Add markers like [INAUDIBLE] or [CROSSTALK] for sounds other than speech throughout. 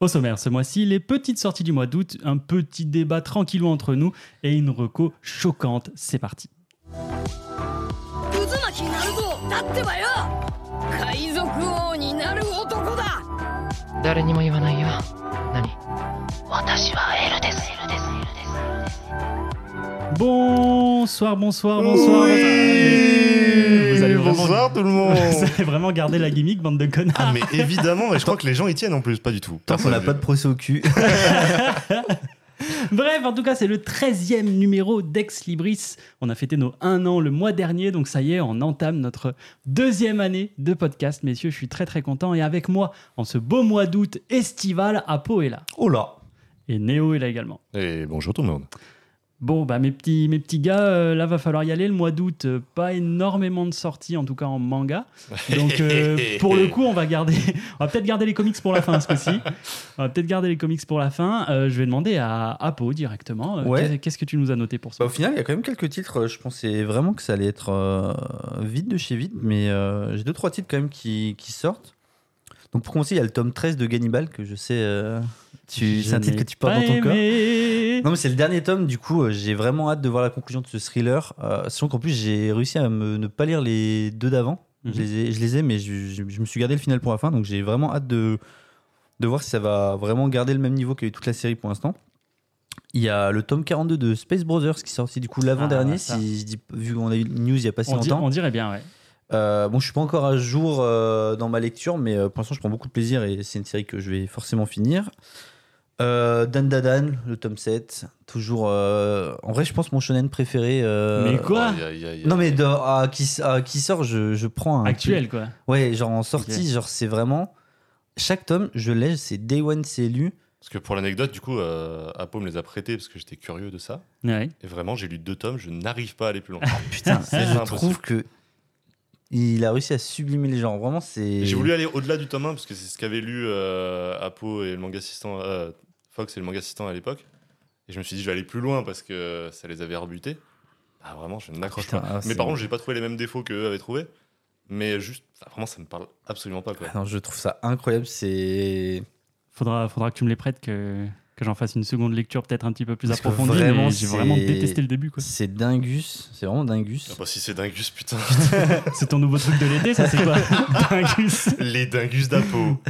Au sommaire ce mois-ci, les petites sorties du mois d'août, un petit débat tranquillou entre nous et une reco choquante. C'est parti. Bonsoir, bonsoir, bonsoir. Oui Vous allez vraiment- Bonsoir tout le monde [LAUGHS] Vous allez vraiment garder la gimmick, bande de connards. Ah mais évidemment, mais je crois que les gens y tiennent en plus, pas du tout. Tant qu'on n'a pas de procès au cul. [LAUGHS] Bref, en tout cas, c'est le 13e numéro d'Ex Libris. On a fêté nos un an le mois dernier, donc ça y est, on entame notre deuxième année de podcast. Messieurs, je suis très très content. Et avec moi, en ce beau mois d'août estival, Apo est là. Oh là Et Néo est là également. Et bonjour tout le monde. Bon, bah mes petits, mes petits gars, euh, là va falloir y aller. Le mois d'août, euh, pas énormément de sorties, en tout cas en manga. Donc euh, [LAUGHS] pour le coup, on va garder, on va peut-être garder les comics pour la fin ce coup-ci. On va peut-être garder les comics pour la fin. Euh, je vais demander à Apo directement. euh, Ouais. Qu'est-ce que tu nous as noté pour ça? Bah, Au final, il y a quand même quelques titres. Je pensais vraiment que ça allait être euh, vite de chez vite, mais euh, j'ai deux trois titres quand même qui, qui sortent. Donc pour commencer, il y a le tome 13 de Gannibal que je sais. C'est un titre que tu portes dans ton cœur. aimé. Non, mais c'est le dernier tome, du coup, euh, j'ai vraiment hâte de voir la conclusion de ce thriller. Euh, sachant qu'en plus, j'ai réussi à me, ne pas lire les deux d'avant. Mhm. je, les ai, je les ai, mais je, je- je me suis gardé le final pour la fin, donc j'ai vraiment hâte de, de voir si ça va vraiment garder le même niveau que toute la série pour l'instant. Il y a le tome 42 de Space Brothers qui est sorti du coup l'avant-dernier, Ah, ça. si je dis, vu qu'on a eu une news il y a pas si on, longtemps. on dirait bien, ouais. Euh, bon, je suis pas encore à jour euh, dans ma lecture, mais euh, pour l'instant, je prends beaucoup de plaisir et c'est une série que je vais forcément finir. Euh, Dan Dadan, le tome 7, toujours. euh, en vrai, je pense mon shonen préféré. euh, Mais quoi. Non, mais de- à qui, à qui sort, je, je prends un. Actuel, quoi. Ouais, genre en sortie, genre c'est vraiment. Chaque tome, je l'ai, c'est Day One, c'est lu. Parce que pour l'anecdote, du coup, euh, Apo me les a prêtés parce que j'étais curieux de ça. Ouais. Et vraiment, j'ai lu deux tomes, je n'arrive pas à aller plus loin. Putain, C'est je impossible. trouve que. Il a réussi à sublimer les genres. Vraiment, c'est. J'ai voulu aller au-delà du tome 1 parce que c'est ce qu'avait lu euh, Apo et le manga assistant, euh, Fox et le manga assistant à l'époque. Et je me suis dit, je vais aller plus loin parce que ça les avait rebutés. Ah, vraiment, je n'accroche Putain, pas. ah, Mais par contre, j'ai pas trouvé les mêmes défauts qu'eux avaient trouvé. Mais juste, vraiment, ça me parle absolument pas. Quoi. Ah non, je trouve ça incroyable. C'est. Faudra, faudra que tu me les prêtes, que, que j'en fasse une seconde lecture peut-être un petit peu plus Parce approfondie. vraiment, mais j'ai c'est- vraiment détesté le début, quoi. C'est dingus. C'est vraiment dingus. Ah bah, si c'est Dingus, putain. [LAUGHS] C'est ton nouveau truc de l'été, ça c'est quoi [LAUGHS] Dingus. les Dingus d'Apo.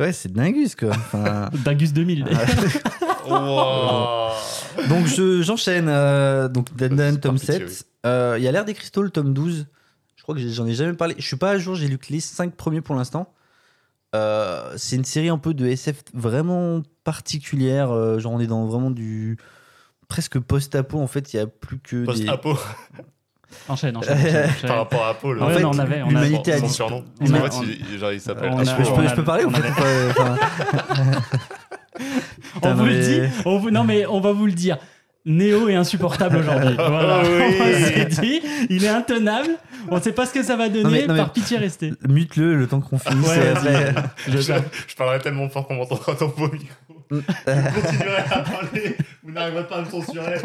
Ouais, c'est dingus, quoi. Enfin, [LAUGHS] Dingus 2000. Wow. donc, je- j'enchaîne. euh, donc, Dan Dan, C'est tome par pitié, 7. Euh, Il y a l'air des cristaux, le tome 12. Je crois que j'en ai jamais parlé. Je suis pas à jour, j'ai lu que les 5 premiers pour l'instant. Euh, c'est une série un peu de SF vraiment particulière. euh, genre, on est dans vraiment du. presque post-apo. En fait, il y a plus que. des- Post-Apo, [LAUGHS] Enchaîne, enchaîne. [LAUGHS] enchaîne, enchaîne. par rapport à Apo. Le En fait, on avait, on l'humanité avait- a son dit- surnom. on Parce a- qu'en fait, il, genre, il s'appelle Ah, je, peux, je peux- on je peux parler on ou pas, Enfin, [LAUGHS] On vous le dit, on vous- non mais on va vous le dire. Néo est insupportable aujourd'hui. [LAUGHS] Voilà, Oui. [LAUGHS] c'est dit. Il est intenable. On ne sait pas ce que ça va donner. Non, mais- non, mais- Par pitié, restez. Mute-le le temps qu'on finisse. Ouais, vas-y. après. [LAUGHS] Je- Je, je parlerai tellement fort qu'on m'entendra dans vos micros. Vous continuerez à parler, vous n'arriverez pas à me censurer.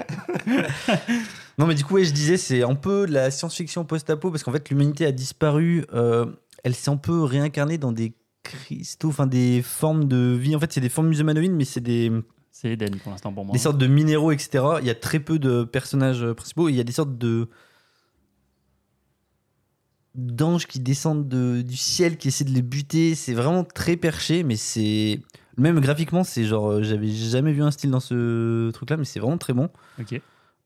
Non, mais du coup, ouais, je disais, c'est un peu de la science-fiction post-apo parce qu'en fait, l'humanité a disparu. euh, elle s'est un peu réincarnée dans des cristaux, enfin des formes de vie. En fait, c'est des formes humanoïdes, mais c'est des, C'est Eden pour l'instant pour moi. des sortes de minéraux, etc. Il y a très peu de personnages euh, principaux. Il y a des sortes de d'anges qui descendent de- du ciel, qui essaient de les buter. C'est vraiment très perché, mais c'est même graphiquement, c'est genre, euh, j'avais jamais vu un style dans ce truc-là, mais c'est vraiment très bon. Ok.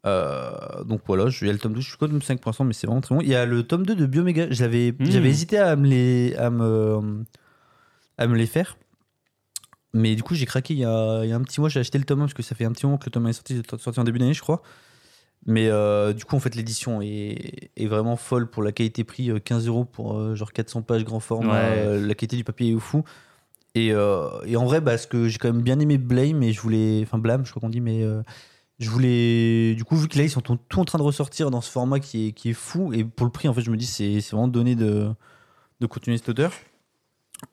Euh, donc voilà, je- il y a le tome 12, je suis quoi tome 5 pour l'instant, mais c'est vraiment très bon. Il y a le tome 2 de Bioméga, j'avais Mm. j'avais hésité à me, les, à, me, à me les faire. Mais du coup, j'ai craqué il y, a, il y a un petit mois, j'ai acheté le tome 1 parce que ça fait un petit moment que le tome 1 est sorti, sorti en début d'année, je crois. Mais euh, du coup, en fait, l'édition est, est vraiment folle pour la qualité-prix, euh, 15 euros pour euh, genre 400 pages grand format. Ouais. euh, la qualité du papier est fou. Et, euh, et en vrai, parce que j'ai quand même bien aimé Blame, et je voulais. Enfin, Blame, je crois qu'on dit, mais. euh, je voulais. Du coup, vu que là, ils sont tout en train de ressortir dans ce format qui est, qui est fou, et pour le prix, en fait, je me dis, c'est c'est vraiment donné de, de continuer cette auteur.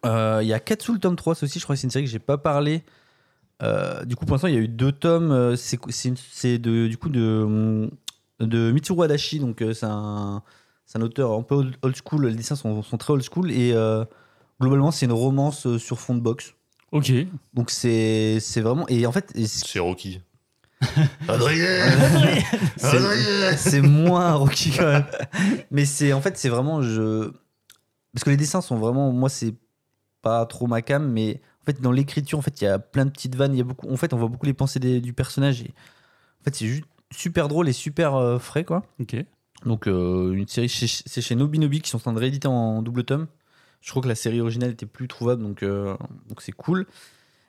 Euh, Il y a Katsu, le tome 3, ça aussi, je crois que c'est une série que j'ai pas parlé. Euh, du coup, pour l'instant, il y a eu deux tomes. euh, C'est c'est une- c'est de, du coup de, de Mitsuru Adachi. Donc, c'est un, c'est un auteur un peu old, school. Les dessins sont, sont très old school. Et euh, globalement, c'est une romance sur fond de boxe. Ok. Donc c'est c'est vraiment et en fait c'est- Rocky. [LAUGHS] [LAUGHS] c'est c'est moins Rocky quand même. Mais c'est en fait c'est vraiment je parce que les dessins sont vraiment moi c'est pas trop ma cam mais en fait dans l'écriture en fait il y a plein de petites vannes il y a beaucoup en fait on voit beaucoup les pensées des- du personnage et en fait c'est juste super drôle et super euh, frais quoi. Ok. Donc euh, une série chez- c'est chez Nobinobi qui sont en train de rééditer en double tome. Je crois que la série originale était plus trouvable donc euh, donc c'est cool.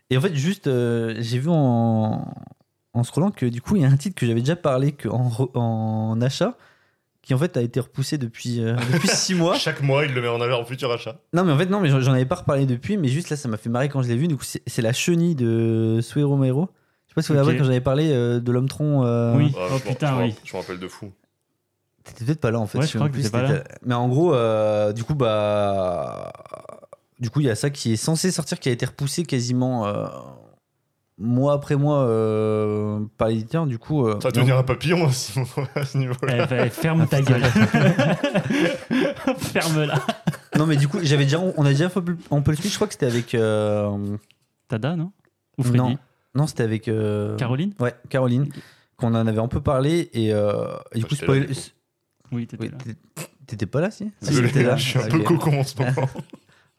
Et en fait juste j'ai vu en en scrollant que du coup il y a un titre que j'avais déjà parlé que en, en achat qui en fait a été repoussé depuis euh, [LAUGHS] depuis six mois. Chaque mois, il le met en avant en futur achat. Non mais en fait non mais j'en avais pas reparlé depuis mais juste là ça m'a fait marrer quand je l'ai vu du coup c'est la chenille de Suero Maero. Je sais pas si vous vous Ok. rappelez quand j'avais parlé euh, de l'homme tronc. euh, Oui. Ah, Oh, putain, oui. Je me rappelle de fou. T'étais peut-être pas là en fait. Ouais, je sais crois même que plus t'étais si pas t'étais- Mais en gros, euh, du coup, bah. Du coup, il y a ça qui est censé sortir, qui a été repoussé quasiment euh, mois après mois euh, par l'éditeur. Du coup. euh, Ça va devenir un papillon aussi, à ce niveau-là. Eh ben, ferme ta gueule. [LAUGHS] Ferme-la. Non, mais du coup, j'avais déjà. On a déjà fait un peu le speech, je crois que c'était avec. euh, Tada, non Ou Freddy Non. Non, c'était avec. euh, Caroline Ouais, Caroline. Qu'on en avait un peu parlé. Et, euh, et du Bah, coup, spoil- du coup. Oui, t'étais Oui, là. t'étais- pas là, si? Si, Désolé, t'étais là. je suis un peu cocon en ce moment.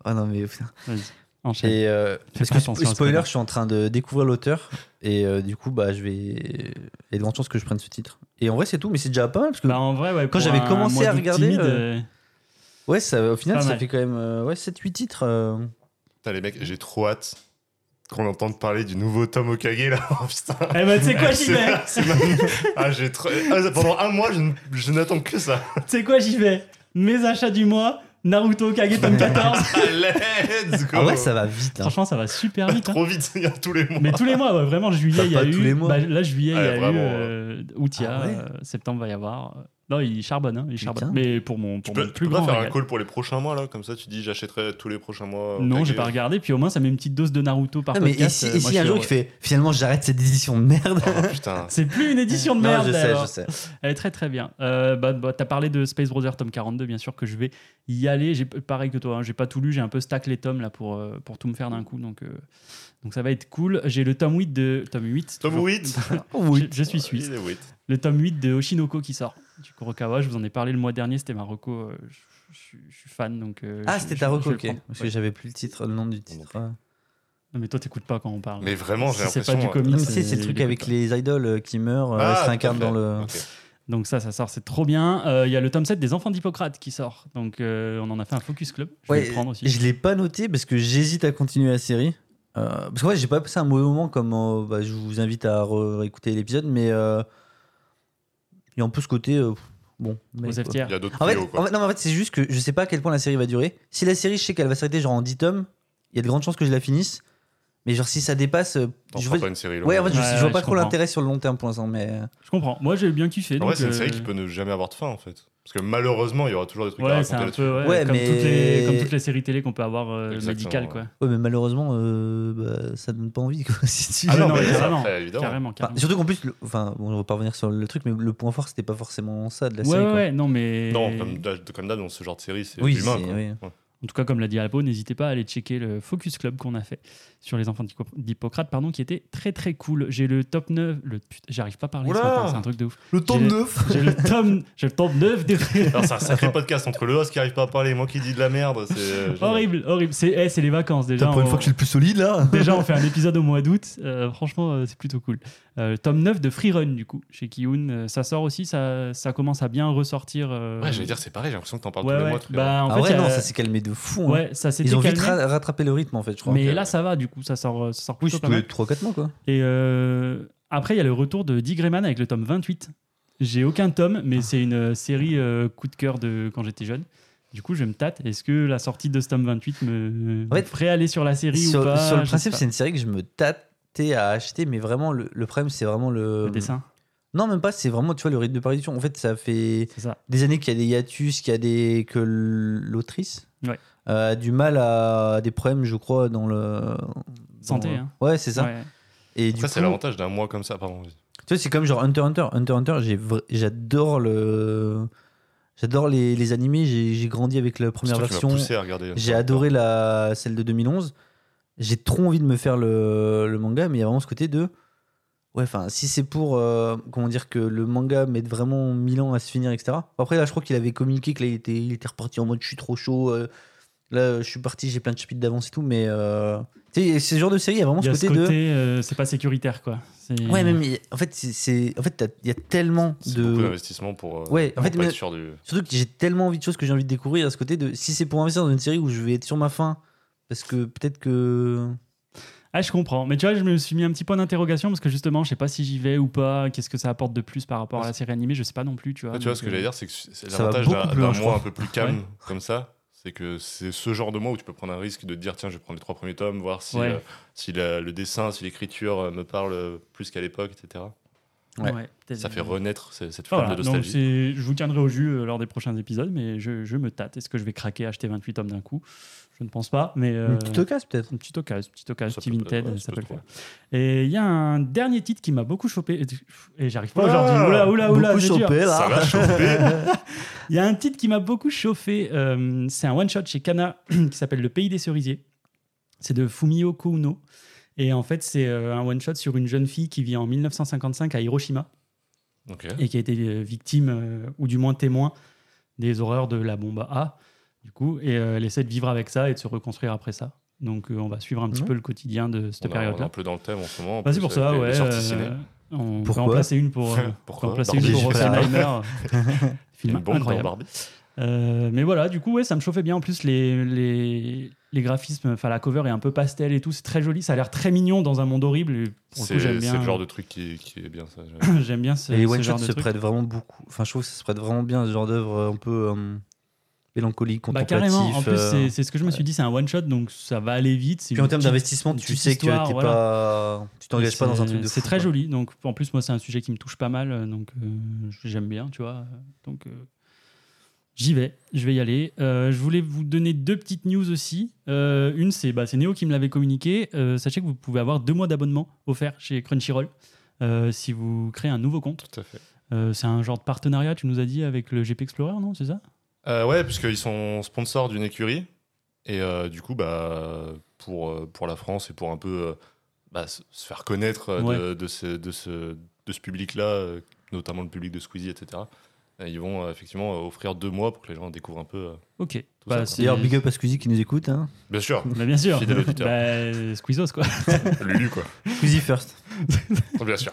Ah [LAUGHS] non, mais putain. Vas-y, enchaîne. Et euh, parce que spoiler, je suis en train de découvrir l'auteur et euh, du coup, bah, je vais. Il y a de grandes chances que je prenne ce titre. Et en vrai, c'est tout, mais c'est déjà pas mal parce que Bah, en vrai, ouais, Quand j'avais commencé à regarder, timide, euh, euh, ouais, ça, au final, ça mal. fait quand même euh, ouais, 7-8 titres. euh. Putain, les mecs, j'ai trop hâte qu'on entende parler du nouveau Tom Okage là. [LAUGHS] Oh, putain. Eh ben, tu sais quoi, [LAUGHS] j'y vais. [LAUGHS] Ah, j'ai trop... ah, pendant un mois, je n'attends que ça. Tu sais quoi, j'y vais Mes achats du mois, Naruto Kage tome 14. Ah, [LAUGHS] let's go. Ah ouais, ça va vite. hein. Franchement, ça va super vite. hein. Trop vite, il y a tous les mois. Mais tous les mois, ouais, vraiment, juillet, Enfin, il y a pas eu. tous les mois. bah, là, juillet, il y a vraiment, eu. euh, août, il y a. Ah ouais. euh, septembre, va y avoir. Non, il charbonne, hein, il charbonne. Putain. Mais pour mon, Tu pour peux, mon tu plus peux pas grand faire un call pour les prochains mois là Comme ça, tu dis j'achèterai tous les prochains mois. Non, Okage. j'ai pas regardé. Puis au moins, ça met une petite dose de Naruto par Ah, mais et si, euh, et moi, un jour il fait finalement j'arrête cette édition de merde Oh, putain. [LAUGHS] C'est plus une édition de Non, merde. je sais, alors. je sais. Elle est très très bien. Euh, bah, bah, T'as parlé de Space Brother tome 42, bien sûr que je vais y aller. J'ai pareil que toi, hein, j'ai pas tout lu, j'ai un peu stack les tomes là pour, euh, pour tout me faire d'un coup, donc, euh, donc ça va être cool. J'ai le tome 8 de tome 8. Tome toujours. 8 [LAUGHS] je, je suis suisse. Il est 8. Le tome 8 de Oshinoko qui sort. Du Kurokawa, je vous en ai parlé le mois dernier, c'était ma reco. euh, je, je- je suis fan donc. euh, Ah, c'était ta reco, vais ok. prendre. Parce Ouais. que j'avais plus le titre, le nom du titre. Non, mais toi, t'écoutes pas quand on parle. Mais vraiment, j'ai Si c'est l'impression. pas du euh, comics. C'est le truc avec pas. les idoles euh, qui meurent, Ah, s'incarnent dans le. Donc ça, ça sort, c'est trop bien. Euh, Il y a le tome 7 des Enfants d'Hippocrate qui sort. Donc euh, on en a fait un focus club. Je vais Ouais, le prendre aussi. je l'ai pas noté parce que j'hésite à continuer la série. Euh, parce que ouais, j'ai pas passé un mauvais moment comme euh, bah, je vous invite à réécouter l'épisode, mais euh, il y a un peu ce côté euh, bon. mais Aux. Il y a d'autres En fait, trios, quoi. en fait- non, mais en fait, c'est juste que je sais pas à quel point la série va durer. Si la série, je sais qu'elle va s'arrêter genre en 10 tomes, il y a de grandes chances que je la finisse. Mais genre si ça dépasse, euh, je vois- pas une série ouais, en fait, je, Ouais, je vois ouais, pas je trop l'intérêt sur le long terme pour l'instant, mais euh, Je comprends. Moi, j'ai bien kiffé. En vrai, c'est une euh, série qui peut ne jamais avoir de fin en fait. Parce que malheureusement, il y aura toujours des trucs à Ouais, raconter c'est un là-dessus. peu ouais, Ouais, comme, mais- toutes les, comme toutes les séries télé qu'on peut avoir euh, médicales. Quoi. ouais, mais malheureusement, euh, bah, ça donne pas envie. Quoi, [LAUGHS] si tu- Ah Ah non, non, mais mais ça, carrément. évidemment. Carrément, Enfin, carrément. surtout qu'en plus, le- enfin, bon, on va pas revenir sur le truc, mais le point fort, c'était pas forcément ça de la ouais, série. ouais, ouais, non, mais. Non, comme d'hab, dans ce genre de série, c'est Oui, humain. Ouais. En tout cas, comme l'a dit Alpo, n'hésitez pas à aller checker le Focus Club qu'on a fait sur les enfants d'Hippo- d'Hippocrate, pardon, qui était très très cool. J'ai le top 9. Le, putain, j'arrive pas à parler c'est un truc de ouf. Le tome 9 J'ai le tome, [LAUGHS] j'ai le top 9 des. Alors, c'est un sacré podcast entre le host qui arrive pas à parler et moi qui dis de la merde. C'est euh, horrible, horrible. C'est eh, c'est les vacances déjà. pour une on- fois que je suis le plus solide là [LAUGHS] Déjà, on fait un épisode au mois d'août. Euh, franchement, euh, c'est plutôt cool. Euh, tome 9 de Freerun, du coup, chez Kiyun. Euh, ça sort aussi, ça, ça commence à bien ressortir. euh, Ouais, j'allais dire, c'est pareil, j'ai l'impression que t'en parles ouais, tous les ouais. mois. Bah, en Ah fait, ouais, il y a- non, ça s'est calmé de fou. hein. ouais, ça s'était Ils ont vite calmé. ra- rattrapé le rythme en fait, je crois. Mais là, ça va, du coup, ça sort, euh, ça sort oui, plutôt pas tous mal. les 3-4 mois quoi. Et euh, après, il y a le retour de Dick Grayman avec le tome 28. J'ai aucun tome, mais c'est une euh, série euh, coup de cœur de quand j'étais jeune. Du coup, je me tâte. Est-ce que la sortie de ce tome 28 me En fait, ferait aller sur la série Sur, ou pas? sur le principe, c'est une série que je me tâtais à acheter, mais vraiment, le, le problème, c'est vraiment le. le dessin. Non, même pas, c'est vraiment, tu vois, le rythme de parution. En fait, ça fait ça. des années qu'il y a des hiatus, qu'il y a des. que l'autrice Ouais. euh, a du mal à des problèmes, je crois, dans le. Santé, dans- hein. Ouais, c'est ça. Ouais. Et du Ça, coup, c'est l'avantage d'un mois comme ça. Pardon. Tu vois, c'est comme genre Hunter x Hunter. Hunter Hunter, j'adore le. J'adore les, les animés, j'ai j'ai grandi avec la première version. J'ai adoré la, celle de 2011. j'ai trop envie de me faire le, le manga, mais il y a vraiment ce côté de. Ouais, enfin, si c'est pour. euh, comment dire que le manga mette vraiment 1000 ans à se finir, etc. Après, là, je crois qu'il avait communiqué que là, il était, il était reparti en mode je suis trop chaud. euh, là, je suis parti, j'ai plein de chapitres d'avance et tout, mais. euh, tu sais, ce genre de série, il y a vraiment Il y a ce ce côté, côté, euh, c'est pas sécuritaire, quoi. De. Ouais, même. En fait, c'est-. En fait, il y a tellement C'est beaucoup de. d'investissement pour, euh, Ouais, en fait, mais- être sûr du. Surtout que j'ai tellement envie de choses que j'ai envie de découvrir à ce côté de. Si c'est pour investir dans une série où je vais être sur ma fin, parce que peut-être que. Ah, je comprends. Mais tu vois, je me suis mis un petit point d'interrogation parce que justement, je sais pas si j'y vais ou pas. Qu'est-ce que ça apporte de plus par rapport à la série animée Je sais pas non plus, tu vois. Ouais, tu vois, ce que euh, j'allais dire, c'est que l'avantage d'un mois un peu plus calme Ouais. comme ça. C'est que c'est ce genre de mois où tu peux prendre un risque de te dire tiens, je vais prendre les trois premiers tomes, voir si, Ouais. euh, si la- le dessin, si l'écriture euh, me parle plus qu'à l'époque, etc. Ouais. ouais, peut-être- Ça fait renaître ce- cette Voilà, de nostalgie. je vous tiendrai au jus lors des prochains épisodes, mais je, je me tâte. Est-ce que je vais craquer, acheter 28 tomes d'un coup? Je ne pense pas, mais. euh, Une petite occasion, peut-être. Une petite occasion, petite occasion, petit Vinted, ouais, ça, ça peut le faire. Et il y a un dernier titre qui m'a beaucoup chopé, et- j'arrive pas Ah, aujourd'hui. Oula, oula, oula, Beaucoup c'est dur. chopé, là. Ça va chauffer. [LAUGHS] Il y a un titre qui m'a beaucoup chauffé. euh, c'est un one-shot chez Kana [CLEARS THROAT] qui s'appelle Le Pays des Cerisiers. C'est de Fumio Kouno. Et en fait, c'est euh, un one-shot sur une jeune fille qui vit en 1955 à Hiroshima Ok. et qui a été euh, victime, euh, ou du moins témoin, des horreurs de la bombe A. Du coup, et euh, elle essaie de vivre avec ça et de se reconstruire après ça. Donc, euh, on va suivre un petit Mhm. peu le quotidien de cette a- on est période-là. un peu dans le thème en ce moment. en Bah, c'est pour ça, les- ouais. les euh, ciné. [LAUGHS] on peut en placer une pour, euh, Pourquoi en placer Barbie, une pour. Oppenheimer. Film Une bombe dans incroyable. Barbie. Euh, mais voilà, du coup, ouais, ça me chauffait bien. En plus, les, les, les graphismes, enfin, la cover est un peu pastel et tout, c'est très joli. Ça a l'air très mignon dans un monde horrible. Le C'est le genre de truc qui, qui est bien ça. j'aime. [LAUGHS] Bien ce, Et ce one genre de se truc. prêtent vraiment beaucoup. Enfin, je trouve que ça se prête vraiment bien à ce genre d'œuvre un peu euh, mélancolique, Bah, contemplatif. carrément. En plus, euh, c'est c'est ce que je me suis dit. C'est un one shot, donc ça va aller vite. C'est Puis en termes d'investissement, tu sais que t'es voilà. pas, tu t'engages pas dans un C'est- truc de fou. C'est très quoi. joli. Donc, en plus, moi, c'est un sujet qui me touche pas mal. euh, Donc, euh, j'aime bien, tu vois. Donc, euh, j'y vais. Je vais y aller. Euh, je voulais vous donner deux petites news aussi. Euh, une, c'est bah, c'est Néo qui me l'avait communiqué. Euh, sachez que vous pouvez avoir deux mois d'abonnement offert chez Crunchyroll euh, si vous créez un nouveau compte. Tout à fait. Euh, c'est un genre de partenariat, tu nous as dit, avec le GP Explorer, non C'est ça? Euh, ouais, puisqu'ils sont sponsors d'une écurie. Et euh, du coup, bah, pour, euh, pour la France et pour un peu euh, bah, se faire connaître euh, de, Ouais. de ce, de ce, de ce public-là, euh, notamment le public de Squeezie, etc., ils vont euh, effectivement offrir deux mois pour que les gens découvrent un peu. euh, Ok. Bah, D'ailleurs, big up à Squeezie qui nous écoute. Hein. Bien sûr, Bah, bien sûr. Bah, Squeezos, quoi. Lulu, quoi. Squeezie first. Bien sûr.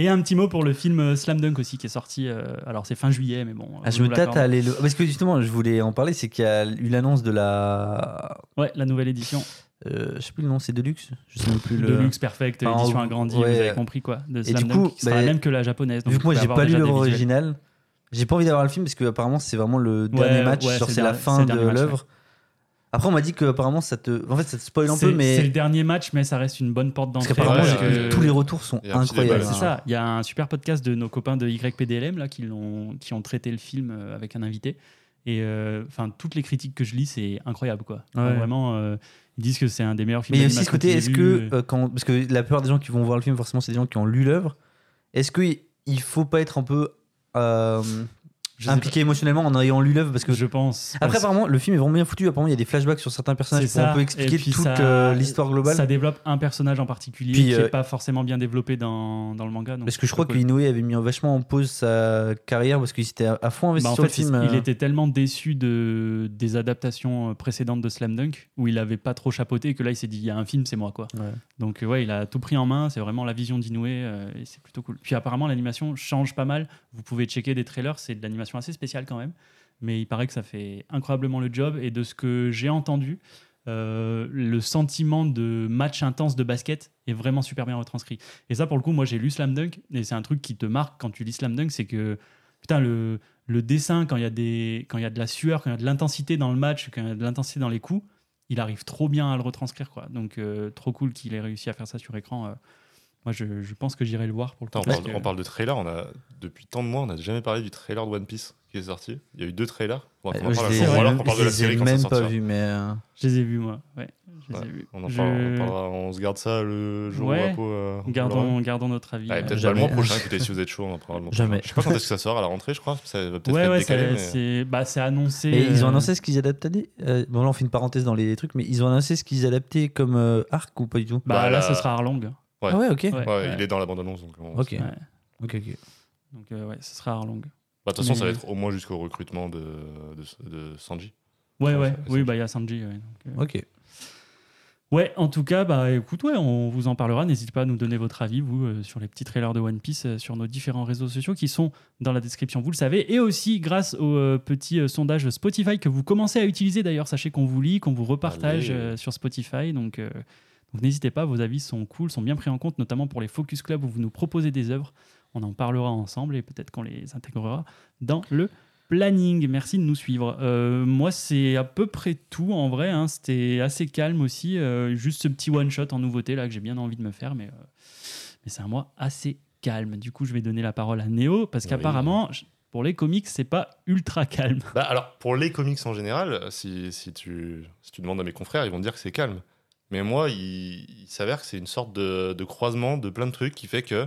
Et un petit mot pour le film euh, Slam Dunk aussi, qui est sorti. euh, alors, c'est fin juillet, mais bon. Ah, je me tâte à aller le. Parce que justement, je voulais en parler, c'est qu'il y a eu l'annonce de la. Ouais, la nouvelle édition. Euh, je sais plus le nom, c'est Deluxe Je sais même plus le. Deluxe Perfect, Ah, édition agrandie, ouais. vous avez compris quoi. De Et du Dunk, coup, qui sera bah, la même que la japonaise. donc Vu que moi j'ai pas lu l'œuvre originale, j'ai pas envie d'avoir le film parce que apparemment c'est vraiment le dernier match, ouais, c'est la fin de l'œuvre. Après on m'a dit que apparemment ça te, en fait ça te spoil un C'est peu, c'est mais le dernier match, mais ça reste une bonne porte d'entrée. parce que- tous les retours sont incroyables. C'est ça. Il y a un super podcast de nos copains de YPDLM là, qui, l'ont- qui ont traité le film euh, avec un invité. Et euh, enfin, toutes les critiques que je lis, c'est incroyable quoi. Ouais. Vraiment, euh, ils disent que c'est un des meilleurs films. Mais il y a aussi ce côté, est-ce que euh, quand, parce que la plupart des gens qui vont voir le film forcément c'est des gens qui ont lu l'œuvre, est-ce que il faut pas être un peu euh, impliqué émotionnellement en ayant lu l'œuvre parce que je pense. après apparemment le film est vraiment bien foutu. Apparemment il y a des flashbacks sur certains personnages pour un peu expliquer toute euh, l'histoire globale. Ça développe un personnage en particulier Puis, qui euh, n'est pas forcément bien développé dans, dans le manga. donc Parce que je crois cool. que Inoue avait mis vachement en pause sa carrière parce qu'il s'était à fond investi Bah, en sur fait, le film. c'est- il euh. était tellement déçu de, des adaptations euh, précédentes de Slam Dunk où il avait pas trop chapeauté que là il s'est dit il y a un film, c'est moi quoi. Ouais. Donc euh, ouais, il a tout pris en main, c'est vraiment la vision d'Inoue euh, et c'est plutôt cool. Puis apparemment l'animation change pas mal. Vous pouvez checker des trailers, c'est de l'animation assez spéciale quand même, mais il paraît que ça fait incroyablement le job et de ce que j'ai entendu. euh, le sentiment de match intense de basket est vraiment super bien retranscrit. Et ça, pour le coup, moi j'ai lu Slam Dunk et c'est un truc qui te marque quand tu lis Slam Dunk, c'est que putain, le, dessin, quand il y, a y a de la sueur, quand il y a de l'intensité dans le match, quand il y a de l'intensité dans les coups, il arrive trop bien à le retranscrire. Donc, euh, trop cool qu'il ait réussi à faire ça sur écran. euh. Moi, je, je pense que j'irai le voir pour le. Attends, on, que- on parle de trailer, on a, depuis tant de mois, on n'a jamais parlé du trailer de One Piece. qui est sorti. Il y a eu deux trailers. Bon, on je parle, les- ou alors on je parle de la les ai série quand ça même pas sortira. vus, mais. euh, Je les ai vus, moi. Ouais, je les Ouais, ai vus. On en Je- parle, on, parlera- on se garde ça le jour Ouais. où euh. Gardons, gardons notre avis. Ouais, euh, peut-être pas le mois prochain, écoutez, si vous êtes chaud, on en parlera le mois Jamais. prochain. Je sais pas quand est-ce que ça sort à la rentrée, je crois. Ça va peut-être Ouais, être ouais, décalé, c'est- mais... c'est bah, c'est annoncé. Et ils ont euh, annoncé ce qu'ils adaptaient. bon, là, on fait une parenthèse dans les trucs, mais ils ont annoncé ce qu'ils adaptaient comme arc ou pas du tout? Bah, Bah, là, la- ce sera Arlong. Ouais. Ah ouais, ok. Ouais, Ouais, ouais. il est dans la bande-annonce. Donc, on- Ok. Ouais. Ok, ok. Donc, euh, ouais, ce sera Arlong. Bah, de toute façon, ça va être au moins jusqu'au recrutement de, de, de Sanji. Ouais, Ouais, Oui, bah, il y a Sanji. Ouais, donc, euh, Ok. Ouais, en tout cas, bah écoute, ouais, on vous en parlera. N'hésitez pas à nous donner votre avis, vous, euh, sur les petits trailers de One Piece, euh, sur nos différents réseaux sociaux qui sont dans la description, vous le savez. Et aussi, grâce au euh, petit euh, sondage Spotify que vous commencez à utiliser d'ailleurs, sachez qu'on vous lit, qu'on vous repartage euh, sur Spotify. Donc, euh, donc n'hésitez pas, vos avis sont cool, sont bien pris en compte, notamment pour les Focus Club où vous nous proposez des œuvres. On en parlera ensemble et peut-être qu'on les intégrera dans le planning. Merci de nous suivre. Euh, moi, c'est à peu près tout en vrai. hein. C'était assez calme aussi. euh, juste ce petit one-shot en nouveauté là que j'ai bien envie de me faire. Mais, euh, mais c'est un mois assez calme. Du coup, je vais donner la parole à Néo parce Oui. qu'apparemment, pour les comics, c'est pas ultra calme. Bah, alors, pour les comics en général, si, si, tu, si tu demandes à mes confrères, ils vont te dire que c'est calme. Mais moi, il, il s'avère que c'est une sorte de, de croisement de plein de trucs qui fait que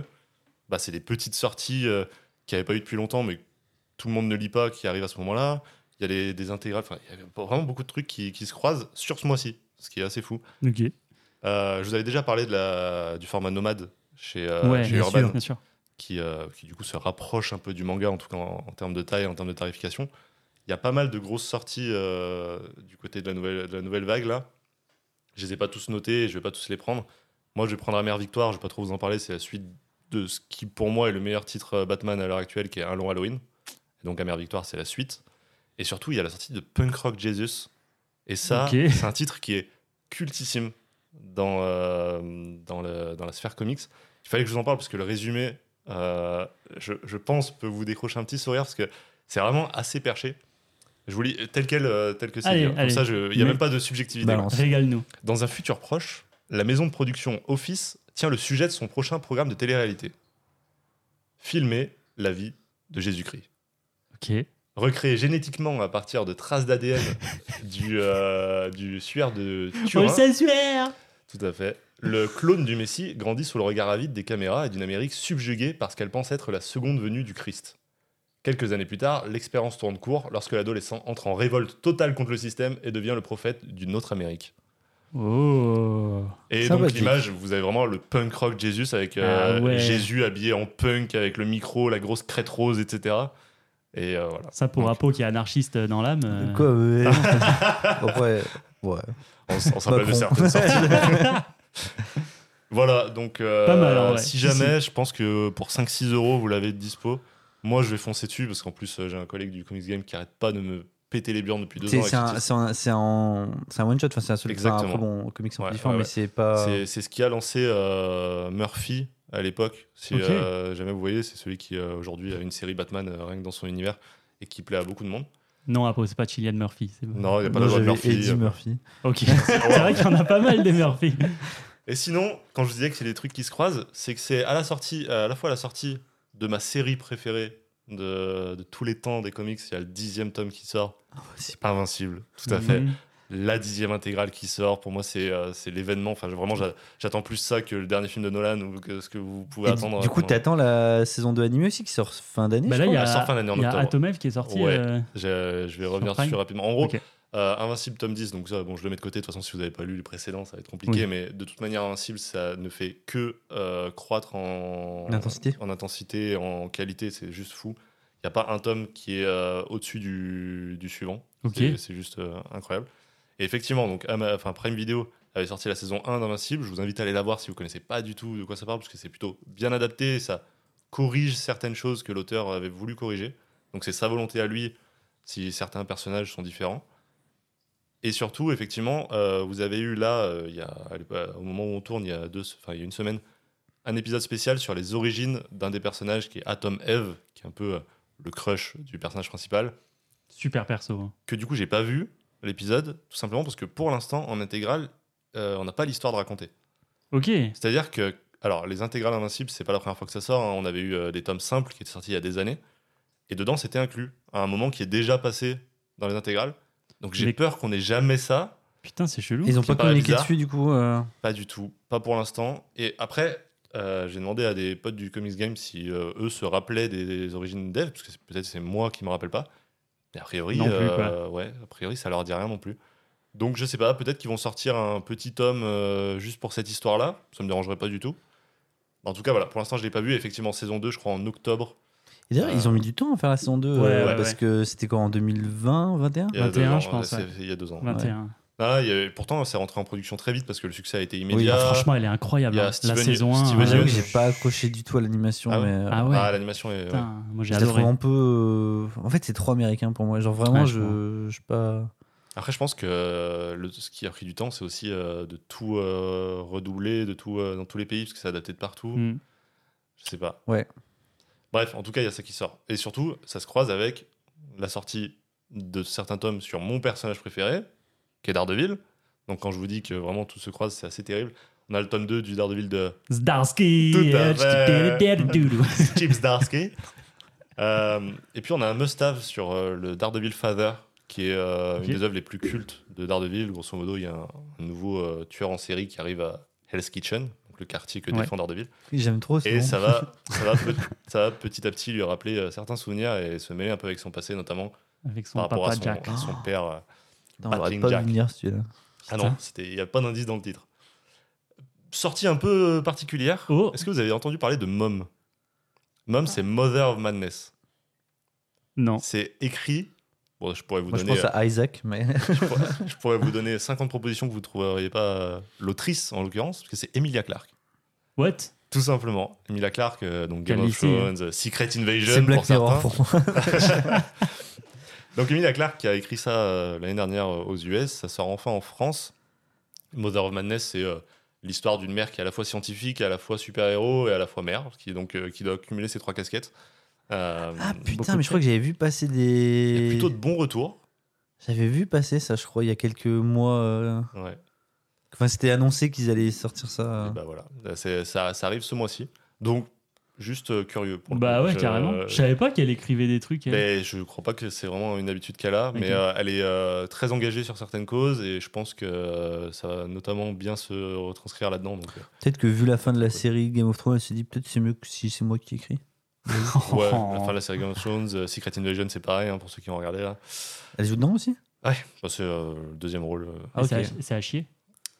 bah, c'est des petites sorties euh, qui n'avaient pas eu depuis longtemps, mais tout le monde ne lit pas, qui arrivent à ce moment-là. Il y a les, des intégrales, enfin, il y a vraiment beaucoup de trucs qui, qui se croisent sur ce mois-ci, ce qui est assez fou. Ok. Euh, je vous avais déjà parlé de la, du format nomade chez, euh, ouais, chez bien Urban sûr, bien sûr. qui, euh, qui du coup se rapproche un peu du manga, en tout cas en, en termes de taille, en termes de tarification. Il y a pas mal de grosses sorties du côté de la, nouvelle, de la nouvelle vague là. Je les ai pas tous notés, je vais pas tous les prendre. Moi, je vais prendre Amère Victoire, je vais pas trop vous en parler, c'est la suite de ce qui pour moi est le meilleur titre euh, Batman à l'heure actuelle, qui est Un long Halloween. Et donc Amère Victoire, c'est la suite. Et surtout, il y a la sortie de Punk Rock Jesus. Et ça, [LAUGHS] c'est un titre qui est cultissime dans, euh, dans, le- dans la sphère comics. Il fallait que je vous en parle parce que le résumé, euh, je, je pense, peut vous décrocher un petit sourire parce que c'est vraiment assez perché. Je vous lis tel quel, euh, tel que c'est. Hein. Comme allez. ça, il n'y a Mais- même pas de subjectivité. Balance. Régale-nous. Dans un futur proche, la maison de production Office tient le sujet de son prochain programme de télé-réalité. Filmer la vie de Jésus-Christ. Ok. Recréé génétiquement à partir de traces d'ADN [LAUGHS] du, euh, du suaire de Oh, Turin. super Tout à fait. Le clone du Messie grandit sous le regard avide des caméras et d'une Amérique subjuguée parce qu'elle pense être la seconde venue du Christ. Quelques années plus tard, l'expérience tourne court lorsque l'adolescent entre en révolte totale contre le système et devient le prophète d'une autre Amérique. Oh Et donc l'image, vous avez vraiment le punk rock Jésus avec euh, Ah ouais. Jésus habillé en punk avec le micro, la grosse crête rose, etc. Et euh, voilà. Ça pour Donc, Apo qui est anarchiste dans l'âme. euh, Quoi ouais. [LAUGHS] [LAUGHS] Après, ouais. On, on se rappelle de certaines sorties. [LAUGHS] voilà, donc euh, Pas mal, vrai. si Si, jamais, je pense que pour 5-6 euros, vous l'avez de dispo. Moi, je vais foncer dessus parce qu'en plus, euh, j'ai un collègue du Comics Game qui arrête pas de me péter les burnes depuis deux ans. c'est un, c'est one shot, enfin, c'est un seul Exactement. Après, bon, comics sont Ouais, ouais, mais ouais. c'est pas. C'est ce qui a lancé euh, Murphy à l'époque. Si euh, jamais vous voyez, c'est celui qui euh, aujourd'hui a une série Batman euh, rien que dans son univers et qui plaît à beaucoup de monde. Non, Apo, c'est pas Cillian Murphy. Non, il n'y a pas Non, de Murphy. Eddie. Murphy. Ok. [LAUGHS] c'est vrai qu'il y en a pas mal des Murphy. Et sinon, quand je disais que c'est des trucs qui se croisent, c'est que c'est à la sortie, à la fois la sortie de ma série préférée de, de tous les temps des comics. Il y a le dixième tome qui sort, Invincible, tout à fait. Mhm. La dixième intégrale qui sort, pour moi, c'est euh, c'est l'événement. Enfin, vraiment, j'a- j'attends plus ça que le dernier film de Nolan ou que ce que vous pouvez Et attendre. du coup, pendant- t'attends la saison 2 animée aussi qui sort fin d'année Bah là, il y a, sort fin d'année en il y a octobre. Atomev qui est sorti. Ouais. euh, Je vais revenir Prime dessus rapidement. En gros. Euh, Invincible tome 10, donc ça, bon, je le mets de côté. De toute façon, si vous n'avez pas lu les précédents, ça va être compliqué. Oui. Mais de toute manière, Invincible, ça ne fait que euh, croître en... En intensité. en intensité, en qualité. C'est juste fou. Il n'y a pas un tome qui est euh, au-dessus du, du suivant. C'est- juste incroyable. Et effectivement, donc, enfin, Prime Video avait sorti la saison 1 d'Invincible. Je vous invite à aller la voir si vous connaissez pas du tout de quoi ça parle, parce que c'est plutôt bien adapté. Ça corrige certaines choses que l'auteur avait voulu corriger. Donc c'est sa volonté à lui si certains personnages sont différents. Et surtout, effectivement, euh, vous avez eu là, euh, il y a, au moment où on tourne, il y a, deux, enfin, il y a une semaine, un épisode spécial sur les origines d'un des personnages qui est Atom Eve, qui est un peu euh, le crush du personnage principal Super perso. hein. que du coup j'ai pas vu l'épisode tout simplement parce que pour l'instant en intégrale euh, on n'a pas l'histoire de raconter Ok. c'est à dire que alors les intégrales invincibles c'est pas la première fois que ça sort hein. on avait eu euh, des tomes simples qui étaient sortis il y a des années Et dedans, c'était inclus à un moment qui est déjà passé dans les intégrales. Donc j'ai Mais- peur qu'on ait jamais ça. Putain, c'est chelou. Ils ont pas paraît communiqué bizarre. dessus, du coup. euh, Pas du tout, pas pour l'instant. Et après, euh, j'ai demandé à des potes du Comics Game si euh, eux se rappelaient des, des origines dev, parce que c'est- peut-être c'est moi qui me rappelle pas. Mais a priori, Non plus, euh, ouais, a priori, ça leur dit rien non plus. Donc je sais pas, peut-être qu'ils vont sortir un petit tome euh, juste pour cette histoire-là. Ça me dérangerait pas du tout. En tout cas, voilà, pour l'instant, je l'ai pas vu. Effectivement, saison 2, je crois en octobre. Et d'ailleurs, Euh, ils ont mis du temps à faire la saison 2 Ouais, euh, ouais, parce ouais. que c'était quoi en 2020, 21 Il y a 21, deux ans, je pense, Il y a deux ans. 21. Ah, il y a- pourtant, c'est rentré en production très vite parce que le succès a été Oui, immédiat. Franchement, elle est incroyable. hein. Steven- la saison 1. Steven Moi, j'avoue Yeun. que j'ai pas accroché du tout à l'animation, Ah ouais mais euh, Ah ouais. Ah, l'animation est. ouais. Moi j'ai adoré. un peu. euh, En fait, c'est trop américain pour moi. Genre vraiment, Ouais, je je, pas. Après, je pense que euh, le- ce qui a pris du temps, c'est aussi euh, de tout euh, redoubler, de tout euh, dans tous les pays, parce que c'est adapté de partout. Mm. Je sais pas. Ouais. Bref, en tout cas, il y a ça qui sort. Et surtout, ça se croise avec la sortie de certains tomes sur mon personnage préféré, qui est Daredevil. Donc, quand je vous dis que vraiment tout se croise, c'est assez terrible. On a le tome 2 du Daredevil de Zdarsky. Euh, fait. doudou. [LAUGHS] Chips Darsky. Euh, et puis, on a un must-have sur euh, le Daredevil Father, qui est euh, une des œuvres les plus cultes de Daredevil. Grosso modo, il y a un, un nouveau tueur en série qui arrive à Hell's Kitchen, le quartier que Ouais. défend Daredevil. J'aime trop. c'est Et ça va, [LAUGHS] ça, va pe- ça va petit à petit lui rappeler euh, certains souvenirs et se mêler un peu avec son passé, notamment Avec son par rapport papa à son, Jack. son père. euh. Putain, on pas Jack. venir celui-là. Ah non, il n'y a pas d'indice dans le titre. Sortie un peu particulière. Oh. Est-ce que vous avez entendu parler de Mom? Mom, c'est Mother of Madness. Non. C'est écrit. Bon, je pourrais vous Moi, je donner. pense à Isaac, mais. [LAUGHS] je, pourrais, [LAUGHS] je pourrais vous donner 50 propositions que vous ne trouveriez pas euh, l'autrice en l'occurrence, parce que c'est Emilia Clarke. What? Tout simplement. Emilia Clarke, euh, donc Game of hein. Thrones, euh, Secret Invasion. c'est Black pour certains. Pour moi. [LAUGHS] Donc Emilia Clarke qui a écrit ça euh, l'année dernière euh, aux US, ça sort enfin en France. Mother of Madness, c'est euh, l'histoire d'une mère qui est à la fois scientifique, à la fois super-héros et à la fois mère, qui, donc, euh, qui doit cumuler ces trois casquettes. Euh, Ah putain, mais je crois que j'avais vu passer des. plutôt de bons retours. J'avais vu passer ça, je crois, il y a quelques mois. euh, Ouais. Enfin, c'était annoncé qu'ils allaient sortir ça. Et bah voilà, ça, ça arrive ce mois-ci. Donc juste euh, curieux. Pour le Bah ouais, Je- carrément. Je savais pas qu'elle écrivait des trucs. elle. Mais je crois pas que c'est vraiment une habitude qu'elle a, mais euh, elle est euh, très engagée sur certaines causes et je pense que euh, ça va notamment bien se retranscrire là-dedans. Euh, Peut-être que vu la fin de la série Game of Thrones, elle s'est dit peut-être c'est mieux que si c'est moi qui écris. Ouais, la fin de la série Game of Thrones, euh, Secret Invasion, c'est pareil hein, pour ceux qui ont regardé là. Elle joue dedans aussi? Ouais, bah, c'est euh, le deuxième rôle. euh, Ah, ok. C'est à- C'est à chier.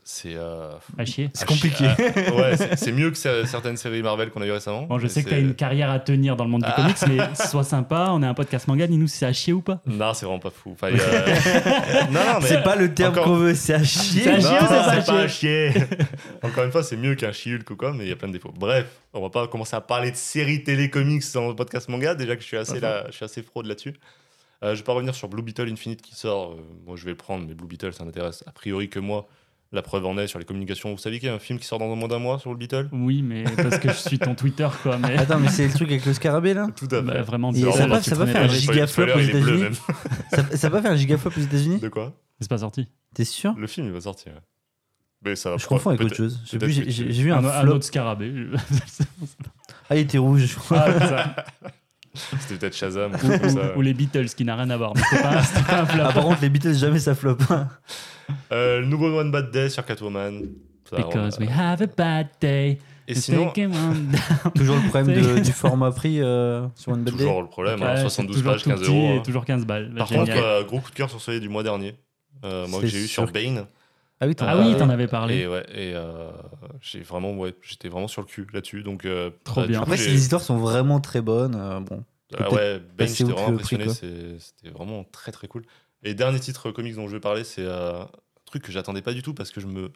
C'est euh, À chier. C'est compliqué. à- ouais, c'est- mieux que cer- certaines séries Marvel qu'on a eu récemment. Bon, je sais que c'est- t'as une carrière à tenir dans le monde du Ah. comics, mais [LAUGHS] sois sympa, on est un podcast manga, dis-nous si c'est à chier ou pas. Non, c'est vraiment pas fou. Enfin, a- [LAUGHS] non, non, mais C'est pas le terme encore- qu'on veut, c'est à chier. C'est à chier Non, ou c'est pas à c'est pas à chier [LAUGHS] Encore une fois, c'est mieux qu'un She-Hulk ou quoi, mais il y a plein de défauts. Bref, on va pas commencer à parler de séries télécomics dans le podcast manga, déjà que je suis assez, là, je suis assez fraude là-dessus. Euh, je vais pas revenir sur Blue Beetle Infinite qui sort. euh, moi, je vais le prendre, mais Blue Beetle, ça n'intéresse a priori que moi. La preuve en est sur les communications. Vous savez qu'il y a un film qui sort dans moins d'un mois sur Blue Beetle Oui, mais parce que je suis ton Twitter, quoi. [LAUGHS] Mais Attends, mais c'est le truc avec le scarabée là? Tout à fait. bah, vraiment, Et bizarre, ça va- ça va faire un risque. giga Le flop spoiler, aux États-Unis. ça, ça va faire un gigaflop aux États-Unis? De quoi? C'est pas sorti. T'es sûr? Le film, il va sortir. ouais. Mais ça va Je confonds avec autre chose. J'ai tu- vu un, Un, autre scarabée. [LAUGHS] Ah, il était rouge. je crois. Ah, ça. [LAUGHS] [LAUGHS] C'était peut-être Shazam. ou ça. les Beatles, qui n'a rien à voir. Mais c'était pas, [LAUGHS] c'était pas un flop. Ah, par contre, les Beatles, jamais ça flop. Euh, le nouveau One Bad Day sur Catwoman. Ça, Because we have a bad day. Et sinon. [LAUGHS] Toujours le problème de- du format prix euh, sur One Bad Day. toujours le problème, hein, c'est 72 toujours pages, tout 15 petit euros. et hein. toujours 15 balles. Par Génial. contre, euh, gros coup de cœur sur celui du mois dernier. euh, moi que j'ai eu sur Bane. Ah oui, t'en ah oui, avais parlé. Et ouais, et euh, j'ai vraiment, ouais, j'étais vraiment sur le cul là-dessus. Donc, euh, Trop bien. Après, les histoires sont vraiment très bonnes, euh, bon. Ah ouais, passer j'étais vraiment impressionné. C'était vraiment très très cool. Et dernier titre comics dont je vais parler, c'est euh, un truc que j'attendais pas du tout parce que je me.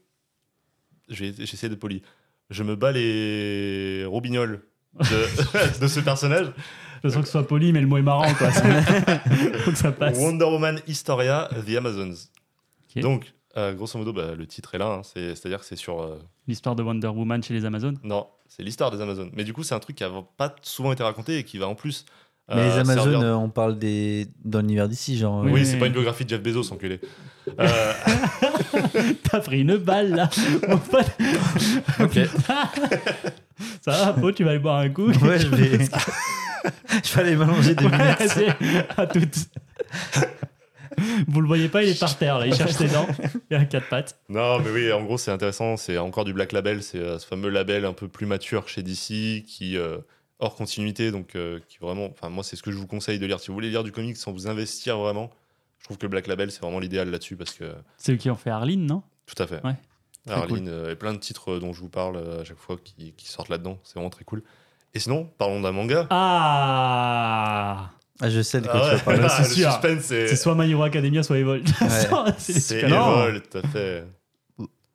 J'essaie d'être poli. Je me bats les robignoles de, [LAUGHS] de ce personnage. De toute façon, que ce soit poli, mais le mot est marrant, quoi. [LAUGHS] Faut que ça passe. Wonder Woman Historia, The Amazons. Donc, euh, grosso modo, bah, le titre est là. hein. C'est- C'est-à-dire que c'est sur. euh, L'histoire de Wonder Woman chez les Amazones. Non, c'est l'histoire des Amazones. Mais du coup, c'est un truc qui n'a pas souvent été raconté et qui va en plus. Mais euh, les Amazones, servir- euh, on parle des... dans l'univers d'ici, genre. Oui, Oui, c'est mais- pas une biographie de Jeff Bezos, enculé. [LAUGHS] Euh, [LAUGHS] T'as pris une balle, là. [LAUGHS] Mon pote. Ok. Ça va, Po, tu vas aller boire un coup Ouais, je vais. Je vais aller m'allonger minutes. Ouais, c'est- à toutes. [LAUGHS] Vous le voyez pas, il est par terre là, il cherche ses dents. Il a quatre pattes. Non, mais oui, en gros, c'est intéressant. C'est encore du Black Label. C'est euh, ce fameux label un peu plus mature chez DC qui, euh, hors continuité, donc euh, qui vraiment. Enfin, moi, c'est ce que je vous conseille de lire. Si vous voulez lire du comics sans vous investir vraiment, je trouve que le Black Label, c'est vraiment l'idéal là-dessus parce que. C'est eux qui ont fait Arline, non? Tout à fait. Ouais. Arline euh, et plein de titres dont je vous parle à chaque fois qui, qui sortent là-dedans. C'est vraiment très cool. Et sinon, parlons d'un manga. Ah Ah, je sais de quoi Ah tu vas ouais, parler. bah, [LAUGHS] c'est le sûr. suspense, c'est. C'est soit My Hero Academia, soit Evolve. [LAUGHS] c'est les C'est Evol, tout à fait.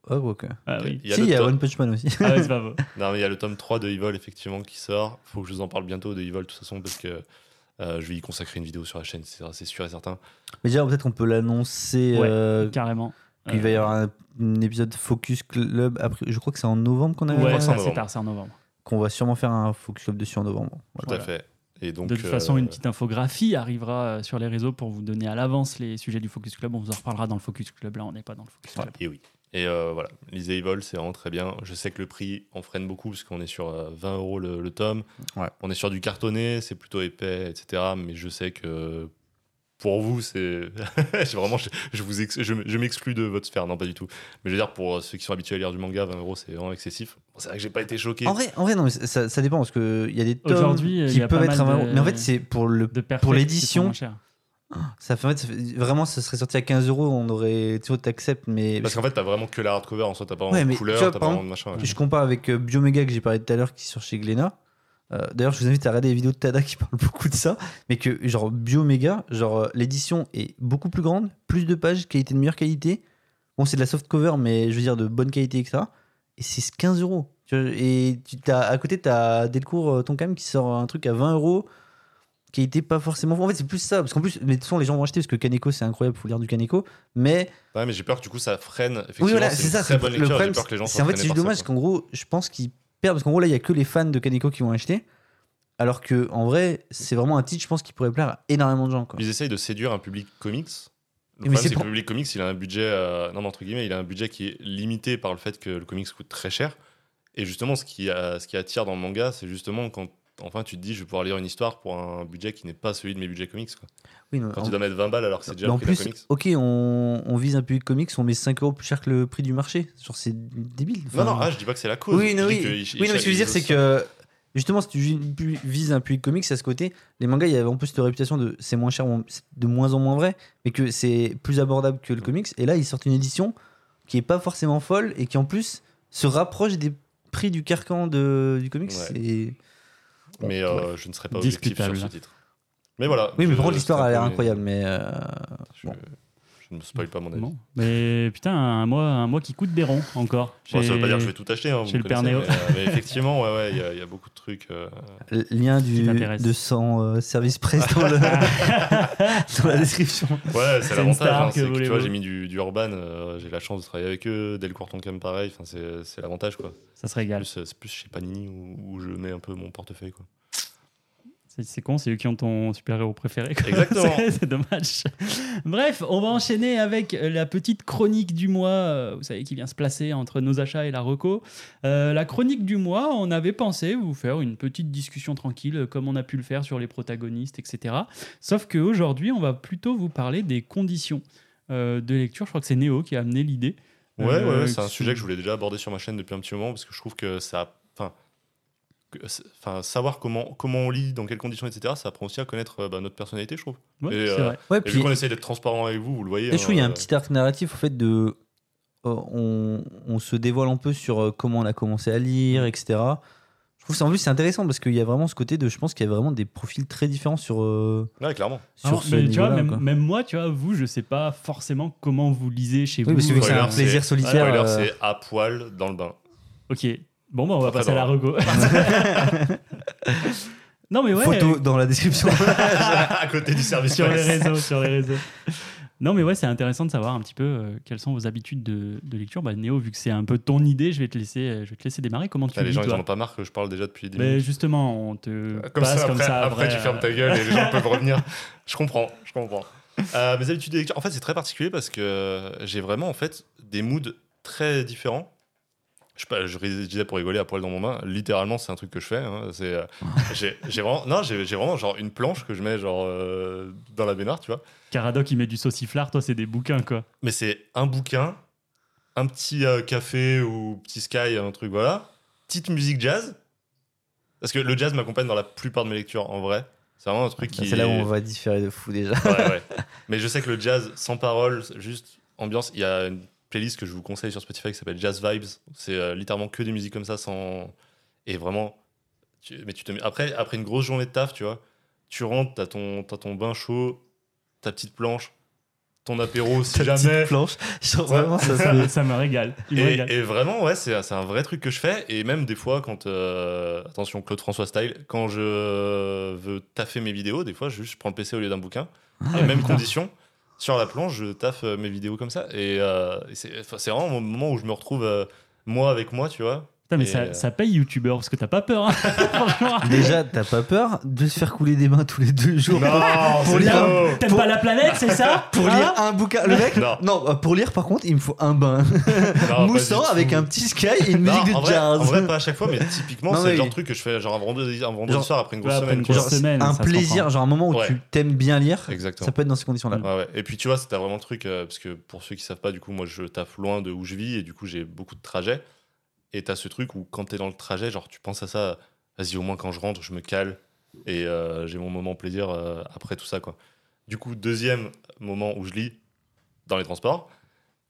Oh, ok. Ah oui. Il y a Si, il y a tome- One Punch Man aussi. Ah ouais, c'est pas beau. [LAUGHS] Non, mais il y a le tome 3 de Evil effectivement qui sort. Faut que je vous en parle bientôt de Evil de toute façon parce que euh, je vais y consacrer une vidéo sur la chaîne, c'est sûr et certain. Mais déjà, peut-être qu'on peut l'annoncer Ouais. euh, Carrément. qu'il va y avoir un, un épisode Focus Club. Après, je crois que c'est en novembre qu'on a Ouais, c'est tard, c'est en novembre. qu'on va sûrement faire un Focus Club dessus en novembre. Tout Voilà. à fait. Et donc, de toute euh, façon, une petite infographie arrivera euh, sur les réseaux pour vous donner à l'avance les sujets du Focus Club. On vous en reparlera dans le Focus Club. Là, on n'est pas dans le Focus Club. Et oui. Et euh, voilà, lisez Evil, c'est vraiment très bien. Je sais que le prix en freine beaucoup parce qu'on est sur euh, 20 euros le, le tome. Ouais. On est sur du cartonné, c'est plutôt épais, etc. Mais je sais que pour vous, [LAUGHS] c'est. Vraiment, je, je vous ex- je, je m'exclus de votre sphère, non pas du tout. Mais je veux dire, pour ceux qui sont habitués à lire du manga, 20 euros, c'est vraiment excessif. Bon, c'est vrai que j'ai pas été choqué. En vrai, en vrai, non, mais ça, ça dépend parce qu'il y a des tomes il qui y a peuvent pas être à mal 20 euros. de- Mais en fait, c'est pour le. De perfect, Pour qui l'édition, chers. Ça fait, en fait, ça fait- vraiment, ça serait sorti à 15 euros, on aurait. Tu vois, t'acceptes, mais. Parce qu'en fait, t'as vraiment que la hardcover en soi, t'as pas Ouais, vraiment mais de couleur, t'as pas vraiment de machin. ouais. Je compare avec euh, Biomega que j'ai parlé tout à l'heure qui sort chez Glénat. Euh, D'ailleurs, je vous invite à regarder les vidéos de Tada qui parlent beaucoup de ça. Mais que, genre, Biomega, genre, euh, l'édition est beaucoup plus grande, plus de pages, qualité de meilleure qualité. Bon, c'est de la soft cover, mais je veux dire de bonne qualité, etc. Et c'est 15 euros. Et tu as, à côté, tu as Delcourt euh, Tonkam qui sort un truc à 20 euros. Qualité pas forcément. En fait, c'est plus ça. Parce qu'en plus, mais de toute façon, les gens vont acheter parce que Kaneko, c'est incroyable, faut lire du Kaneko. Mais Ouais, mais j'ai peur que du coup, ça freine. Effectivement, oui, voilà, c'est ça. très c'est bonne le lecture. Problème, peur que les gens c'est en fait, c'est dommage qu'en gros, je pense qu'ils parce qu'en gros là, il y a que les fans de Kaneko qui vont acheter. Alors que en vrai, c'est vraiment un titre, je pense, qui pourrait plaire à énormément de gens. Quoi. Ils essayent de séduire un public comics. Le Mais problème, c'est que le public comics, il a un budget, euh, non, mais entre guillemets, il a un budget qui est limité par le fait que le comics coûte très cher. Et justement, ce qui, a- ce qui attire dans le manga, c'est justement quand enfin tu te dis, je vais pouvoir lire une histoire pour un budget qui n'est pas celui de mes budgets comics. Quoi. Oui, non, Quand tu dois mettre 20 balles alors que c'est déjà en plus, comics. ok, on, on vise un public comics, on met 5 euros plus cher que le prix du marché. Genre, c'est débile. Non, Enfin, non, ah, je dis pas que c'est la cause. oui, non, oui. que oui, non, mais ce que je veux dire, c'est que justement, si tu vi- vises un public comics, à ce côté, les mangas, il y avait en plus cette réputation de c'est moins cher, de moins en moins vrai, mais que c'est plus abordable que le Mm. comics. Et là, ils sortent une édition qui est pas forcément folle et qui en plus se rapproche des prix du carcan de, du comics. Ouais. Mais euh, je ne serais pas objectif sur Discutable. ce titre. Mais voilà. Oui, mais contre, l'histoire a l'air incroyable. Mais euh, Je, Bon. Je ne spoil pas mon avis. Bon. Mais putain, un mois, un mois qui coûte des ronds encore. Bon, ça Chez- veut pas dire que je vais tout acheter. Hein, chez le Père connaissez, Néo. Mais, euh, mais effectivement, ouais, ouais, il y a- il y, a beaucoup de trucs. euh, lien du, de 100 euh, service presse dans, le- [LAUGHS] dans la description. Ouais, c'est l'avantage. hein, que c'est que, tu vois, j'ai mis du, du Urban, euh, j'ai la chance de travailler avec eux. Delcourt Tonkam, pareil. Enfin, c'est c'est l'avantage, quoi. Ça se régale. Plus, euh, C'est plus chez Panini où, où je mets un peu mon portefeuille, quoi. C'est- con, c'est eux qui ont ton super-héros préféré. quoi. Exactement. [LAUGHS] C'est- dommage. Bref, on va enchaîner avec la petite chronique du mois, euh, vous savez, qui vient se placer entre nos achats et la reco. Euh, la chronique du mois, on avait pensé vous faire une petite discussion tranquille, euh, comme on a pu le faire sur les protagonistes, etc. Sauf qu'aujourd'hui, on va plutôt vous parler des conditions euh, de lecture. Je crois que c'est Néo qui a amené l'idée. Ouais, ouais, Euh, ouais, c'est un sujet que je voulais déjà aborder sur ma chaîne depuis un petit moment parce que je trouve que ça. Enfin. c'est- Enfin, savoir comment, comment on lit, dans quelles conditions, etc., ça apprend aussi à connaître euh, bah, notre personnalité, je trouve. Ouais, Et, c'est euh, vrai. Ouais, Et puis, vu qu'on essaie d'être transparent avec vous, vous le voyez. Et je trouve qu'il y a hein, un petit arc narratif au fait de. euh, on, on se dévoile un peu sur euh, comment on a commencé à lire, etc. Je trouve ça en plus c'est intéressant parce qu'il y a vraiment ce côté de. Je pense qu'il y a vraiment des profils très différents sur. euh, euh, Ouais, clairement. sur Alors, ce mais tu vois, niveau-là, même, moi, tu vois, vous, je sais pas forcément comment vous lisez chez Oui, vous. parce que c'est un plaisir solitaire. Euh, c'est à poil dans le bain. Ok. Bon, bah, on va passer à la reco. [LAUGHS] non, mais ouais. Photo dans la description. [LAUGHS] à côté du service sur les réseaux, sur les réseaux. Non, mais ouais, c'est intéressant de savoir un petit peu euh, quelles sont vos habitudes de, de lecture. Bah, Néo, vu que c'est un peu ton idée, je vais te laisser, euh, je vais te laisser démarrer. Comment tu Ah, les lis, gens, ils toi en ont pas marre que je parle déjà depuis 10 Mais minutes. justement, on te Comme passe ça, comme après, ça après, tu euh, fermes ta gueule et les gens [LAUGHS] peuvent revenir. Je comprends, je comprends. Euh, mes habitudes de lecture, en fait, c'est très particulier parce que j'ai vraiment en fait des moods très différents. Je, sais pas, je disais pour rigoler à poil dans mon main, littéralement c'est un truc que je fais. hein. C'est, euh, [LAUGHS] j'ai, j'ai vraiment, non, j'ai, j'ai vraiment genre une planche que je mets genre euh, dans la baignoire, tu vois. Caradoc, il met du sauciflard, toi, c'est des bouquins, quoi. Mais c'est un bouquin, un petit euh, café ou petit sky, un truc voilà, petite musique jazz. Parce que le jazz m'accompagne dans la plupart de mes lectures, en vrai. C'est vraiment un truc qui. C'est là où on va différer de fou déjà. Ouais, ouais. [LAUGHS] Mais je sais que le jazz sans parole, juste ambiance, il y a une playlist que je vous conseille sur Spotify qui s'appelle Jazz Vibes. C'est euh, littéralement que des musiques comme ça sans. Et vraiment. tu- Mais tu te mets... après, après une grosse journée de taf, tu vois, tu rentres, t'as ton, t'as ton bain chaud, ta petite planche, ton apéro si [LAUGHS] Ta petite jamais. planche. [LAUGHS] Genre Ouais. vraiment, ça, Ça, ça me- ça me régale. Me Et, régale. et vraiment, ouais, c'est c'est un vrai truc que je fais. Et même des fois, quand. euh, attention, Claude François style, quand je veux taffer mes vidéos, des fois, je, juste, je prends le PC au lieu d'un bouquin. Ah, et même putain. condition, sur la planche, je taffe euh, mes vidéos comme ça. Et, euh, c'est vraiment mon moment où je me retrouve, euh, moi avec moi, tu vois. Putain, mais ça, euh, ça paye youtubeur parce que t'as pas peur. hein. [LAUGHS] Franchement. Déjà, t'as pas peur de se faire couler des mains tous les deux jours Non, pour lire. T'aimes Pour- pas la planète, c'est ça [LAUGHS] pour Hein lire un bouquin Le mec Non. Non, euh, pour lire par contre, il me faut un bain Non, [LAUGHS] moussant avec un petit sky et une Non, musique en de vrai, jazz. en vrai, pas à chaque fois, mais typiquement, c'est le genre de truc que je fais genre un vendredi, un vendredi Genre- soir après une grosse Ouais, semaine. une grosse semaine, un plaisir, genre un moment où Ouais. tu t'aimes bien lire. Exactement. Ça peut être dans ces conditions-là. Ouais, ouais. Et puis tu vois, c'était vraiment le truc, euh, parce que pour ceux qui savent pas, du coup, moi je taffe loin de où je vis et du coup j'ai beaucoup de trajets. Et t'as ce truc où quand t'es dans le trajet, genre tu penses à ça, vas-y, au moins quand je rentre, je me cale et euh, j'ai mon moment plaisir euh, après tout ça, quoi. Du coup, deuxième moment où je lis, dans les transports.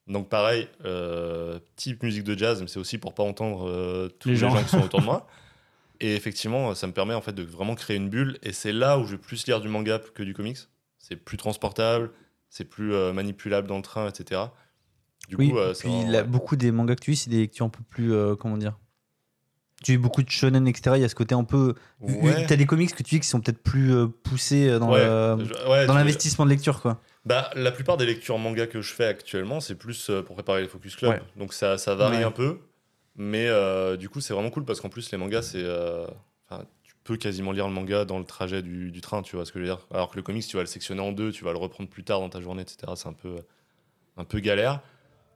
Donc pareil, euh, petite musique de jazz, mais c'est aussi pour pas entendre tous Les les, gens. gens. qui sont autour de moi. [LAUGHS] Et effectivement, ça me permet en fait de vraiment créer une bulle. Et c'est là où je vais plus lire du manga que du comics. C'est plus transportable, c'est plus manipulable dans le train, etc. Du Oui, coup, euh, puis là, beaucoup des mangas que tu lis, c'est des lectures un peu plus. euh, comment dire Tu lis beaucoup de shonen, etc. Il y a ce côté un peu. Ouais. T'as des comics que tu lis qui sont peut-être plus euh, poussés dans Ouais, ouais, l'investissement de lecture, quoi. Bah, la plupart des lectures manga que je fais actuellement, c'est plus pour préparer les Focus Club. Donc ça, ça varie un peu. Mais du coup, c'est vraiment cool parce qu'en plus, les mangas, c'est. enfin, tu peux quasiment lire le manga dans le trajet du, du train, tu vois ce que je veux dire. Alors que le comics, tu vas le sectionner en deux, tu vas le reprendre plus tard dans ta journée, etc. C'est un peu, un peu galère.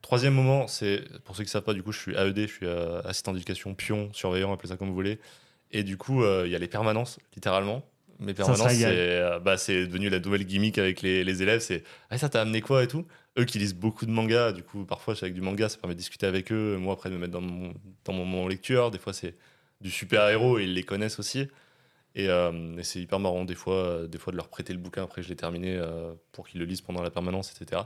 Troisième moment, c'est. Pour ceux qui ne savent pas, du coup, je suis AED, je suis euh, assistant d'éducation, pion, surveillant, appelez ça comme vous voulez. Et du coup, euh, il y a les permanences, littéralement. Mes permanences, c'est euh, bah, c'est devenu la nouvelle gimmick avec les, les élèves. C'est ah, ça t'a amené quoi et tout? Eux qui lisent beaucoup de mangas, du coup, parfois, c'est avec du manga, ça permet de discuter avec eux. Moi, après, de me mettre dans mon, dans mon, lecture. Des fois, c'est du super-héros et ils les connaissent aussi. Et, euh, et c'est hyper marrant, des fois, des fois, de leur prêter le bouquin après que je l'ai terminé pour qu'ils le lisent pendant la permanence, etc.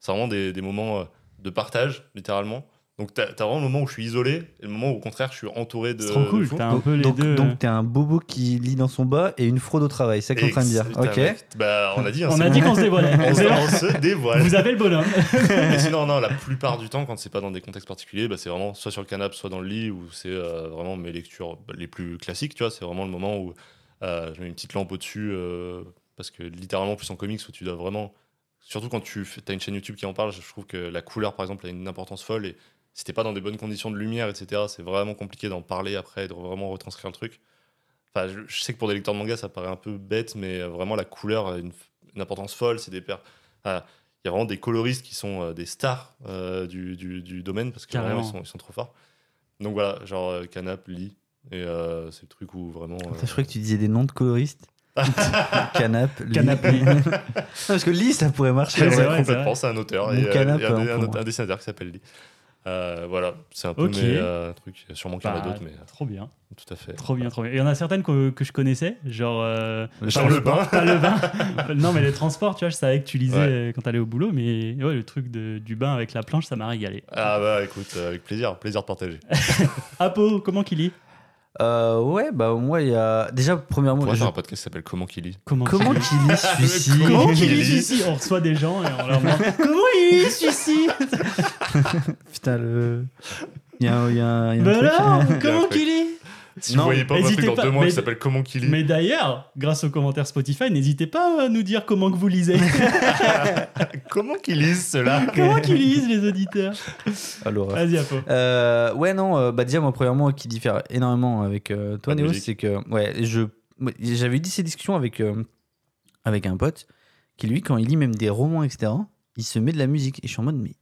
C'est vraiment des, des moments de partage, littéralement. Donc, t'as as vraiment le moment où je suis isolé et le moment où, au contraire, je suis entouré de. C'est trop cool. T'as un donc, peu les donc, deux. donc t'es un bobo qui lit dans son bas et une fraude au travail, c'est ça que t'es en train de dire. Ok. Bah, on a dit. hein, On a dit qu'on se dévoilait. On se- dévoile. Vous avez le bonhomme. [LAUGHS] Mais sinon, non, la plupart du temps, quand c'est pas dans des contextes particuliers, bah, c'est vraiment soit sur le canapé, soit dans le lit, où c'est euh, vraiment mes lectures bah, les plus classiques, tu vois. C'est vraiment le moment où euh, je mets une petite lampe au-dessus, euh, parce que littéralement, plus en comics, où tu dois vraiment. Surtout quand tu as une chaîne YouTube qui en parle, je trouve que la couleur, par exemple, a une importance folle. Et si t'es pas dans des bonnes conditions de lumière, etc., c'est vraiment compliqué d'en parler après, et de vraiment retranscrire le truc. Enfin, je, je sais que pour des lecteurs de manga, ça paraît un peu bête, mais euh, vraiment, la couleur a une, une importance folle. C'est des paires. ah, il y a vraiment des coloristes qui sont euh, des stars euh, du, du- du domaine parce que Carrément. vraiment, ils, sont, ils sont trop forts. Donc voilà, genre euh, Canap, Lee, et euh, c'est le truc où vraiment. Putain, Je croyais que tu disais des noms de coloristes. [LAUGHS] Canap. [LAUGHS] Non, Parce que Lee, ça pourrait marcher. C'est vrai, complètement, vrai. c'est un auteur. Et, euh, canap, il y a un, hein, un- un dessinateur qui s'appelle Lee. Euh, voilà, c'est un peu Ok. mes, euh, trucs. Sûrement qu'il y en a d'autres, mais Trop bien. tout à fait. Trop bien, trop bien. Et il y en a certaines que, que je connaissais, genre. euh, Genre pas le bain. Pas le bain. non, mais les transports, tu vois, je savais que tu lisais Ouais. euh, quand t'allais au boulot, mais ouais, le truc de- du bain avec la planche, ça m'a régalé. Ah bah écoute, avec plaisir, plaisir de partager. [LAUGHS] Apo, comment qu'il lit? Euh, ouais, bah moi, il y a. Déjà, premièrement, pourrait je- un podcast qui s'appelle Comment qu'il lit Comment, comment qu'il lit celui-ci [LAUGHS] Comment qu'il lit celui-ci On reçoit des gens et on leur demande [LAUGHS] Comment il lit celui-ci [LAUGHS] Putain, le. Il y a, y a y a un Mais truc. alors, comment qu'il lit Si Non, vous voyez pas un truc dans pas, deux mois mais- qui s'appelle Comment qu'il lit Mais d'ailleurs, grâce aux commentaires Spotify, n'hésitez pas à nous dire comment que vous lisez. [LAUGHS] Comment qu'ils lisent cela [LAUGHS] comment qu'ils lisent les auditeurs l'horreur. Vas-y, Apo. Euh, ouais, non, euh, bah déjà, moi, premièrement, qui diffère énormément avec euh, toi, Néo, c'est que, ouais, je, j'avais eu ces discussions avec, euh, avec un pote qui, lui, quand il lit même des romans, etc., il se met de la musique. Et je suis en mode, mais.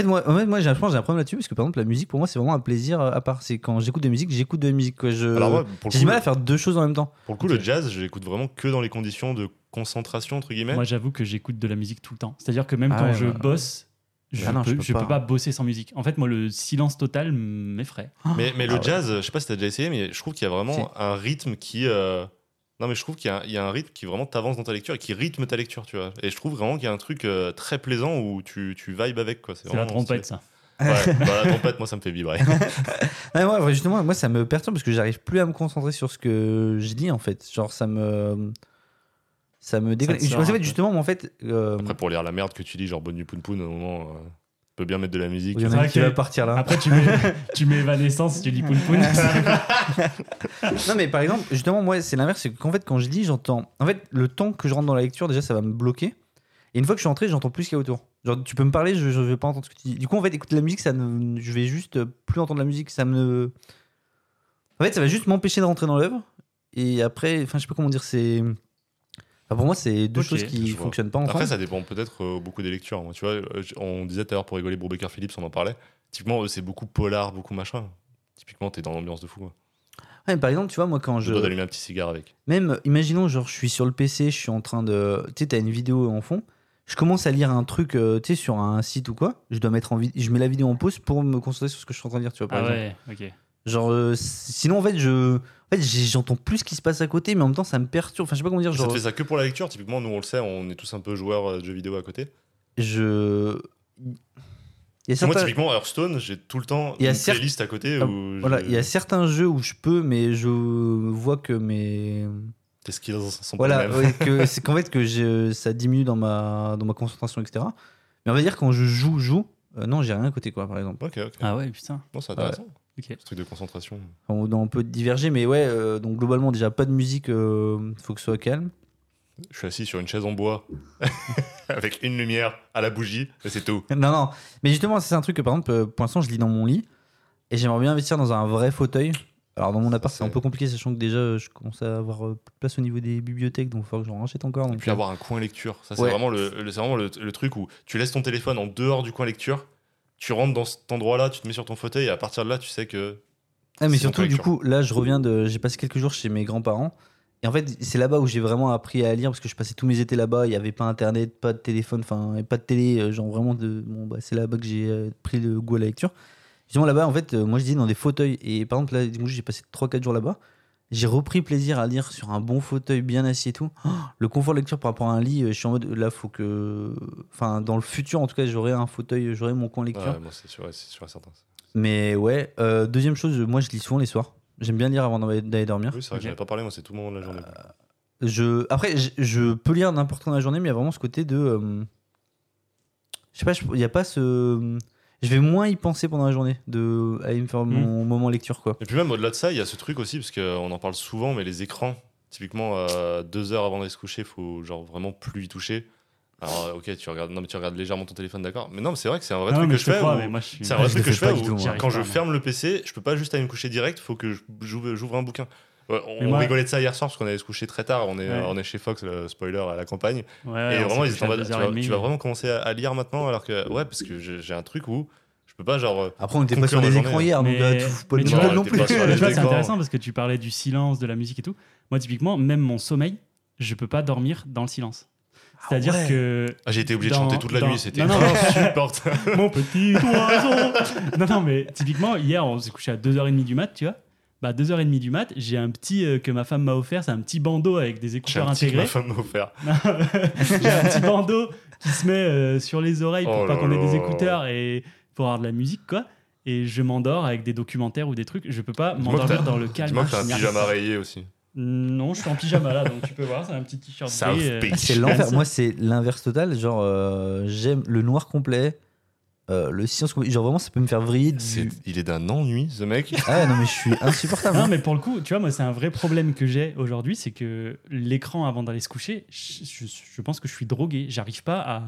Fait, moi, en fait, moi j'ai, je pense que j'ai un problème là-dessus parce que par exemple, la musique pour moi, c'est vraiment un plaisir euh, à part. C'est quand j'écoute de la musique, j'écoute de la musique. Quoi. Je, Alors moi, pour le j'ai coup, du mal à faire deux choses en même temps. Pour le coup, le jazz, je l'écoute vraiment que dans les conditions de concentration, entre guillemets. Moi, j'avoue que j'écoute de la musique tout le temps. C'est-à-dire que même Ah quand ouais, je bosse, je, Ah non, je peux, peux je peux pas. pas bosser sans musique. En fait, moi, le silence total m'effraie. Mais, mais Ah le ouais. jazz, je sais pas si t'as déjà essayé, mais je trouve qu'il y a vraiment Si. un rythme qui. euh, Non, mais je trouve qu'il y, a un- il y a un rythme qui vraiment t'avance dans ta lecture et qui rythme ta lecture, tu vois. Et je trouve vraiment qu'il y a un truc euh, très plaisant où tu, tu vibes avec, quoi. C'est la trompette, ça. Ouais, [LAUGHS] bah, la trompette, moi, ça me fait vibrer. [LAUGHS] Ouais, justement, moi, ça me perturbe parce que j'arrive plus à me concentrer sur ce que je lis en fait. Genre, ça me. Ça me déconne. te sort en un fait, peu. justement, moi, en fait. euh, Après, pour lire la merde que tu lis, genre Bonne nuit Poun Poun, à un moment, euh, tu peux bien mettre de la musique. il y en a qui va partir là. Après, tu mets, [LAUGHS] tu mets Evanescence, tu dis Poun Poun. [LAUGHS] Non, mais par exemple, justement, moi, c'est l'inverse. C'est qu'en fait, quand je lis, j'entends. En fait, le temps que je rentre dans la lecture, déjà, ça va me bloquer. Et une fois que je suis entré, j'entends plus ce qu'il y a autour. Genre, tu peux me parler, je, je vais pas entendre ce que tu dis. Du coup, en fait, écouter la musique, ça ne, je vais juste plus entendre la musique. Ça me. En fait, ça va juste m'empêcher de rentrer dans l'œuvre. Et après, enfin, je sais pas comment dire, c'est. Enfin, pour moi, c'est deux choses qui vois. fonctionnent pas ensemble. Après, ça dépend peut-être euh, beaucoup des lectures. Moi, tu vois, euh, on disait tout à l'heure pour rigoler, Brubaker Phillips, on en parlait. Typiquement, eux, c'est beaucoup polar, beaucoup machin. Typiquement, t'es dans l'ambiance de fou. quoi. Ouais, mais par exemple, tu vois, moi, quand Je je. dois d'allumer un petit cigare avec. Même, imaginons, genre, je suis sur le PC, je suis en train de. Tu sais, t'as une vidéo en fond. Je commence à lire un truc, euh, tu sais, sur un site ou quoi. Je dois mettre en Je mets la vidéo en pause pour me concentrer sur ce que je suis en train de lire, tu vois, par Ah exemple. ouais, ok. Genre, euh, sinon, en fait, je. En fait, j'ai- j'entends plus ce qui se passe à côté, mais en même temps, ça me perturbe. Enfin, je sais pas comment dire. Ça Genre, te fait ça que pour la lecture Typiquement, nous, on le sait, on est tous un peu joueurs euh, de jeux vidéo à côté. je. Il y a Moi, typiquement, Hearthstone, j'ai tout le temps Il y a une certes- playlist à côté Ah, où Voilà, je- il y a certains jeux où je peux, mais je vois que mes. tes skills sont Voilà, pas ouais, que [LAUGHS] c'est qu'en fait que je, ça diminue dans ma, dans ma concentration, etc. Mais on va dire quand je joue, joue, euh, non, j'ai rien à côté, quoi, par exemple. Ok, ok. Ah ouais, putain. Bon, c'est intéressant. Ok. Ce truc de concentration. On, on peut diverger, mais ouais, euh, donc globalement, déjà, pas de musique, euh, faut que ce soit calme. Je suis assis sur une chaise en bois [LAUGHS] avec une lumière à la bougie, et c'est tout. Non, non, mais justement, c'est un truc que par exemple, euh, pour l'instant, je lis dans mon lit et j'aimerais bien investir dans un vrai fauteuil. Alors, dans mon appart, c'est un peu compliqué, sachant que déjà, je commence à avoir euh, plus de place au niveau des bibliothèques, donc il faut que j'en rachète encore. Et Donc, puis euh, avoir un coin lecture. Ça, c'est Ouais. vraiment, le, le- c'est vraiment le, le truc où tu laisses ton téléphone en dehors du coin lecture, tu rentres dans cet endroit-là, tu te mets sur ton fauteuil, et à partir de là, tu sais que. Ah, mais surtout, du coup, là, je reviens de. J'ai passé quelques jours chez mes grands-parents. Et en fait, c'est là-bas où j'ai vraiment appris à lire parce que je passais tous mes étés là-bas. Il n'y avait pas internet, pas de téléphone, enfin, pas de télé. euh, Genre vraiment, de... bon, bah, c'est là-bas que j'ai euh, pris le goût à la lecture. Justement, là-bas, en fait, euh, moi, je dis dans des fauteuils. Et par exemple, là, du coup, j'ai passé 3-4 jours là-bas. J'ai repris plaisir à lire sur un bon fauteuil bien assis et tout. Oh, le confort de lecture par rapport à un lit, euh, je suis en mode là, faut que. Enfin, dans le futur, en tout cas, j'aurai un fauteuil, j'aurai mon coin lecture. Ouais, c'est sûr, c'est sûr et certain. Mais ouais, euh, deuxième chose, moi, je lis souvent les soirs. J'aime bien lire avant d'aller dormir. Oui, c'est vrai Ok. que j'en ai pas parlé, moi, c'est tout le moment de la journée. Je, après, je, je peux lire n'importe quand dans la journée, mais il y a vraiment ce côté de. euh, je sais pas, je- il n'y a pas ce. Je vais moins y penser pendant la journée, de aller me faire mon moment lecture, quoi. Et puis même au-delà de ça, il y a ce truc aussi, parce qu'on en parle souvent, mais les écrans, typiquement, euh, deux heures avant d'aller se coucher, faut genre vraiment plus y toucher. Alors, ok, tu regardes, non, mais tu regardes légèrement ton téléphone, d'accord. Mais non, mais c'est vrai que c'est un vrai non, truc que je fais. C'est un vrai [LAUGHS] truc que je fais quand je ferme le PC, je peux pas juste aller me coucher direct, faut que j'ouvre un bouquin. Ouais, on Mais moi- rigolait de ça hier soir parce qu'on allait se coucher très tard. On est, Ouais. on est chez Fox, le spoiler à la campagne. Ouais, et vraiment, ils étaient en mode, tu 2h30, vas, tu vas mais- vraiment commencer à, à lire maintenant alors que, ouais, parce que j'ai un truc où je peux pas, genre, euh, Après, on était pas sur les écrans hier, donc Mais- euh, tout, faut pas mais le tu vois, non plus. c'est intéressant parce que tu parlais du silence, de la musique et tout. Moi, typiquement, même mon sommeil, je peux pas dormir dans le silence. C'est-à-dire ouais. que ah, j'ai été obligé de chanter toute la dans- nuit, c'était insupportable. [LAUGHS] mon petit oiseau. non, non, mais typiquement, hier, on s'est couché à 2h30 du mat, tu vois. Bah, 2h30 du mat, j'ai un petit euh, que ma femme m'a offert, c'est un petit bandeau avec des écouteurs un petit que ma intégrés. femme m'a offert. [LAUGHS] j'ai un petit bandeau qui se met euh, sur les oreilles pour Oh pas qu'on ait des écouteurs et pour avoir de la musique, quoi. Et je m'endors avec des documentaires ou des trucs. Je peux pas m'endormir dans le calme. Dis-moi que t'as un pyjama rayé aussi. Non, je suis en pyjama là, donc tu peux voir, c'est un petit t-shirt gris. euh. Ah, c'est l'enfer. Moi, c'est l'inverse total. Genre, euh, j'aime le noir complet, euh, le silence. Genre, vraiment, ça peut me faire vriller. du- Il est d'un ennui, ce mec. [LAUGHS] Ah non, mais je suis insupportable. Non, mais pour le coup, tu vois, moi, c'est un vrai problème que j'ai aujourd'hui, c'est que l'écran avant d'aller se coucher, je, je- je pense que je suis drogué. J'arrive pas à,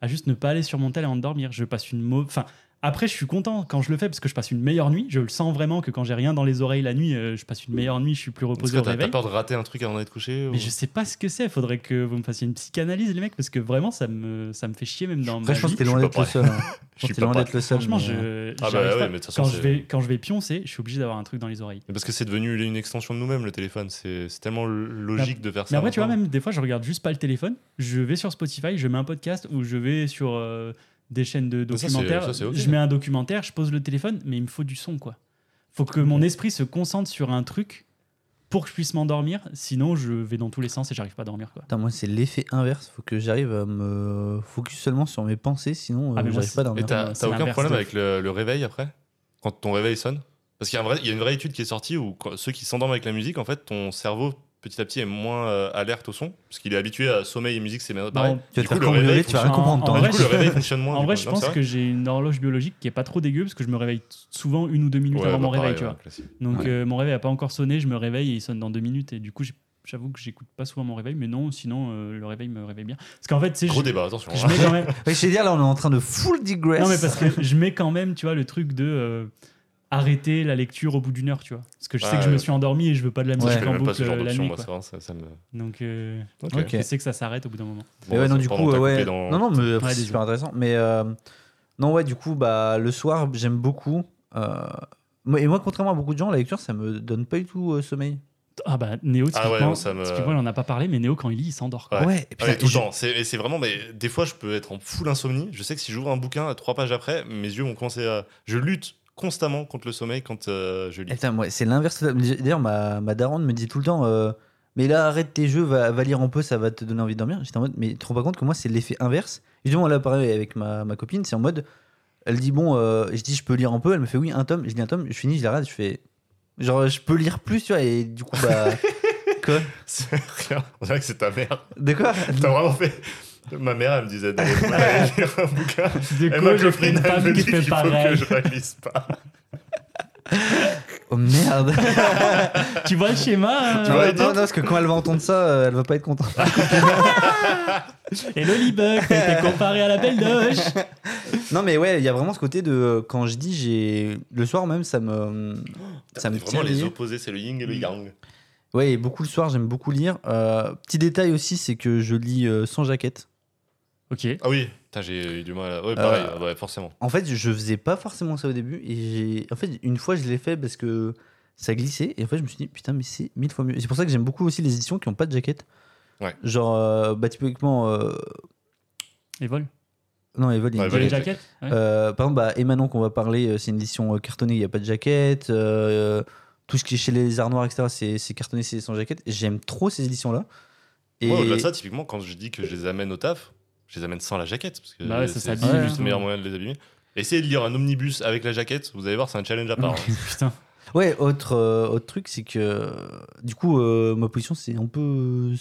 à juste ne pas aller sur mon tel et endormir. Je passe une mauvaise. Enfin, Après, je suis content quand je le fais parce que je passe une meilleure nuit. Je le sens vraiment que quand j'ai rien dans les oreilles la nuit, euh, je passe une meilleure nuit, je suis plus reposé que au t'as t'as réveil. peur de rater un truc avant d'être couché ou- Mais je sais pas ce que c'est. Faudrait que vous me fassiez une psychanalyse, les mecs, parce que vraiment, ça me, ça me fait chier même dans Après, ma je pense vie. que t'es je loin d'être le seul. hein. [LAUGHS] Je suis que t'es pas loin d'être le seul. Franchement, mais, euh, je, Ah bah ouais, mais façon, quand je vais quand je vais pioncer, je suis obligé d'avoir un truc dans les oreilles. Mais Parce que c'est devenu une extension de nous-mêmes, le téléphone. C'est c'est tellement logique de faire ça. Mais après, tu vois, même des fois, je regarde juste pas le téléphone. Je vais sur Spotify, je mets un podcast ou je vais sur euh, des chaînes de ça, documentaires. ça. Je mets un documentaire, je pose le téléphone, mais il me faut du son, quoi. Faut que mon esprit se concentre sur un truc pour que je puisse m'endormir. Sinon, je vais dans tous les sens et j'arrive pas à dormir, quoi. Putain, moi, c'est l'effet inverse. Faut que j'arrive à me focus seulement sur mes pensées, sinon Ah, euh, mais moi, j'arrive pas à Et dormir. c'est t'as aucun problème de- avec le, le réveil après? Quand ton réveil sonne? Parce qu'il y, a y une vraie étude qui est sortie où quand- ceux qui s'endorment avec la musique, en fait, ton cerveau petit à petit est moins euh, alerte au son, parce qu'il est habitué à sommeil et musique, c'est pareil. Non, Tu vas coup, faire le réveil tu vas rien comprendre. en- en Du vrai, coup, je- le réveil fonctionne moins. En vrai, coup. je Non, pense c'est que j'ai une horloge biologique qui est pas trop dégueu parce que je me réveille souvent une ou deux minutes Ouais, avant bah, mon réveil, pareil, tu vois. classique. Donc Ouais. euh, mon réveil a pas encore sonné, je me réveille et il sonne dans deux minutes et du coup j'avoue que j'écoute pas souvent mon réveil, mais non, sinon euh, le réveil me réveille bien. Parce qu'en fait, sais, Gros je, débat, attention. je hein. mets quand même. [LAUGHS] Ouais, je vais dire, là, on est en train de full digress. non mais parce que je mets quand même, tu vois, le truc de euh, arrêter la lecture au bout d'une heure, tu vois. Parce que je sais Ah, que je me ouais. suis endormi et je veux pas de la Ouais. musique Je fais en boucle ce genre euh, la nuit. moi, ça, ça me. Donc euh, je sais que ça s'arrête au bout d'un moment. Mais Bon, ouais, non, du coup, ouais. dans- Non, non, mais Ouais, c'est super intéressant. Mais euh, non, ouais, du coup, bah, le soir, j'aime beaucoup. euh, Et moi, contrairement à beaucoup de gens, la lecture, ça me donne pas du tout euh, sommeil. Ah bah Néo, Ah ouais, typiquement, non, ça me- typiquement, il en a pas parlé, mais Néo quand il lit, il s'endort. Ouais. Ouais, et putain, ouais, tout le temps. C'est vraiment, mais des fois, je peux être en full insomnie. Je sais que si j'ouvre un bouquin trois pages après, mes yeux vont commencer à. Je lutte constamment contre le sommeil quand euh, je lis. C'est l'inverse. D'ailleurs, ma, ma daronne me dit tout le temps euh, Mais là, arrête tes jeux, va, va lire un peu, ça va te donner envie de dormir. J'étais en mode Mais tu te rends pas compte que moi, c'est l'effet inverse? Coup, là, pareil, avec ma, ma copine, c'est en mode Elle dit Bon, euh, je dis Je peux lire un peu. Elle me fait Oui, un tome. Je lis un tome, je finis, je l'arrête, je fais Genre, je peux lire plus, tu vois. Et du coup, bah. [LAUGHS] quoi? C'est rien. On dirait que c'est ta mère. De quoi? T'as vraiment fait. Ma mère, elle me disait d'aller lire [LAUGHS] un bouquin. Ma je ferai copine, une elle me femme qui dit fait qu'il faut pareil que je réalise pas. Oh merde [LAUGHS] Tu vois le schéma Tu euh, vois, non, non, parce que quand elle va entendre ça, euh, elle va pas être contente. Et Lolibug, t'as été comparé à la belle doche. non, mais ouais, il y a vraiment ce côté de. euh, Quand je dis, j'ai. Le soir même, ça me. Ça me vraiment les lié. opposés, c'est le yin et le yang. Ouais, et beaucoup le soir, j'aime beaucoup lire. Euh, petit détail aussi, c'est que je lis euh, sans jaquette. Ok. Ah oui, j'ai eu du mal. à- Ouais, pareil, Euh, ouais, forcément. En fait, je faisais pas forcément ça au début. Et j'ai. En fait, une fois, je l'ai fait parce que ça glissait. Et en fait, je me suis dit, putain, mais c'est mille fois mieux. C'est pour ça que j'aime beaucoup aussi les éditions qui ont pas de jaquette. Ouais. Genre, euh, bah, typiquement. euh, Et vol. Non, Evol, il y a Ouais, une Evol, jaquette. jaquettes ouais. Euh, par exemple, bah, Emmanon qu'on va parler, c'est une édition cartonnée, il n'y a pas de jaquette. euh, tout ce qui est chez les arts noirs, etc., c'est cartonné, c'est sans jaquette. J'aime trop ces éditions-là. Et Moi, au-delà de ça, typiquement, quand je dis que je les amène au taf, je les amène sans la jaquette. Parce que Bah ouais, c'est justement. le meilleur moyen de les abîmer. Essayez de lire un omnibus avec la jaquette, vous allez voir, c'est un challenge à part. hein. [LAUGHS] Putain. ouais, autre, euh, autre truc, c'est que euh, du coup, euh, ma position, c'est un peu.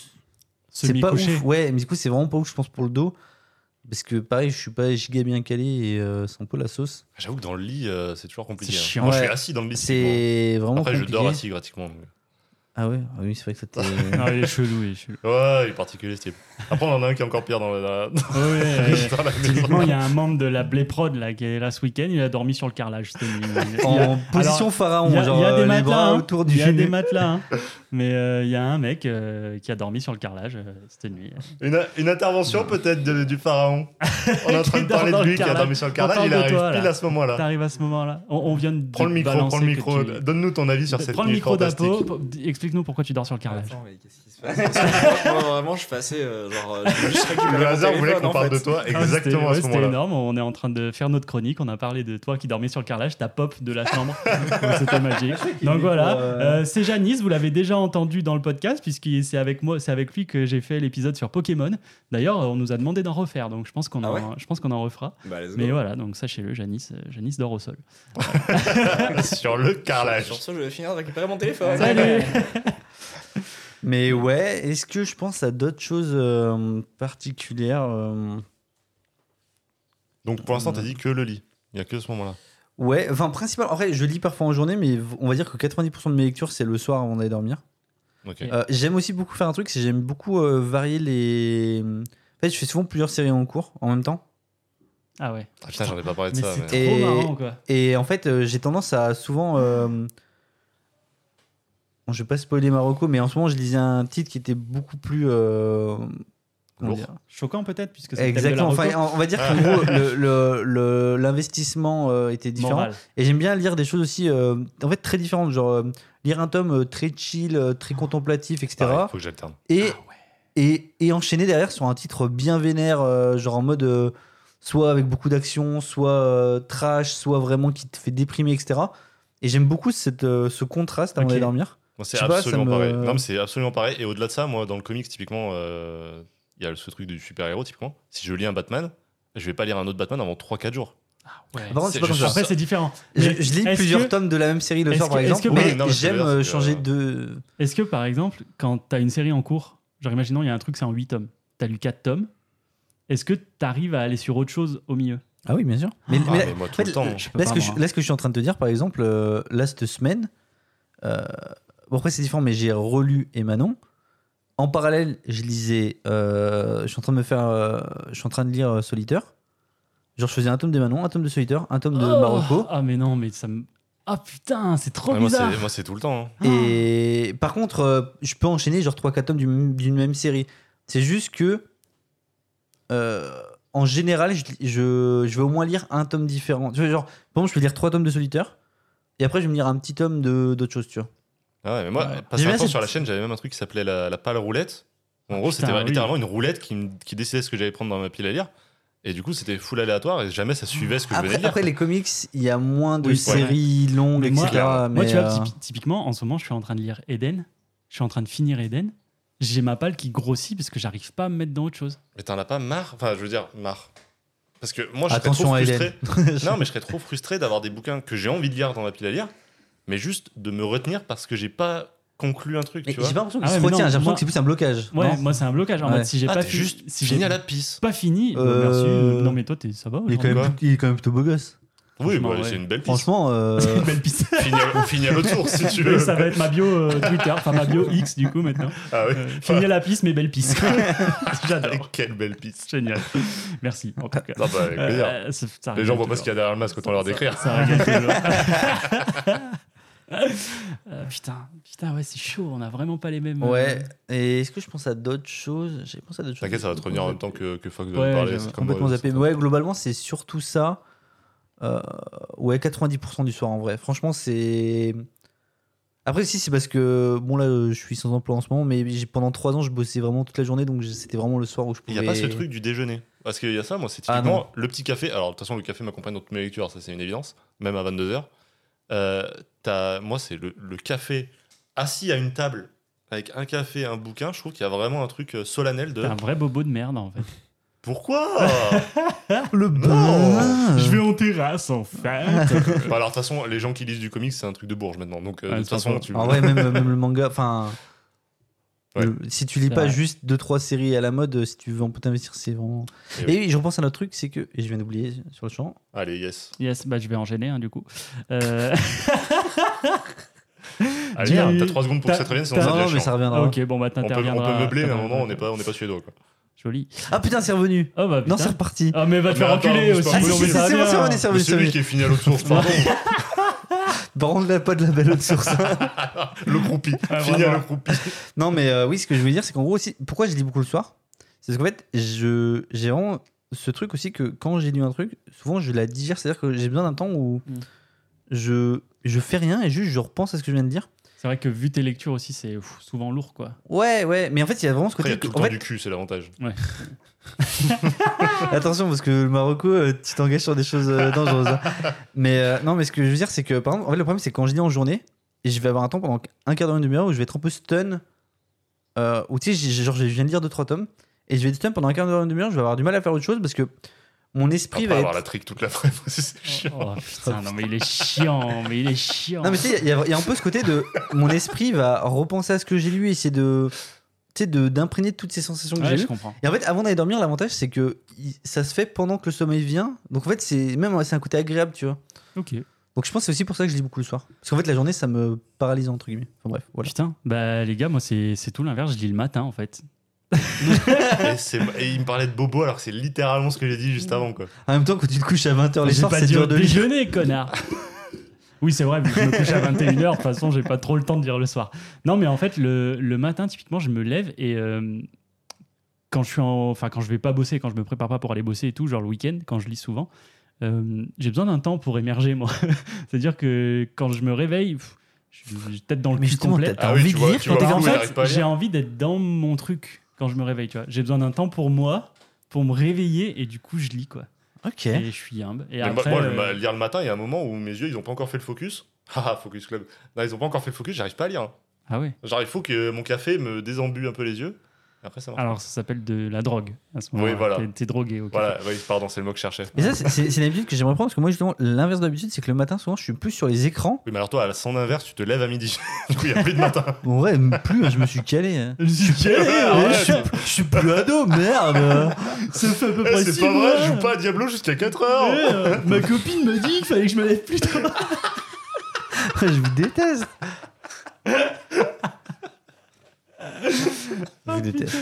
C'est pas ouf. Ouais, mais du coup, c'est vraiment pas ouf, je pense, pour le dos. Parce que pareil, je suis pas giga bien calé et euh, c'est un peu la sauce. J'avoue que dans le lit, euh, c'est toujours compliqué. C'est hein. chiant. Moi, je suis assis dans le lit. C'est vraiment Après, je dors assis gratuitement. Ah ouais, ah oui, c'est vrai que ça t'est. [LAUGHS] Ah, il est chelou, il est chelou. Ouais, il est particulier, ce type. Après, on en a un qui est encore pire dans la, Ouais, euh, dans la. [LAUGHS] Typiquement, il y a un membre de la Blé Prod là, qui est là ce week-end, il a dormi sur le carrelage. cette nuit. A- en position alors, pharaon, il y a, genre il y a euh, des les matelas, bras hein. autour du il y a des genou. matelas, hein. [LAUGHS] mais euh, il y a un mec euh, qui a dormi sur le carrelage euh, cette nuit. Une, une intervention peut-être de- du pharaon. On est en train de parler de lui qui a dormi sur le carrelage, il arrive toi, pile là. à ce moment-là. T'arrives à ce moment-là. On, on vient de Prends le micro, prends le micro. Donne-nous ton avis sur cette Prends le nuit micro fantastique. d'Apo. pour- Explique-nous pourquoi tu dors sur le carrelage. Attends, mais qu'est-ce qui se [LAUGHS] passe moi, vraiment, je passais. euh, genre, euh, je Le hasard voulait qu'on parle de toi Ah, exactement c'était- à ouais, ce C'était moment-là. énorme. On est en train de faire notre chronique. On a parlé de toi qui dormais sur le carrelage, ta pop de la chambre. [LAUGHS] Donc, C'était magique. Donc voilà, euh, Euh, c'est Janice. Vous l'avez déjà entendu dans le podcast puisque c'est avec moi, c'est avec lui que j'ai fait l'épisode sur Pokémon. D'ailleurs, on nous a demandé d'en refaire, donc je pense qu'on Ah en, ouais je pense qu'on en refera. Bah. Mais voilà, donc sachez-le, Janice, euh, Janice dort au sol. [LAUGHS] Sur le carrelage. Sur ce, je vais finir de récupérer mon téléphone. Salut. [LAUGHS] Mais ouais, est-ce que je pense à d'autres choses euh, particulières euh, Donc pour l'instant, t'as dit que le lit. Il n'y a que ce moment-là. Ouais, enfin, principalement. En vrai, je lis parfois en journée, mais on va dire que 90% de mes lectures, c'est le soir avant d'aller dormir. Ok. Et- Euh, j'aime aussi beaucoup faire un truc, c'est j'aime beaucoup euh, varier les. En fait, je fais souvent plusieurs séries en cours en même temps. Ah ouais. Ah, putain, j'en ai pas parlé de Mais ça. c'est mais- trop Et- marrant, quoi. Et en fait, euh, j'ai tendance à souvent. Bon, je vais pas spoiler Marocco, mais en ce moment, je lisais un titre qui était beaucoup plus. euh, dire Choquant peut-être, puisque c'est Exactement. Enfin, on va dire qu'en gros, le- le- le- l'investissement euh, était différent. Moral. Et j'aime bien lire des choses aussi, euh, en fait, très différentes. Genre, euh, lire un tome très chill, très contemplatif, etc. Pareil, faut que j'alterne. et, et, et enchaîner derrière sur un titre bien vénère, euh, genre en mode euh, soit avec beaucoup d'action, soit euh, trash, soit vraiment qui te fait déprimer, etc. Et j'aime beaucoup cette, euh, ce contraste avant Ok. d'aller dormir. C'est pas, absolument me- pareil. Non, mais c'est absolument pareil. Et au-delà de ça, moi, dans le comics, typiquement, euh, il y a ce truc du super-héros, typiquement. Si je lis un Batman, je vais pas lire un autre Batman avant 3-4 jours. Ouais. Contre, pas je ça. suis- Après, c'est différent. Je, Mais je lis est-ce plusieurs que- tomes de la même série le soir, par exemple, que- mais mais j'aime euh, que- changer de. Est-ce que par exemple, quand tu as une série en cours, genre imaginons il y a un truc, c'est en 8 tomes, tu as lu 4 tomes, est-ce que tu arrives à aller sur autre chose au milieu? Ah oui, bien sûr. Mais, Ah, mais- mais moi, tout en fait, le temps. peux Là, ce que je, moi. là, ce que je suis en train de te dire, par exemple, euh, là, cette semaine, euh, bon, après, c'est différent, mais j'ai relu Emanon. En parallèle, je lisais. euh, je suis en train de me faire. euh, je suis en train de lire euh, Solitaire. Genre, je faisais un tome d'Emanon, un tome de Solitaire, un tome de Oh Marocco. Ah mais non, mais ça me... Ah putain, c'est trop Ouais, moi, bizarre c'est- moi, c'est tout le temps. hein. Et par contre, euh, je peux enchaîner genre 3-4 tomes d'une d'une même série. C'est juste que. euh, en général, je, je, je vais au moins lire un tome différent. Tu vois, genre, par exemple, je vais lire 3 tomes de Solitaire. Et après, je vais me lire un petit tome de- d'autre chose, tu vois. Ah ouais, mais moi, Ouais. passé J'aime un bien temps cette- sur la chaîne, j'avais même un truc qui s'appelait la, la pâle roulette. En gros, putain, c'était oui. littéralement une roulette qui, me- qui décidait ce que j'allais prendre dans ma pile à lire. Et du coup, c'était full aléatoire et jamais ça suivait ce que je venais Après, de lire. après, les comics, il y a moins de Oui, c'est vrai. séries longues, Mais moi- etc. Moi, mais, tu vois, euh, typi- typiquement, en ce moment, je suis en train de lire Eden. Je suis en train de finir Eden. J'ai ma palle qui grossit parce que j'arrive pas à me mettre dans autre chose. Mais t'en as pas marre? Enfin, je veux dire, marre. Parce que moi, je serais Attention trop à frustré. [LAUGHS] Non, mais je serais trop frustré d'avoir des bouquins que j'ai envie de lire dans ma pile à lire, mais juste de me retenir parce que j'ai pas conclu un truc, Mais tu j'ai vois. pas l'impression qu'il Ah ouais, se retient, j'ai l'impression moi- que c'est plus un blocage. Ouais, non moi, c'est un blocage. En Ouais. mode, si j'ai Ah, pas fi- juste si fini j'ai à la pisse. pas fini, bah, Euh, merci. Non, mais toi, t'es- ça va il, est quand même, il est quand même plutôt beau gosse. Oui, bah, ouais. c'est une belle piste. Franchement, euh, [LAUGHS] C'est une belle piste. [LAUGHS] Fini à, fini à l'autre source si tu veux. ça va être ma bio euh, Twitter, enfin ma bio X du coup maintenant. Ah oui. Euh, fini à la piste, mais belle piste. [LAUGHS] J'adore. Quelle belle piste. Génial. Merci en tout cas. Non, bah, avec plaisir. Euh, ça- ça Les gens voient pas ce qu'il y a derrière le masque quand on leur décrire. Ça toujours. Euh, putain, putain, ouais, c'est chaud. On a vraiment pas les mêmes. euh, ouais. Et est-ce que je pense à d'autres choses? J'ai pensé à d'autres choses. T'inquiète, ça va te revenir en même temps que, que Fox va Ouais, parler. c'est complètement zappé. ouais, globalement, c'est surtout ça. Euh, ouais, 90% du soir en vrai. Franchement, c'est. Après, si, c'est parce que, bon, là, je suis sans emploi en ce moment, mais pendant 3 ans, je bossais vraiment toute la journée, donc j'ai- c'était vraiment le soir où je Il pouvais. n'y a pas ce truc du déjeuner? Parce qu'il y a ça, moi, c'est Ah, typiquement non. le petit café. Alors, de toute façon, le café m'accompagne dans toutes mes lectures, ça, c'est une évidence, même à 22h. Moi, c'est le, le café assis à une table avec un café, un bouquin. Je trouve qu'il y a vraiment un truc euh, solennel de un vrai bobo de merde en fait. [LAUGHS] pourquoi? [LAUGHS] Le Non. Je vais en terrasse en fait. [LAUGHS] Bah, Alors, de toute façon, les gens qui lisent du comics, c'est un truc de bourge maintenant. Donc, euh, Ouais, de toute façon, tu. En vrai, même, même le manga, enfin. Ouais. le- si tu lis pas vrai. juste 2-3 séries à la mode, si tu veux un peu t'investir, c'est vraiment. Et Et oui, je repense à un autre truc, c'est que. Et je viens d'oublier sur le champ. Allez, yes. Yes, bah je vais enchaîner hein, du coup. Euh, [LAUGHS] Allez, hein, t'as 3 secondes pour que ça te revienne, sinon ça Non, mais ça reviendra. ok, bon bah On peut, on t'interviendras. peut meubler, mais à un moment, t'interviendras. on n'est pas, on n'est pas suédois. Quoi. Joli. Ah putain, c'est revenu. Oh bah Non, c'est reparti. Ah mais va te faire enculer aussi. Ah, oui, c'est bon, c'est bon, c'est revenu, c'est celui revenu. qui est fini à l'autre source, pardon. [LAUGHS] Contre, là, pas de la belle autre source. [LAUGHS] le croupi. Ah, le croupi. non, mais euh, oui, ce que je voulais dire, c'est qu'en gros aussi, pourquoi je lis beaucoup le soir? C'est parce qu'en fait, je, j'ai vraiment ce truc aussi que quand j'ai lu un truc, souvent je la digère, c'est-à-dire que j'ai besoin d'un temps où Mm. je, je fais rien et juste je repense à ce que je viens de dire. C'est vrai que vu tes lectures aussi, c'est pff, souvent lourd quoi. Ouais, ouais, mais en fait, il y a vraiment ce Après, il y côté. a tout le en temps fait, du cul, c'est l'avantage. [LAUGHS] Attention, parce que le Marocco, euh, tu t'engages sur des choses euh, dangereuses. hein. Mais euh, non, mais ce que je veux dire, c'est que par exemple, en fait, le problème, c'est que quand je lis en journée, et je vais avoir un temps pendant un quart d'heure, une demi-heure où je vais être un peu stun. Euh, où tu sais, j'ai- genre, je viens de lire 2-3 tomes, et je vais être stun pendant un quart d'heure, une demi-heure, je vais avoir du mal à faire autre chose parce que mon esprit Après va avoir être. la trick toute la fois, [LAUGHS] c'est chiant. Oh putain, non mais il est chiant, mais il est chiant. Non, mais tu sais, il y, a- il y a un peu ce côté de. Mon esprit va repenser à ce que j'ai lu et essayer de. Tu sais, de- d'imprégner toutes ces sensations que Ouais, j'ai je lues. comprends. Et en fait, avant d'aller dormir, l'avantage, c'est que ça se fait pendant que le sommeil vient. Donc en fait, c'est même c'est un côté agréable, tu vois. Ok. Donc je pense que c'est aussi pour ça que je lis beaucoup le soir. Parce qu'en fait, la journée, ça me paralyse, entre guillemets. Enfin bref, voilà. Putain, bah les gars, moi c'est c'est tout l'inverse. Je lis le matin en fait. Et, il me parlait de bobo alors que c'est littéralement ce que j'ai dit juste avant quoi. En même temps, quand tu te couches à 20h les soirs, pas c'est dur de déjeuner, connard. Oui, c'est vrai, je me couche à 21h, de toute façon, j'ai pas trop le temps de lire le soir. Non, mais en fait, le, le matin, typiquement, je me lève et euh, quand je suis en, enfin, quand je vais pas bosser, quand je me prépare pas pour aller bosser et tout, genre le week-end, quand je lis souvent, euh, j'ai besoin d'un temps pour émerger, moi. [LAUGHS] C'est-à-dire que quand je me réveille, pff, je suis peut-être dans le Mais cul complet. Ah oui, envie tu de lire en fait, j'ai envie d'être dans mon truc quand je me réveille, tu vois. J'ai besoin d'un temps pour moi, pour me réveiller et du coup, je lis, quoi. Ok. Et je suis humble. Et après, moi, le euh, lire le matin, il y a un moment où mes yeux ils ont pas encore fait le focus. Haha, [LAUGHS] focus club. Non, ils ont pas encore fait le focus, j'arrive pas à lire. Ah ouais. Genre, il faut que mon café me désembue un peu les yeux. Et après, ça marche. Alors, ça s'appelle de la drogue à ce Oui, moment-là. voilà. T'es- T'es drogué, ok. Voilà, oui, pardon, c'est le mot que je cherchais. Et ça, c'est- c'est c'est une habitude que j'aimerais prendre parce que moi, justement, l'inverse d'habitude, c'est que le matin, souvent, je suis plus sur les écrans. Oui, mais alors toi, à son inverse, tu te lèves à midi. [LAUGHS] du coup, il n'y a plus de matin. [LAUGHS] En vrai, même plus, hein, je me suis calé. hein. Je suis calé, ouais, je, suis, je suis plus ado, merde. [LAUGHS] Ça fait à peu Eh, près c'est six pas vrai, je joue pas à Diablo jusqu'à 4 heures. Ouais, euh, ma copine me dit qu'il fallait que je me lève plus tôt. je vous déteste. Je vous déteste.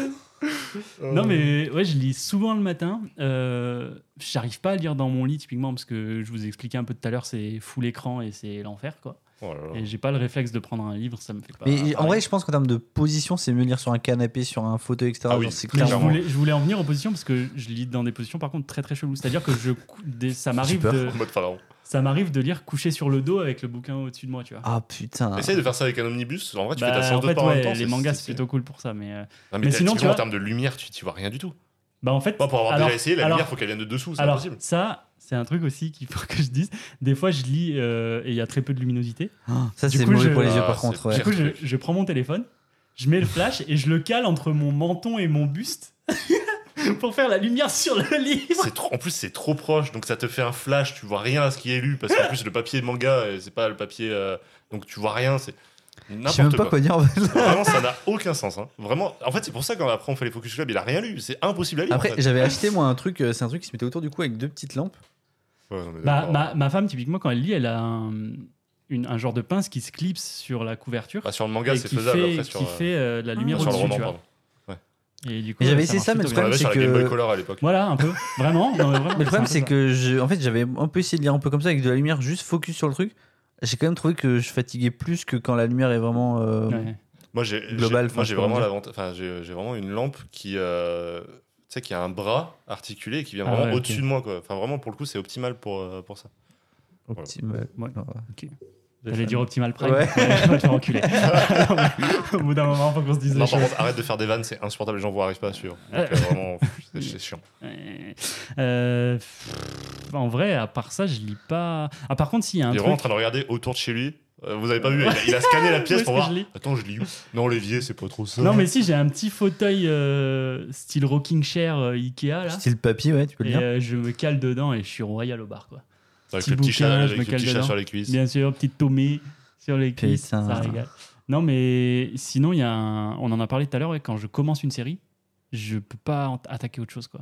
Non, mais ouais, je lis souvent le matin. Euh, J'arrive pas à lire dans mon lit, typiquement, parce que je vous ai expliqué un peu tout à l'heure, c'est full écran et c'est l'enfer, quoi. Oh là là. Et j'ai pas le réflexe de prendre un livre, ça me fait pas. Mais en vrai, je pense qu'en termes de position, c'est mieux lire sur un canapé, sur un fauteuil, etc. Ah oui. Genre, c'est je clairement. voulais, je voulais en venir aux positions parce que je lis dans des positions par contre très très cheloues. C'est-à-dire que je, ça m'arrive de, En mode pharaon. Ça m'arrive de lire couché sur le dos avec le bouquin au-dessus de moi, tu vois. Ah putain. Essaye de faire ça avec un omnibus. En vrai, tu Bah, fais ta séance en de fait, en ouais, même temps. les c'est- mangas c'est- plutôt cool pour ça, mais euh, Non, Mais mais, sinon, tu vois- en termes de lumière, tu, tu vois rien du tout. bah en fait. Moi, pour avoir alors- déjà essayé, la alors- lumière, faut qu'elle vienne de dessous, c'est impossible. ça, c'est un truc aussi qu'il faut [LAUGHS] que je dise. Des fois, je lis euh, et il y a très peu de luminosité. Ah, ça, c'est mauvais je- pour les yeux, Ah, par contre. ouais. Du coup, je prends mon téléphone, je mets le flash et je le cale entre mon menton et mon buste [LAUGHS] [LAUGHS] pour faire la lumière sur le livre. Trop- en plus, c'est trop proche, donc ça te fait un flash, tu vois rien à ce qui est lu, parce qu'en plus, le papier manga, euh, c'est pas le papier. euh, donc tu vois rien, c'est Je sais même n'importe pas quoi. quoi dire. en fait. Vraiment, ça n'a aucun sens. hein. Vraiment, en fait, c'est pour ça quand après on fait les Focus Club, il a rien lu. C'est impossible à lire. Après, en fait. j'avais acheté moi un truc, euh, c'est un truc qui se mettait autour du cou avec deux petites lampes. Ouais, Bah, d'accord. ma, ma femme, typiquement, quand elle lit, elle a un, une- un genre de pince qui se clipse sur la couverture. Bah, sur le manga, et c'est qui faisable. fait, Après, sur, qui euh, fait euh, de la lumière sur le au-dessus, roman, tu vois. pardon. Et du coup, Mais j'avais essayé ça, mais le l'avait c'est que- Game Boy Color à l'époque. Voilà, un peu. Vraiment. non, mais vraiment, Mais le problème, c'est que je, en fait, j'avais un peu essayé de lire un peu comme ça avec de la lumière, juste focus sur le truc. J'ai quand même trouvé que je fatiguais plus que quand la lumière est vraiment. euh. Ouais. Moi, j'ai Global, j'ai- moi, j'ai vraiment. Enfin, j'ai une lampe qui, euh, tu sais, qui a un bras articulé et qui vient Ah vraiment ouais, au-dessus de moi, quoi. Enfin, vraiment, pour le coup, c'est optimal pour, euh, pour ça. optimal. Ouais. J'allais dire Optimal Prime. Ouais. je vais te faire enculer. [LAUGHS] Au bout d'un moment, faut qu'on se dise Non, les par contre, arrête de faire des vannes, c'est insupportable. Les gens vous arrivent pas à suivre. Donc, euh, vraiment, c'est chiant. Euh, pff, en vrai, à part ça, je lis pas. Ah, par contre, s'il y a un Il est truc. vraiment en train de regarder autour de chez lui. Euh, vous avez pas vu il a, il a [LAUGHS] scanné la pièce pour voir. je lis Attends, je lis où? Non, l'évier, c'est pas trop ça. Non, mais si, j'ai un petit fauteuil euh, style rocking chair euh, Ikea là. Style papier, ouais, tu peux le Et dire. euh, je me cale dedans et je suis royal au bar quoi. Avec petit le petit bouquin, chat, je avec me le cale petit chat dedans. sur les cuisses. Bien sûr, petite tomée sur les cuisses, Putain. ça régale. Non, mais sinon, il y a un... on en a parlé tout à l'heure, ouais, quand je commence une série, je peux pas en- attaquer autre chose quoi.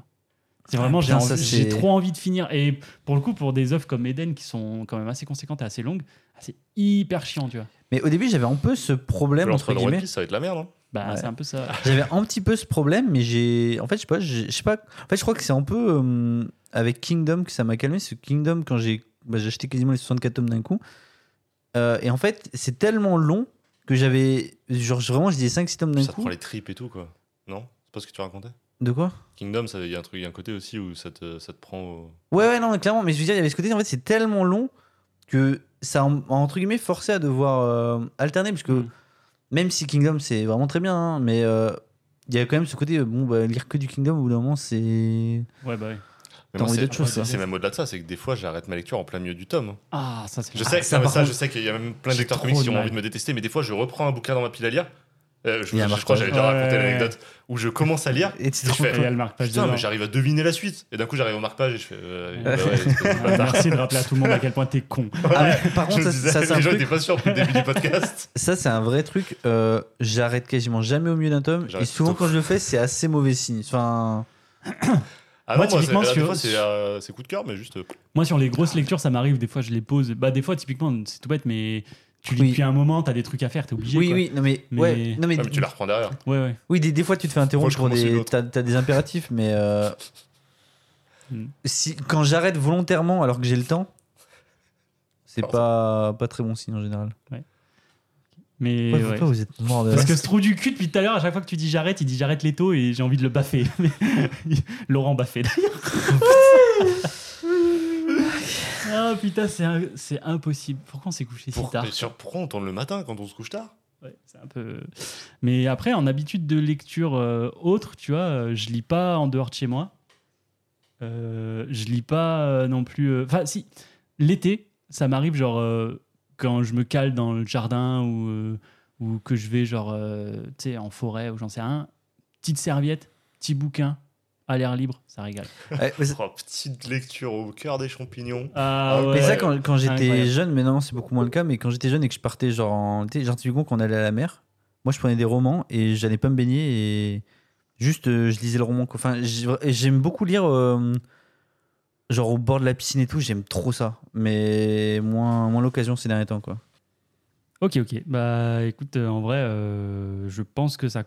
C'est vraiment, Ah, j'ai putain, ça, envie- j'ai c'est- trop envie de finir. Et pour le coup, pour des œuvres comme Eden qui sont quand même assez conséquentes et assez longues, ah, c'est hyper chiant, tu vois. Mais au début, j'avais un peu ce problème, Entre One guillemets. Piece, ça va être la merde. hein. Bah, Ouais. c'est un peu ça. [LAUGHS] J'avais un petit peu ce problème, mais j'ai. En fait, je sais pas, je sais pas. En fait, je crois que c'est un peu euh, avec Kingdom que ça m'a calmé. Ce Kingdom, quand j'ai bah, j'ai acheté quasiment les 64 tomes d'un coup. Euh, et en fait, c'est tellement long que j'avais. Genre, vraiment, je disais 5-6 tomes d'un Ça te coup. prend les tripes et tout, quoi. Non? C'est pas ce que tu racontais? De quoi? Kingdom, ça- il y a un truc, il y a un côté aussi où ça te, ça te prend au... Ouais, ouais, non, mais clairement. Mais je veux dire, il y avait ce côté, en fait, c'est tellement long que ça, m'a, entre guillemets, forcé à devoir euh, alterner. Parce que Mm. Même si Kingdom, c'est vraiment très bien, hein, mais euh, il y a quand même ce côté, euh, bon, bah, lire que du Kingdom, au bout d'un moment, c'est. Ouais, bah moi, envie c'est- d'autre chose, c'est- ça. C'est même au-delà de ça, c'est que des fois, j'arrête ma lecture en plein milieu du tome. Ah, ça c'est Je Ah, sais, ça, par ça, contre, je sais qu'il y a même plein de lecteurs comics qui ont envie de me détester, mais des fois, je reprends un bouquin dans ma pile à lire. Euh, je, crois que j'avais déjà raconté Ouais. l'anecdote où je commence à lire. Et tu je fais, le marque-page Putain, mais j'arrive à deviner la suite. Et d'un coup, j'arrive au marque-page et je fais. euh, bah ouais, Ah. [LAUGHS] Merci de rappeler à tout le monde à quel point t'es con. Ah, par contre, ça, disais, ça, c'est un les gens truc- étaient pas sûrs depuis le début du podcast. [LAUGHS] ça, c'est un vrai truc. euh, J'arrête quasiment jamais au milieu d'un tome. J'arrête Et souvent, quand je le fais, c'est assez mauvais signe. Enfin, Ah Moi, non, moi, c'est- typiquement, sur- fois, c'est euh, c'est coup de cœur, mais juste. Moi, sur les grosses lectures, ça m'arrive. Des fois, je les pose. Bah, des fois, typiquement, c'est tout bête, mais tu lis Oui. depuis un moment, t'as des trucs à faire, t'es obligé. Oui, quoi. oui, non mais, Mais- ouais, non mais, mais tu la reprends derrière. Ouais, ouais. oui, des, des fois tu te fais interrompre pour des, t'as, t'as des impératifs, mais euh, Hmm. si quand j'arrête volontairement alors que j'ai le temps, c'est pas pas très bon signe en général. Mais Ouais, ouais. pourquoi vous êtes mort de Parce que ce trou du cul, depuis tout à l'heure, à chaque fois que tu dis j'arrête, il dit j'arrête les taux et j'ai envie de le baffer. [LAUGHS] Laurent Baffé d'ailleurs. [LAUGHS] Ah putain, c'est un- c'est impossible. Pourquoi on s'est couché si Pour- tard mais sur- pourquoi on tourne le matin quand on se couche tard Ouais, c'est un peu. Mais après, en habitude de lecture euh, autre, tu vois, euh, je lis pas en dehors de chez moi. Euh, je lis pas euh, non plus. euh, Enfin, si, l'été, ça m'arrive genre euh, quand je me cale dans le jardin ou, euh, ou que je vais genre, euh, tu sais, en forêt ou j'en sais rien. Petite serviette, petit bouquin, à l'air libre, ça régale. Ouais, mais ça- Oh, Petite lecture au cœur des champignons. Ah, Ah, ouais. Mais ça, quand, quand j'étais jeune, mais non, c'est beaucoup moins le cas, mais quand j'étais jeune et que je partais, genre, en, tu sais, genre, typiquement, quand on allait à la mer, moi, je prenais des romans et j'allais pas me baigner et juste, euh, je lisais le roman. Enfin, j'aime beaucoup lire, euh, genre, au bord de la piscine et tout, j'aime trop ça, mais moins, moins l'occasion ces derniers temps, quoi. Ok, ok. Bah écoute, euh, en vrai, euh, je pense que ça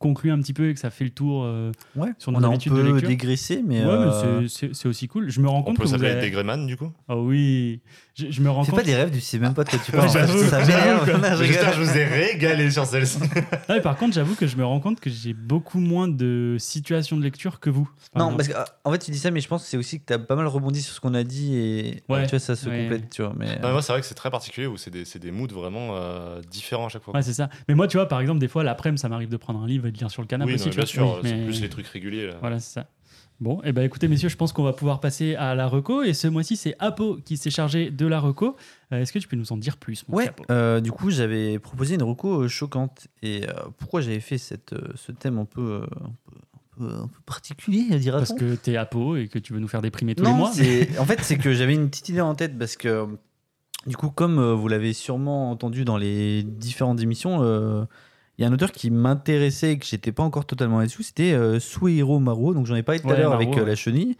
conclut un petit peu et que ça fait le tour. euh, Ouais, Sur nos on a un habitudes de peu lecture. dégraissé, mais. ouais, euh, mais c'est- c'est c'est aussi cool. Je me rends On compte peut que vous s'appeler avez... des Greyman du coup Ah oui, je, je me rends compte. pas des rêves, tu sais même pas de quoi tu [LAUGHS] parles. j'avoue, ça j'avoue, m'énerve. quoi. Non, je J'espère je vous ai régalé sur celle-ci. [LAUGHS] Ah ouais, par contre, j'avoue que je me rends compte que j'ai beaucoup moins de situations de lecture que vous. par Non, exemple. parce qu'en fait, tu dis ça, mais je pense que c'est aussi que tu as pas mal rebondi sur ce qu'on a dit et Ouais. tu vois, ça se Ouais. complète, tu vois. Mais, Non, mais moi, c'est vrai que c'est très particulier où c'est des, c'est des moods vraiment euh, différents à chaque fois. Ouais, c'est ça. Mais moi, tu vois, par exemple, des fois, l'après-midi, ça m'arrive de prendre un livre de lire sur le canapé oui, aussi. non, tu bien vois. sûr, Oui, c'est mais- plus les trucs réguliers. Là. Voilà, c'est ça. Bon, et ben écoutez, messieurs, je pense qu'on va pouvoir passer à la reco. Et ce mois-ci, c'est Apo qui s'est chargé de la reco. Euh, Est-ce que tu peux nous en dire plus, mon Ouais, Apo euh, du coup, j'avais proposé une reco euh, choquante. Et euh, pourquoi j'avais fait cette, euh, ce thème un peu, euh, un peu, un particulier, dira Parce que t'es Apo et que tu veux nous faire déprimer tous non, les mois. c'est- [LAUGHS] en fait, c'est que j'avais une petite idée en tête parce que, du coup, comme euh, vous l'avez sûrement entendu dans les différentes émissions, euh, il y a un auteur qui m'intéressait et que j'étais pas encore totalement là-dessus, c'était euh, Suehiro Maruo. Donc, j'en ai parlé tout à l'heure avec euh, ouais. La Chenille.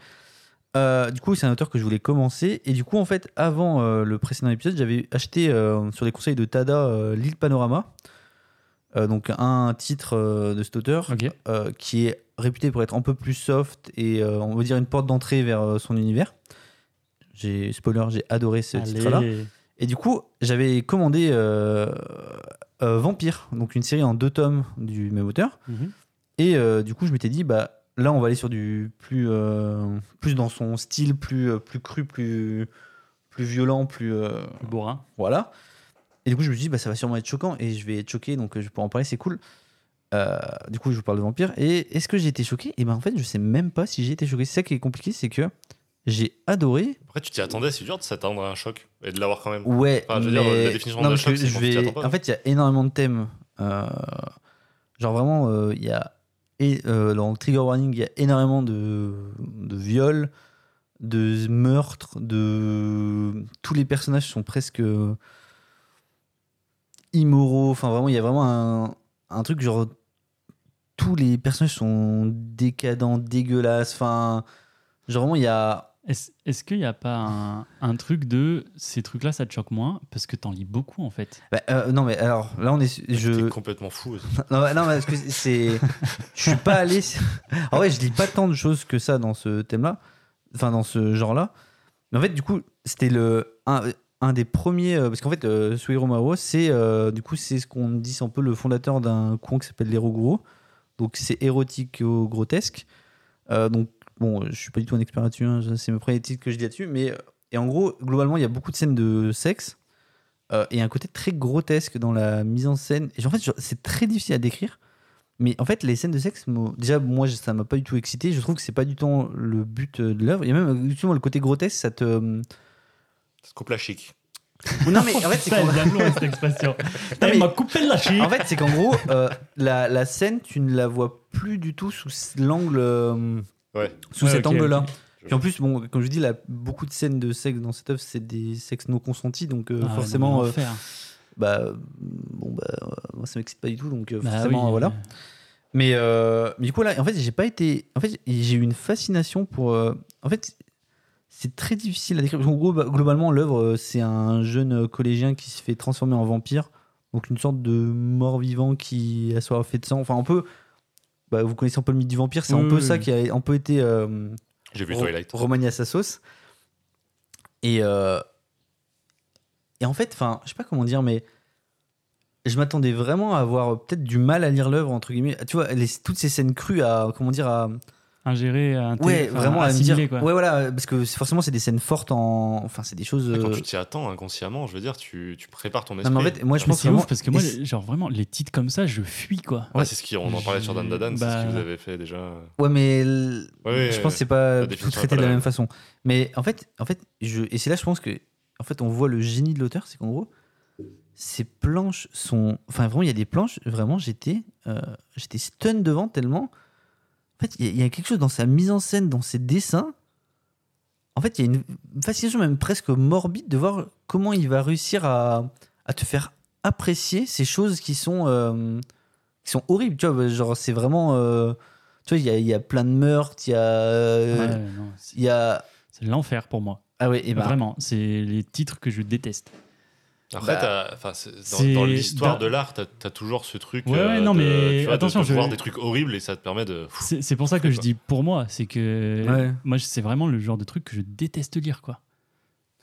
Euh, du coup, c'est un auteur que je voulais commencer. Et du coup, en fait, avant euh, le précédent épisode, j'avais acheté euh, sur les conseils de Tada L'île Panorama. Donc, un titre de cet auteur qui est réputé pour être un peu plus soft et on va dire une porte d'entrée vers son univers. J'ai spoiler, j'ai adoré ce titre-là. Et du coup, j'avais commandé euh, Vampire, donc une série en deux tomes du même auteur. Mhm. Et euh, du coup, je m'étais dit, bah là, on va aller sur du plus, euh, plus dans son style, plus, plus cru, plus, plus violent, plus euh, Bourrin. voilà. Et du coup, je me suis dit, bah, ça va sûrement être choquant et je vais être choqué, donc je peux en parler, c'est cool. Du coup, je vous parle de Vampire. Et est-ce que j'ai été choqué? Et ben en fait, je sais même pas si j'ai été choqué. C'est ça qui est compliqué, c'est que j'ai adoré. Après, tu t'y attendais, c'est dur de s'attendre à un choc et de l'avoir quand même. Ouais, Enfin, je veux dire, la définition d'un choc, je vais... En fait, il y a énormément de thèmes. Euh, Genre vraiment, euh, il y a et euh, dans trigger warning, il y a énormément de, de viols, de meurtres, de tous les personnages sont presque immoraux. Enfin, vraiment, il y a vraiment un, un truc genre tous les personnages sont décadents, dégueulasses. Enfin, genre vraiment, il y a Est-ce est-ce qu'il n'y a pas un, un truc de ces trucs-là, ça te choque moins parce que t'en lis beaucoup en fait? Bah, euh, non mais alors là on est T'es je complètement fou. [LAUGHS] Non, bah, non, mais parce que c'est. Je suis pas allé. En vrai, je lis pas tant de choses que ça dans ce thème-là. Enfin, dans ce genre-là. Mais en fait, du coup, c'était le. Un, un des premiers. euh, Parce qu'en fait, euh, Suihiro Maruo, c'est. euh, du coup, c'est ce qu'on dit, c'est un peu le fondateur d'un courant qui s'appelle l'Eroguro. Donc, c'est érotique grotesque. Euh, donc, bon, je suis pas du tout un expert là-dessus. hein, c'est mes premiers titres que je dis là-dessus. Mais. euh, Et en gros, globalement, il y a beaucoup de scènes de sexe. Euh, et un côté très grotesque dans la mise en scène. Et en fait, c'est très difficile à décrire. Mais en fait, les scènes de sexe, déjà, moi, ça m'a pas du tout excité. Je trouve que c'est pas du tout le but euh, de l'œuvre. Il y a même, justement, le côté grotesque, ça te. euh, Ça te coupe la chic. [LAUGHS] Non, mais en fait, c'est [LAUGHS] loin, cette expression. [LAUGHS] Non, Elle m'a coupé la chic. en fait, c'est qu'en gros, euh, la, la scène, tu ne la vois plus du tout sous l'angle. euh, Ouais. sous Ouais, cet angle-là. Puis en plus, bon, comme je dis, là, beaucoup de scènes de sexe dans cette œuvre, c'est des sexes non consentis, donc euh, Ah, forcément, non, euh, bah, bon, bah, euh, moi, ça m'excite pas du tout, donc Bah forcément, oui, voilà. Mais, euh, mais du coup, là, en fait, j'ai pas été. En fait, j'ai eu une fascination pour. euh, en fait, c'est très difficile à décrire. Parce qu'en gros, bah, globalement, l'œuvre, c'est un jeune collégien qui se fait transformer en vampire. Donc une sorte de mort-vivant qui a soit fait de sang. Enfin, un peu. Bah, vous connaissez un peu le mythe du vampire, c'est un peu ça qui a un peu été euh, J'ai vu Twilight. remanié à sa sauce. Et, euh, et en fait, enfin, je sais pas comment dire, mais je m'attendais vraiment à avoir peut-être du mal à lire l'œuvre, entre guillemets. Tu vois, les- toutes ces scènes crues à, comment dire, à, Ingéré, inté- ouais, vraiment à me dire, quoi. ouais, voilà, parce que forcément, c'est des scènes fortes en, enfin, c'est des choses. Quand euh, tu t'y attends inconsciemment, je veux dire, tu, tu prépares ton Non, esprit. mais en fait, moi, je Mais pense c'est vraiment. ouf parce que moi, genre vraiment, les titres comme ça, je fuis quoi. Ouais, c'est ce qui, on en parlait sur Dan Dadan, c'est ce Bah- que vous avez fait déjà. Ouais, mais l- Ouais, je pense que c'est pas tout traité de la la même même. façon. Mais en fait, en fait, je et c'est là je pense que en fait on voit le génie de l'auteur, c'est qu'en gros ces planches sont, enfin vraiment il y a des planches vraiment j'étais euh, j'étais stun devant tellement. En fait il y a- il y, a quelque chose dans sa mise en scène, dans ses dessins. En fait il y a une fascination même presque morbide de voir comment il va réussir à, à te faire apprécier ces choses qui sont euh, qui sont horribles. Tu vois, genre c'est vraiment euh, tu vois, il y a, il y a plein de meurtres, il y a. euh, Ouais, non, c'est Il y a. c'est l'enfer pour moi. Ah ouais, et ben. Vraiment, c'est les titres que je déteste. Après, Bah, dans, dans l'histoire de l'art, t'as as toujours ce truc. euh, Ouais, ouais, non, de- mais tu vois, de- attention, de, je- voir des trucs horribles et ça te permet de. C'est pour ça que je dis pour moi, c'est que Ouais. moi c'est vraiment le genre de truc que je déteste lire quoi.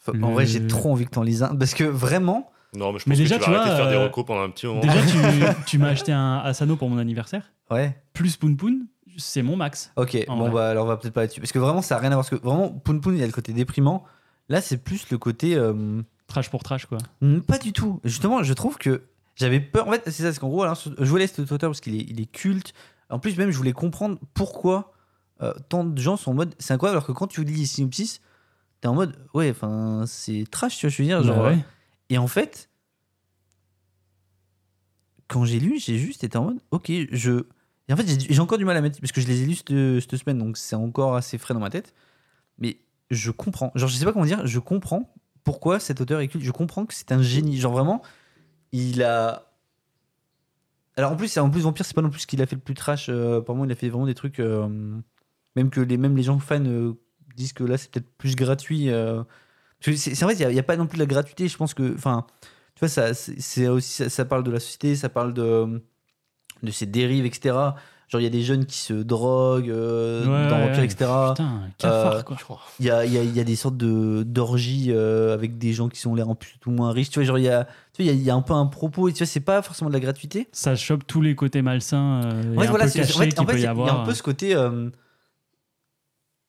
En Le- vrai, j'ai trop envie que t'en lises un. Parce que vraiment. Non, mais je pense Mais que déjà, tu tu vas vois, de faire des euh, recos pendant un petit moment. Déjà, tu, [LAUGHS] tu m'as acheté un Asano pour mon anniversaire, Ouais. plus Poon Poon, c'est mon max. Ok, bon, vrai. bah alors on va peut-être pas là-dessus. Parce que vraiment, ça a rien à voir. Parce que vraiment, Poun Poun, il y a le côté déprimant. Là, c'est plus le côté. euh, Trash pour trash quoi. hmm, Pas du tout. Justement, je trouve que j'avais peur. En fait, c'est ça, c'est qu'en gros, je voulais cet auteur parce qu'il est, il est culte. En plus, même, je voulais comprendre pourquoi euh, tant de gens sont en mode. C'est incroyable, alors que quand tu lis les synopsis, t'es en mode. Ouais, enfin, c'est trash, tu vois, je veux dire. Genre, Bah ouais. Et en fait, quand j'ai lu, j'ai juste été en mode, ok, je. Et en fait, j'ai j'ai encore du mal à mettre, parce que je les ai lus cette, cette semaine, donc c'est encore assez frais dans ma tête. Mais je comprends. Genre, je sais pas comment dire, je comprends pourquoi cet auteur est culte. Je comprends que c'est un génie. Genre, vraiment, il a. Alors, en plus, en plus Vampire, c'est pas non plus ce qu'il a fait le plus trash. Euh, par moi, il a fait vraiment des trucs. euh, même que les, même les gens fans euh, disent que là, c'est peut-être plus gratuit. euh, c'est fait, il n'y a, pas non plus de la gratuité. Je pense que. Enfin, tu vois, ça, c'est aussi, ça, ça parle de la société, ça parle de, de ses dérives, etc. Genre, il y a des jeunes qui se droguent euh, Ouais, dans Vampire, ouais. etc. Putain, cafard Euh, quoi. Il y a, il y, a, il y a des sortes de d'orgies euh, avec des gens qui sont l'air en plus ou moins riches. Tu vois, genre, il y a, tu vois, il y a, il y a un peu un propos. Et tu vois, c'est pas forcément de la gratuité. Ça chope tous les côtés malsains euh, Ouais, un voilà, en fait, en il y y, a- un peu ce côté euh,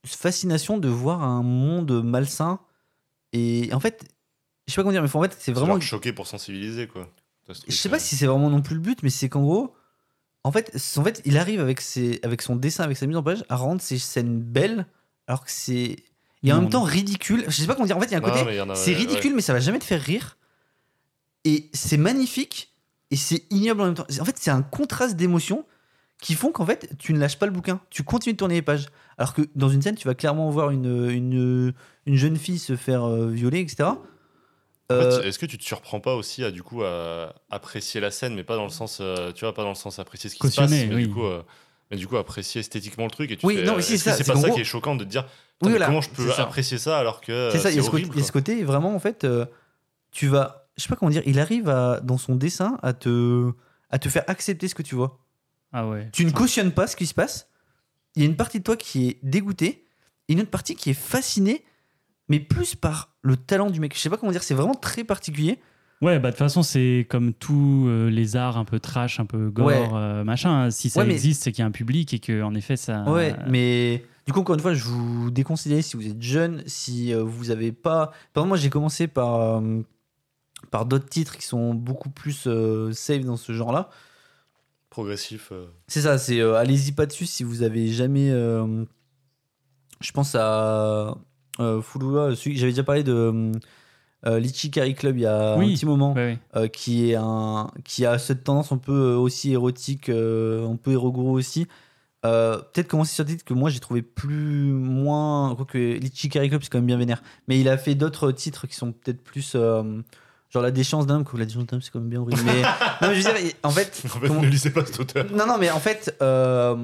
fascination de voir un monde malsain. Et en fait, je sais pas comment dire, mais en fait, c'est Vraiment choqué pour sensibiliser, quoi. Je sais pas si c'est vraiment non plus le but, mais c'est qu'en gros, en fait, en fait, il arrive avec, ses, avec son dessin, avec sa mise en page, à rendre ces scènes belles, alors que c'est. Et en Non. même temps ridicule. Je sais pas comment dire. En fait, il y a un non, côté. a- C'est ouais. ridicule, mais ça va jamais te faire rire. Et c'est magnifique, et c'est ignoble en même temps. En fait, c'est un contraste d'émotions qui font qu'en fait, tu ne lâches pas le bouquin. Tu continues de tourner les pages. Alors que dans une scène, tu vas clairement voir une, une, une jeune fille se faire euh, violer, etc. En fait, Euh, Est-ce que tu te surprends pas aussi à du coup à apprécier la scène, mais pas dans le sens, euh, tu vois, pas dans le sens apprécier ce qui se passe, mais oui. du coup, euh, mais du coup apprécier esthétiquement le truc et tu Oui, fais, non, c'est ça, pas ça gros- qui est choquant de te dire, Oui, voilà, comment je peux ça. apprécier ça alors que C'est ça, il y c'est a ce côté- vraiment, en fait, euh, tu vas. Je sais pas comment dire, il arrive à, dans son dessin à te, à te faire accepter ce que tu vois. Ah ouais. Tu ne cautionnes pas ce qui se passe. Il y a une partie de toi qui est dégoûtée, et une autre partie qui est fascinée, mais plus par le talent du mec. Je sais pas comment dire, c'est vraiment très particulier. Ouais, bah de toute façon, c'est comme tous euh, les arts un peu trash, un peu gore, Ouais. euh, machin. Si ça Ouais, mais- existe, c'est qu'il y a un public et que en effet, ça. Ouais, mais du coup, encore une fois, je vous déconseille si vous êtes jeune, si euh, vous avez pas. Par exemple, moi, j'ai commencé par, euh, par d'autres titres qui sont beaucoup plus euh, safe dans ce genre-là. Progressif. euh, C'est ça, c'est euh, allez-y pas dessus si vous avez jamais. euh, je pense à euh, j'avais déjà parlé de euh, l'Ichikari Club il y a Oui. un petit moment, euh, qui est un qui a cette tendance un peu euh, aussi érotique, euh, un peu éroguro aussi. Euh, Peut-être commencer sur des titres que moi j'ai trouvé plus moins. Quoique l'Ichikari Club c'est quand même bien vénère, mais il a fait d'autres titres qui sont peut-être plus. euh, Genre la déchéance d'un homme, que la déchéance d'un homme c'est quand même bien horrible. Mais [LAUGHS] non, mais je veux dire, en fait, En fait, comment- ne lisez pas cet auteur. non, non, mais en fait, euh,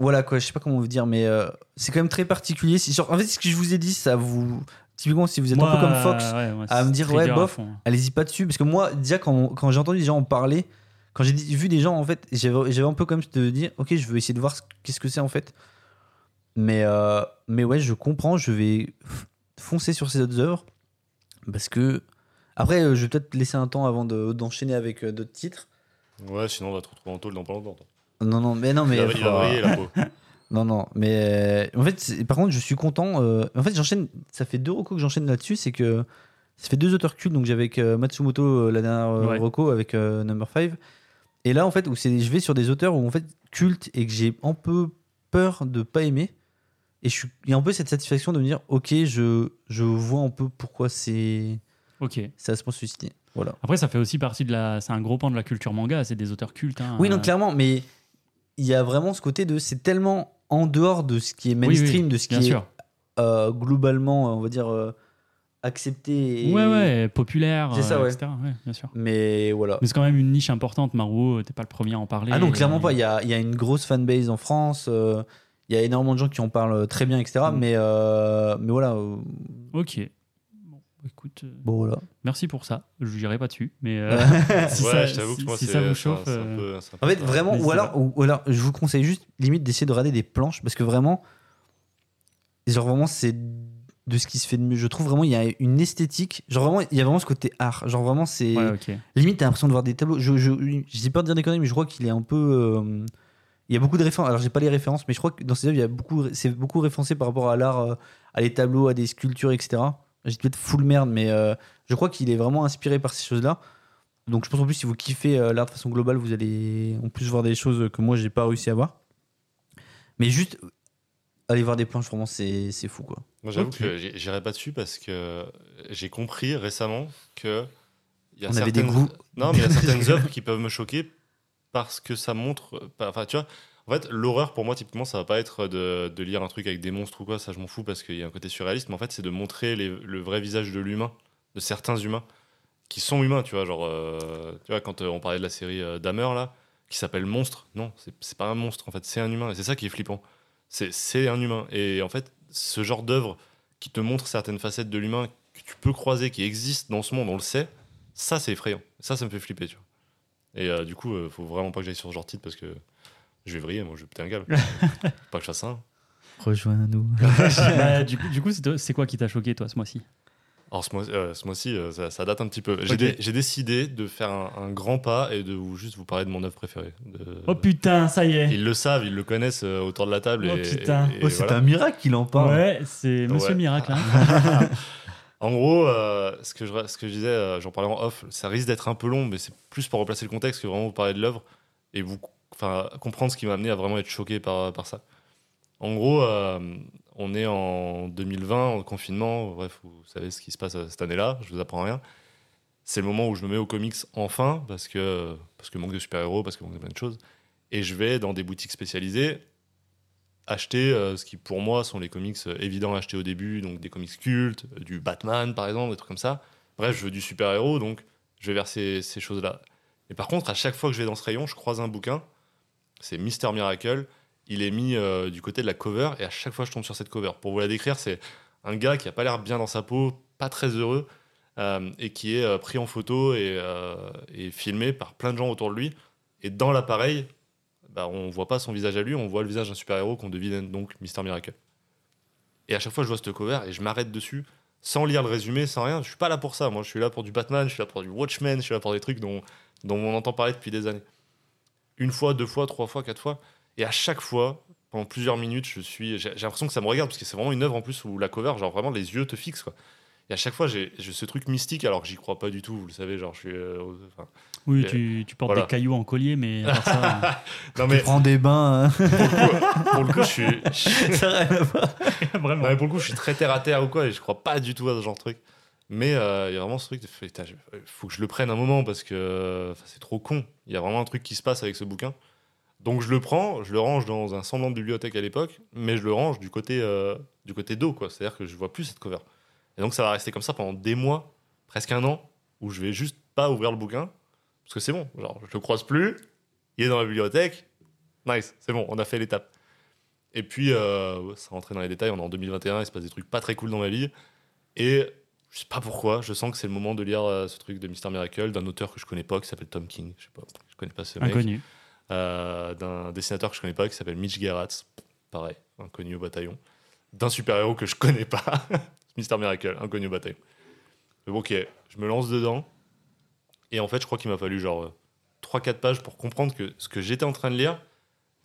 voilà quoi, je sais pas comment vous dire, mais euh, c'est quand même très particulier. Genre- en fait, ce que je vous ai dit, ça vous. Typiquement, si vous êtes un peu comme Fox, ouais, ouais, à me dire, ouais, bof, allez-y pas dessus. Parce que moi, déjà, quand, quand j'ai entendu des gens en parler, quand j'ai vu des gens, en fait, j'avais j'avais un peu comme de dire, ok, je veux essayer de voir ce- qu'est-ce que c'est en fait. Mais, euh, mais ouais, je comprends, je vais foncer sur ces autres œuvres. Parce que. Après, euh, je vais peut-être laisser un temps avant de- d'enchaîner avec d'autres titres. Ouais, sinon on va te retrouver en tôle dans pas longtemps. toi. Non, non, mais non, mais. il, il la peau. [LAUGHS] Non, non, mais euh, en fait, par contre, je suis content. euh, en fait, j'enchaîne. Ça fait deux recos que j'enchaîne là-dessus. C'est que ça fait deux auteurs cultes. Donc, j'avais avec euh, Matsumoto euh, la dernière euh, Ouais. reco avec euh, Number 5. Et là, en fait, où c'est, je vais sur des auteurs où en fait cultes et que j'ai un peu peur de pas aimer. Et je suis, il y a un peu cette satisfaction de me dire, ok, je, je vois un peu pourquoi c'est, Ok. ça se susciter. Voilà. Après, ça fait aussi partie de la. C'est un gros pan de la culture manga, c'est des auteurs cultes. hein. Oui, non, Euh, clairement, mais il y a vraiment ce côté de, c'est tellement en dehors de ce qui est oui, oui, mainstream, de ce qui est sûr. euh, globalement, on va dire, euh, accepté. et- Ouais, ouais, populaire, C'est ça, euh, ouais. etc. Ouais, bien sûr. Mais voilà. Mais c'est quand même une niche importante, Maruo, t'es pas le premier à en parler. Ah non, clairement pas. Il y a, y a une grosse fanbase en France. il y a énormément de gens qui en parlent très bien, etc. Mm. Mais, mais voilà. Ok. Écoute, euh, bon, voilà. merci pour ça. Je n'irai pas dessus, mais euh, [LAUGHS] si, ouais, ça, je t'avoue si- que moi si c'est ça vous chauffe. un euh, peu- c'est un peu En fait, vraiment, ou alors, ou, ou alors, je vous conseille juste limite d'essayer de regarder des planches parce que vraiment, genre vraiment, c'est de ce qui se fait de mieux. Je trouve vraiment, il y a une esthétique. Genre vraiment, il y a vraiment ce côté art. Genre vraiment, c'est. Ouais. Limite, t'as l'impression de voir des tableaux. Je, je, j'ai peur de dire des conneries, mais je crois qu'il est un peu. euh, il y a beaucoup de références. Alors, j'ai pas les références, mais je crois que dans ces œuvres, il y a beaucoup, c'est beaucoup référencé par rapport à l'art, à des tableaux, à des sculptures, etc. J'ai peut-être full merde, mais euh, je crois qu'il est vraiment inspiré par ces choses-là. Donc, je pense en plus, si vous kiffez euh, l'art de façon globale, vous allez en plus voir des choses que moi, j'ai pas réussi à voir. Mais juste, aller voir des planches, vraiment, c'est, c'est fou, quoi. Moi, j'avoue que j'irai pas dessus parce que j'ai compris récemment que il y a On avait des certaines- goûts. Non, mais il y a certaines [LAUGHS] œuvres qui peuvent me choquer parce que ça montre. Enfin, tu vois, en fait, l'horreur pour moi, typiquement, ça va pas être de, lire un truc avec des monstres ou quoi, ça je m'en fous parce qu'il y a un côté surréaliste, mais en fait, c'est de montrer le vrai visage de l'humain, de certains humains qui sont humains, tu vois. Genre, euh, tu vois, quand euh, on parlait de la série euh, là, qui s'appelle Monstre, non, c'est pas un monstre, en fait, c'est un humain, et c'est ça qui est flippant. C'est un humain. Et en fait, ce genre d'œuvre qui te montre certaines facettes de l'humain que tu peux croiser, qui existent dans ce monde, on le sait, ça c'est effrayant. Ça, ça me fait flipper, tu vois. Et euh, du coup, faut vraiment pas que j'aille sur ce genre de titre parce que je vais vriller, moi, je vais péter un câble. [LAUGHS] pas que je fasse ça. hein. Rejoins-nous. [LAUGHS] Bah, du coup, du coup, c'est quoi qui t'a choqué, toi, ce mois-ci? Alors, ce euh, mois-ci, euh, ça, ça date un petit peu. J'ai dé- décidé de faire un, un grand pas et de vous, juste vous parler de mon œuvre préférée. De- Oh putain, ça y est Ils le savent, ils le connaissent euh, autour de la table. Oh, et, putain. Oh, c'est voilà. un miracle qu'il en parle. Ouais, c'est Monsieur Ouais. Miracle. hein. [LAUGHS] En gros, euh, ce, que je, ce que je disais, euh, j'en parlais en off, ça risque d'être un peu long, mais c'est plus pour replacer le contexte que vraiment vous parler de l'œuvre et vous enfin, comprendre ce qui m'a amené à vraiment être choqué par, par ça. En gros, euh, on est en 2020, en confinement, bref, vous savez ce qui se passe euh, cette année-là, je vous apprends rien. C'est le moment où je me mets aux comics enfin, parce que, parce que manque de super-héros, parce que manque de plein de choses. Et je vais dans des boutiques spécialisées acheter euh, ce qui pour moi sont les comics évidents à acheter au début, donc des comics cultes, du Batman par exemple, des trucs comme ça. Bref, je veux du super-héros, donc je vais vers ces, ces choses-là. Et par contre, à chaque fois que je vais dans ce rayon, je croise un bouquin, c'est Mister Miracle, il est mis euh, du côté de la cover, et à chaque fois je tombe sur cette cover. Pour vous la décrire, c'est un gars qui a pas l'air bien dans sa peau, pas très heureux, euh, et qui est euh, pris en photo et, filmé par plein de gens autour de lui. Et dans l'appareil, bah, on voit pas son visage à lui, on voit le visage d'un super-héros qu'on devine donc Mister Miracle. Et à chaque fois, je vois cette cover et je m'arrête dessus sans lire le résumé, sans rien. Je suis pas là pour ça. Moi, je suis là pour du Batman, je suis là pour du Watchmen, je suis là pour des trucs dont, dont on entend parler depuis des années. Une fois, deux fois, trois fois, quatre fois. Et à chaque fois, pendant plusieurs minutes, je suis, j'ai j'ai l'impression que ça me regarde parce que c'est vraiment une œuvre en plus où la cover, genre vraiment les yeux te fixent quoi. Et à chaque fois, j'ai j'ai ce truc mystique alors que j'y crois pas du tout. Vous le savez, genre je suis. euh, enfin, Oui, tu, tu portes voilà. des cailloux en collier, mais à part ça, [LAUGHS] non Tu mais prends des bains. hein. pour le coup, pour le coup, je suis, je- [LAUGHS] Ça a rien à voir. euh, [LAUGHS] vraiment. Non, mais pour le coup, je suis très terre à terre ou quoi, et je crois pas du tout à ce genre de truc. Mais euh, il y a vraiment ce truc putain, je- faut que je le prenne un moment parce que enfin, c'est trop con. Il y a vraiment un truc qui se passe avec ce bouquin. Donc je le prends, je le range dans un semblant de bibliothèque à l'époque, mais je le range du côté, euh, du côté dos, quoi. C'est-à-dire que je vois plus cette cover. Et donc ça va rester comme ça pendant des mois, presque un an, où je vais juste pas ouvrir le bouquin, parce que c'est bon, genre je le croise plus, il est dans la bibliothèque, nice, c'est bon, on a fait l'étape. Et puis, euh, ça rentrait dans les détails, on est en 2021, il se passe des trucs pas très cool dans ma vie. Et je sais pas pourquoi, je sens que c'est le moment de lire euh, ce truc de Mister Miracle d'un auteur que je connais pas, qui s'appelle Tom King. Je sais pas, je connais pas ce mec. Inconnu. Euh, d'un dessinateur que je connais pas, qui s'appelle Mitch Gerrats. Pareil, inconnu au bataillon. D'un super-héros que je connais pas, [LAUGHS] Mister Miracle, inconnu au bataillon. Mais bon, ok, je me lance dedans. Et en fait, je crois qu'il m'a fallu genre 3-4 pages pour comprendre que ce que j'étais en train de lire,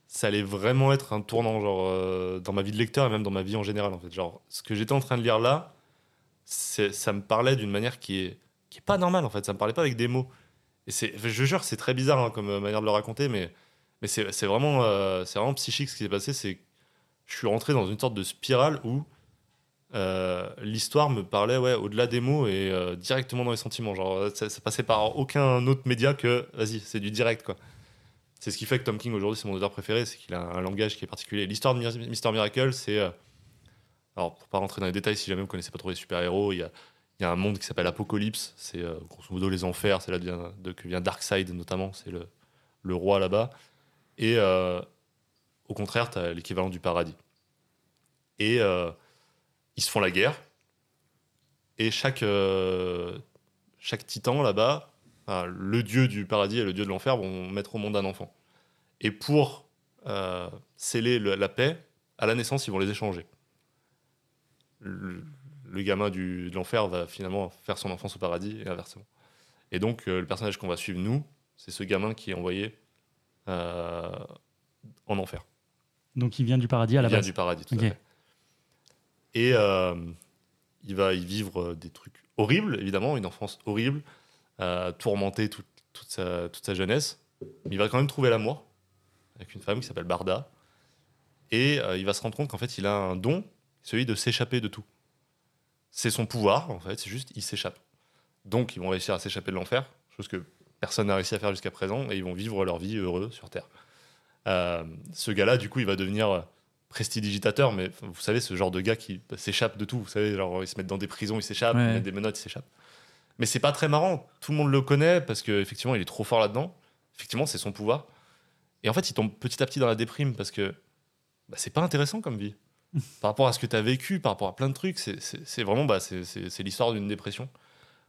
ça allait vraiment être un tournant genre euh, dans ma vie de lecteur et même dans ma vie en général en fait. Genre ce que j'étais en train de lire là, ça me parlait d'une manière qui est qui est pas normale en fait. Ça me parlait pas avec des mots. Et je jure, c'est très bizarre hein, comme euh, manière de le raconter, mais mais c'est vraiment euh, c'est vraiment psychique ce qui s'est passé. C'est je suis rentré dans une sorte de spirale où euh, l'histoire me parlait ouais au-delà des mots et directement dans les sentiments. Genre ça, ça passait par aucun autre média que vas-y c'est du direct quoi. C'est ce qui fait que Tom King aujourd'hui c'est mon auteur préféré, c'est qu'il a un langage qui est particulier. L'histoire de Mister Miracle, c'est alors pour pas rentrer dans les détails, si jamais vous connaissez pas trop les super héros, il y a, un monde qui s'appelle Apocalypse, c'est euh, grosso modo les enfers, c'est là que vient Darkseid notamment, c'est le, roi là-bas. Et euh, au contraire, tu as l'équivalent du paradis. Et euh, ils se font la guerre. Et chaque, chaque titan là-bas, le dieu du paradis et le dieu de l'enfer vont mettre au monde un enfant. Et pour sceller le- la paix, à la naissance, ils vont les échanger. Le, le gamin du, de l'enfer va finalement faire son enfance au paradis et inversement. Et donc, euh, le personnage qu'on va suivre, nous, c'est ce gamin qui est envoyé euh, en enfer. Donc il vient du paradis à la Il vient base. du paradis, tout à fait. Et euh, il va y vivre des trucs horribles, évidemment, une enfance horrible, tourmentée toute, toute, sa, toute sa jeunesse. Mais il va quand même trouver l'amour avec une femme qui s'appelle Barda. Et il va se rendre compte qu'en fait, il a un don, celui de s'échapper de tout. C'est son pouvoir, en fait, c'est juste, il s'échappe. Donc, ils vont réussir à s'échapper de l'enfer, chose que personne n'a réussi à faire jusqu'à présent, et ils vont vivre leur vie heureux sur Terre. Euh, ce gars-là, du coup, il va devenir prestidigitateur, mais vous savez, ce genre de gars qui bah, s'échappe de tout. Vous savez, genre, ils se mettent dans des prisons, ils s'échappent, Ouais. ils mettent des menottes, ils s'échappent. Mais c'est pas très marrant. Tout le monde le connaît parce qu'effectivement, il est trop fort là-dedans. Effectivement, c'est son pouvoir. Et en fait, il tombe petit à petit dans la déprime parce que bah, c'est pas intéressant comme vie. [LAUGHS] par rapport à ce que tu as vécu, par rapport à plein de trucs, c'est- vraiment bah, c'est- l'histoire d'une dépression.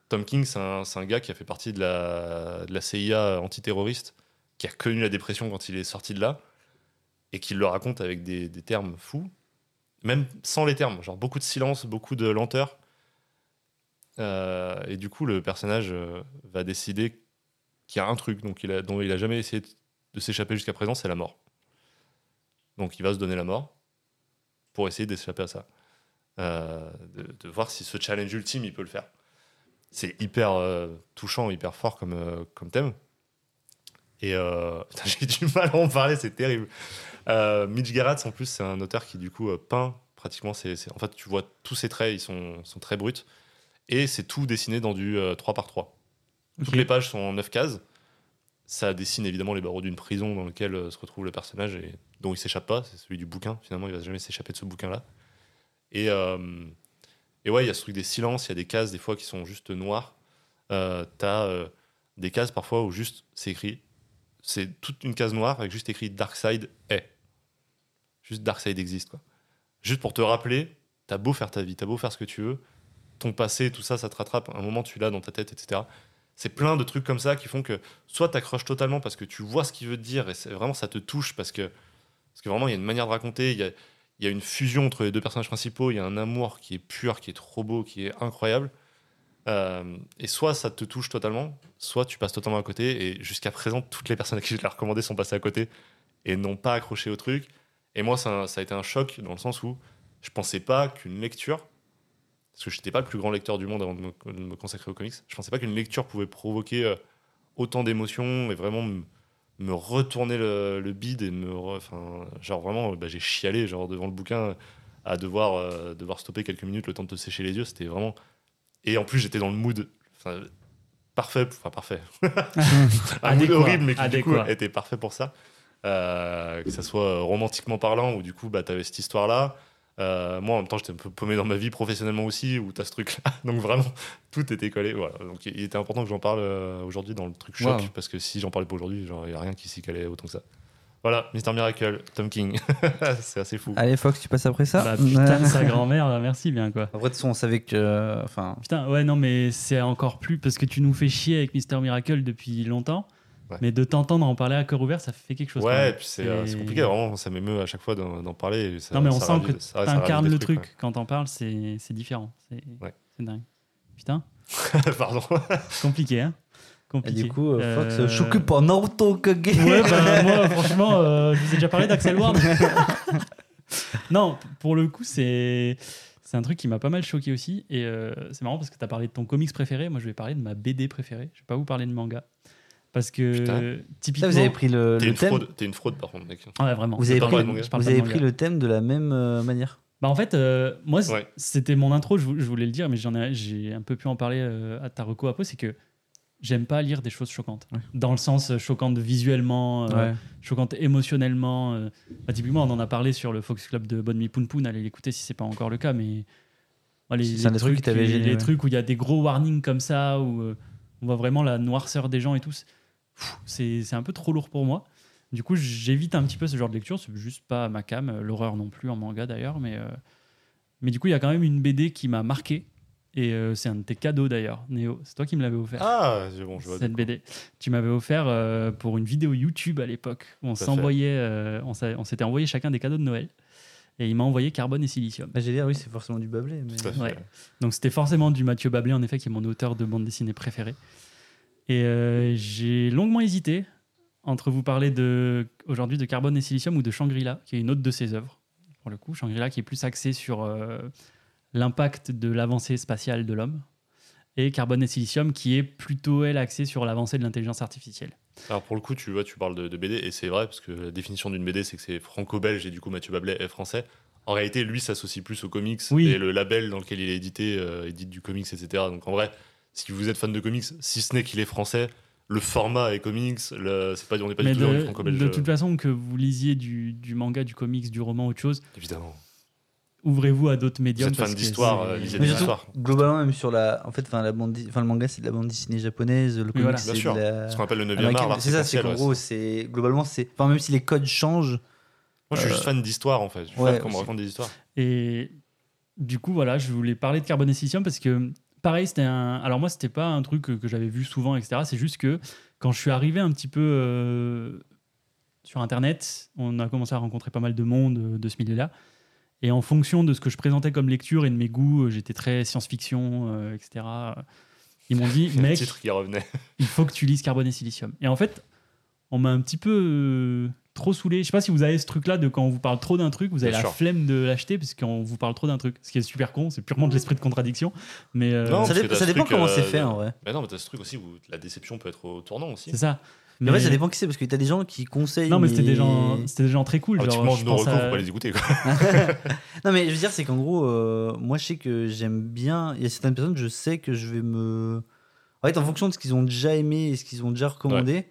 Tom King, c'est un, gars qui a fait partie de la, CIA antiterroriste, qui a connu la dépression quand il est sorti de là, et qui le raconte avec des, termes fous, même sans les termes, genre beaucoup de silence, beaucoup de lenteur. Euh, et du coup, le personnage euh, va décider qu'il y a un truc donc il a, dont il a jamais essayé de s'échapper jusqu'à présent, c'est la mort. Donc il va se donner la mort pour essayer d'échapper à ça. Euh, de, de voir si ce challenge ultime, il peut le faire. C'est hyper euh, touchant, hyper fort comme, euh, comme thème. Et [LAUGHS] j'ai du mal à en parler, c'est terrible. Mitch Gerrats, en plus, c'est un auteur qui, du coup, peint pratiquement. c'est en fait, tu vois tous ses traits, ils sont, sont très bruts. Et c'est tout dessiné dans du euh, 3 par 3 Toutes les pages sont en 9 cases. Ça dessine évidemment les barreaux d'une prison dans laquelle euh, se retrouve le personnage et dont il s'échappe pas. C'est celui du bouquin. Finalement, il va jamais s'échapper de ce bouquin-là. Et, euh, ouais, il y a ce truc des silences. Il y a des cases des fois qui sont juste noires. Euh, T'as euh, des cases parfois où juste c'est écrit. C'est toute une case noire avec juste écrit Darkseid est. Juste Darkseid existe quoi. Juste pour te rappeler, t'as beau faire ta vie, t'as beau faire ce que tu veux, ton passé, tout ça, ça te rattrape. Un moment, tu l'as dans ta tête, etc. C'est plein de trucs comme ça qui font que soit t'accroches totalement parce que tu vois ce qu'il veut te dire et vraiment ça te touche parce que, parce que vraiment il y a une manière de raconter, il y a, y a une fusion entre les deux personnages principaux, il y a un amour qui est pur, qui est trop beau, qui est incroyable. Euh, et soit ça te touche totalement, soit tu passes totalement à côté. Et jusqu'à présent, toutes les personnes à qui je l'ai recommandé sont passées à côté et n'ont pas accroché au truc. Et moi, ça, ça a été un choc dans le sens où je pensais pas qu'une lecture, parce que je n'étais pas le plus grand lecteur du monde avant de me, de me consacrer aux comics, je pensais pas qu'une lecture pouvait provoquer euh, autant d'émotions et vraiment me, me retourner le, le bide et me. Enfin, genre vraiment, bah, j'ai chialé genre, devant le bouquin à devoir, euh, devoir stopper quelques minutes le temps de te sécher les yeux. C'était vraiment. Et en plus, j'étais dans le mood. enfin, Parfait, enfin parfait. [LAUGHS] un mood horrible, mais qui du coup était parfait pour ça. Euh, que ça soit romantiquement parlant, ou du coup, bah, tu avais cette histoire-là. Euh, moi, en même temps, j'étais un peu paumé dans ma vie professionnellement aussi, où tu as ce truc-là. [LAUGHS] Donc vraiment, tout était collé. Voilà. Donc il était important que j'en parle euh, aujourd'hui dans le truc choc, Wow. parce que si j'en parlais pas aujourd'hui, genre, il n'y a rien qui s'y calait autant que ça. Voilà, Mister Miracle, Tom King. [LAUGHS] c'est assez fou. Allez, Fox, tu passes après ça Bah, putain, sa grand-mère, euh, merci bien quoi. Après, de toute façon, on savait que. Enfin. Putain, ouais, non, mais c'est encore plus parce que tu nous fais chier avec Mister Miracle depuis longtemps. Ouais. Mais de t'entendre en parler à cœur ouvert, ça fait quelque chose. quand Ouais, même. et puis c'est euh, c'est compliqué, vraiment, ça m'émeut à chaque fois d'en parler. et ça- Non, mais on ça sent ravive- que T'incarnes le trucs, truc quand t'en parles, c'est différent. C'est Ouais. dingue. Putain. [LAUGHS] Pardon. compliqué, hein Et Compliqué. du coup, euh, Fox, Euh, s'occupe en Naruto Kage. Ouais, bah, moi, franchement, euh, je vous ai déjà parlé d'Axel Ward. [LAUGHS] non, pour le coup, c'est. C'est un truc qui m'a pas mal choqué aussi. Et euh, c'est marrant parce que tu as parlé de ton comics préféré. Moi, je vais parler de ma BD préférée. Je vais pas vous parler de manga. Parce que, Putain. Ça, typiquement. vous avez pris le, T'es le une, thème. fraude, t'es une fraude, par contre, mec. Ouais, vraiment. Vous avez, parle pris, pas de manga. Je parle vous pas de avez manga. pris le thème de la même euh, manière. Bah en fait, euh, moi, c- Ouais. c'était mon intro, je, vou- je voulais le dire, mais j'en ai, j'ai un peu pu en parler euh, à Taroko après, c'est que j'aime pas lire des choses choquantes. Ouais. Dans le sens euh, choquante visuellement, euh, choquante émotionnellement. euh. Bah, typiquement, on en a parlé sur le Fox Club de Bonne Mi Poun Poun, allez l'écouter si c'est pas encore le cas, mais ouais, les, C'est les un des trucs qui t'avait les- gêné, les ouais. trucs où il y a des gros warnings comme ça, où euh, on voit vraiment la noirceur des gens et tout, c'est- c'est c'est un peu trop lourd pour moi. Du coup, j'évite un petit peu ce genre de lecture, c'est juste pas ma cam, euh, l'horreur non plus en manga d'ailleurs, mais, euh, mais du coup, il y a quand même une BD qui m'a marqué, et euh, c'est un de tes cadeaux d'ailleurs, Néo, c'est toi qui me l'avais offert Ah, c'est bon, je vois. cette BD. Tu m'avais offert euh, pour une vidéo YouTube à l'époque. où On s'envoyait, euh, on s'était envoyé chacun des cadeaux de Noël. Et il m'a envoyé Carbone et Silicium. Bah, J'ai dit, oui, c'est forcément du bablé. Mais... Ouais. Donc c'était forcément du Mathieu Bablé, en effet, qui est mon auteur de bande dessinée préféré. Et euh, j'ai longuement hésité entre vous parler de, aujourd'hui de Carbone et Silicium ou de Shangri-La, qui est une autre de ses œuvres. Pour le coup, Shangri-La qui est plus axée sur euh, l'impact de l'avancée spatiale de l'homme. Et Carbone et Silicium qui est plutôt, elle, axée sur l'avancée de l'intelligence artificielle. Alors pour le coup, tu vois, tu parles de, de BD et c'est vrai parce que la définition d'une BD, c'est que c'est franco-belge et du coup Mathieu Bablet est français. En réalité, lui s'associe plus aux comics Oui. et le label dans lequel il est édité euh, édite du comics, etc. Donc en vrai, si vous êtes fan de comics, si ce n'est qu'il est français, le format est comics. le- C'est pas, on n'est pas Mais du tout dans le de, franco-belge. de toute façon, que vous lisiez du, du manga, du comics, du roman, autre chose, Évidemment. ouvrez-vous à d'autres Vous médiums. êtes fan d'histoire, euh, lisez des histoires. globalement, même sur la. En fait, enfin, la bande, enfin, le manga, c'est de la bande dessinée japonaise. Le comic, voilà. c'est Bien sûr. de la. Ce qu'on appelle le 9e américaine. art, l'art C'est ça, c'est qu'en gros, c'est globalement, c'est. Enfin, même si les codes changent. Moi, je suis Euh, juste fan d'histoire en fait. Je suis ouais, fan qu'on me raconte des histoires. Et du coup, voilà, je voulais parler de Carbone et Silicium parce que, pareil, c'était un. Alors, moi, c'était pas un truc que, que j'avais vu souvent, etc. C'est juste que quand je suis arrivé un petit peu euh, sur Internet, on a commencé à rencontrer pas mal de monde euh, de ce milieu-là. Et en fonction de ce que je présentais comme lecture et de mes goûts, euh, j'étais très science-fiction, euh, etc. Ils m'ont dit, [LAUGHS] mec, titre qui revenait. il faut que tu lises Carbone et Silicium. Et en fait, on m'a un petit peu trop saoulé. Je sais pas si vous avez ce truc-là de quand on vous parle trop d'un truc, vous avez Bien la sûr. flemme de l'acheter parce qu'on vous parle trop d'un truc. Ce qui est super con, c'est purement de l'esprit de contradiction. Mais euh, Non, ça, parce dé- que t'as ça ce dépend truc, comment euh, c'est fait de- en vrai. Mais non, mais t'as ce truc aussi où la déception peut être au tournant aussi. c'est ça. Mais en vrai, ça dépend qui c'est parce que t'as des gens qui conseillent. Non, mais c'était des gens, c'était des gens très cool. Ah, genre, je nos pense recours, à- faut pas les écouter. Quoi. [LAUGHS] [LAUGHS] Non, mais je veux dire, c'est qu'en gros, euh, moi, je sais que j'aime bien. Il y a certaines personnes, je sais que je vais me. En fait, en fonction de ce qu'ils ont déjà aimé et ce qu'ils ont déjà recommandé,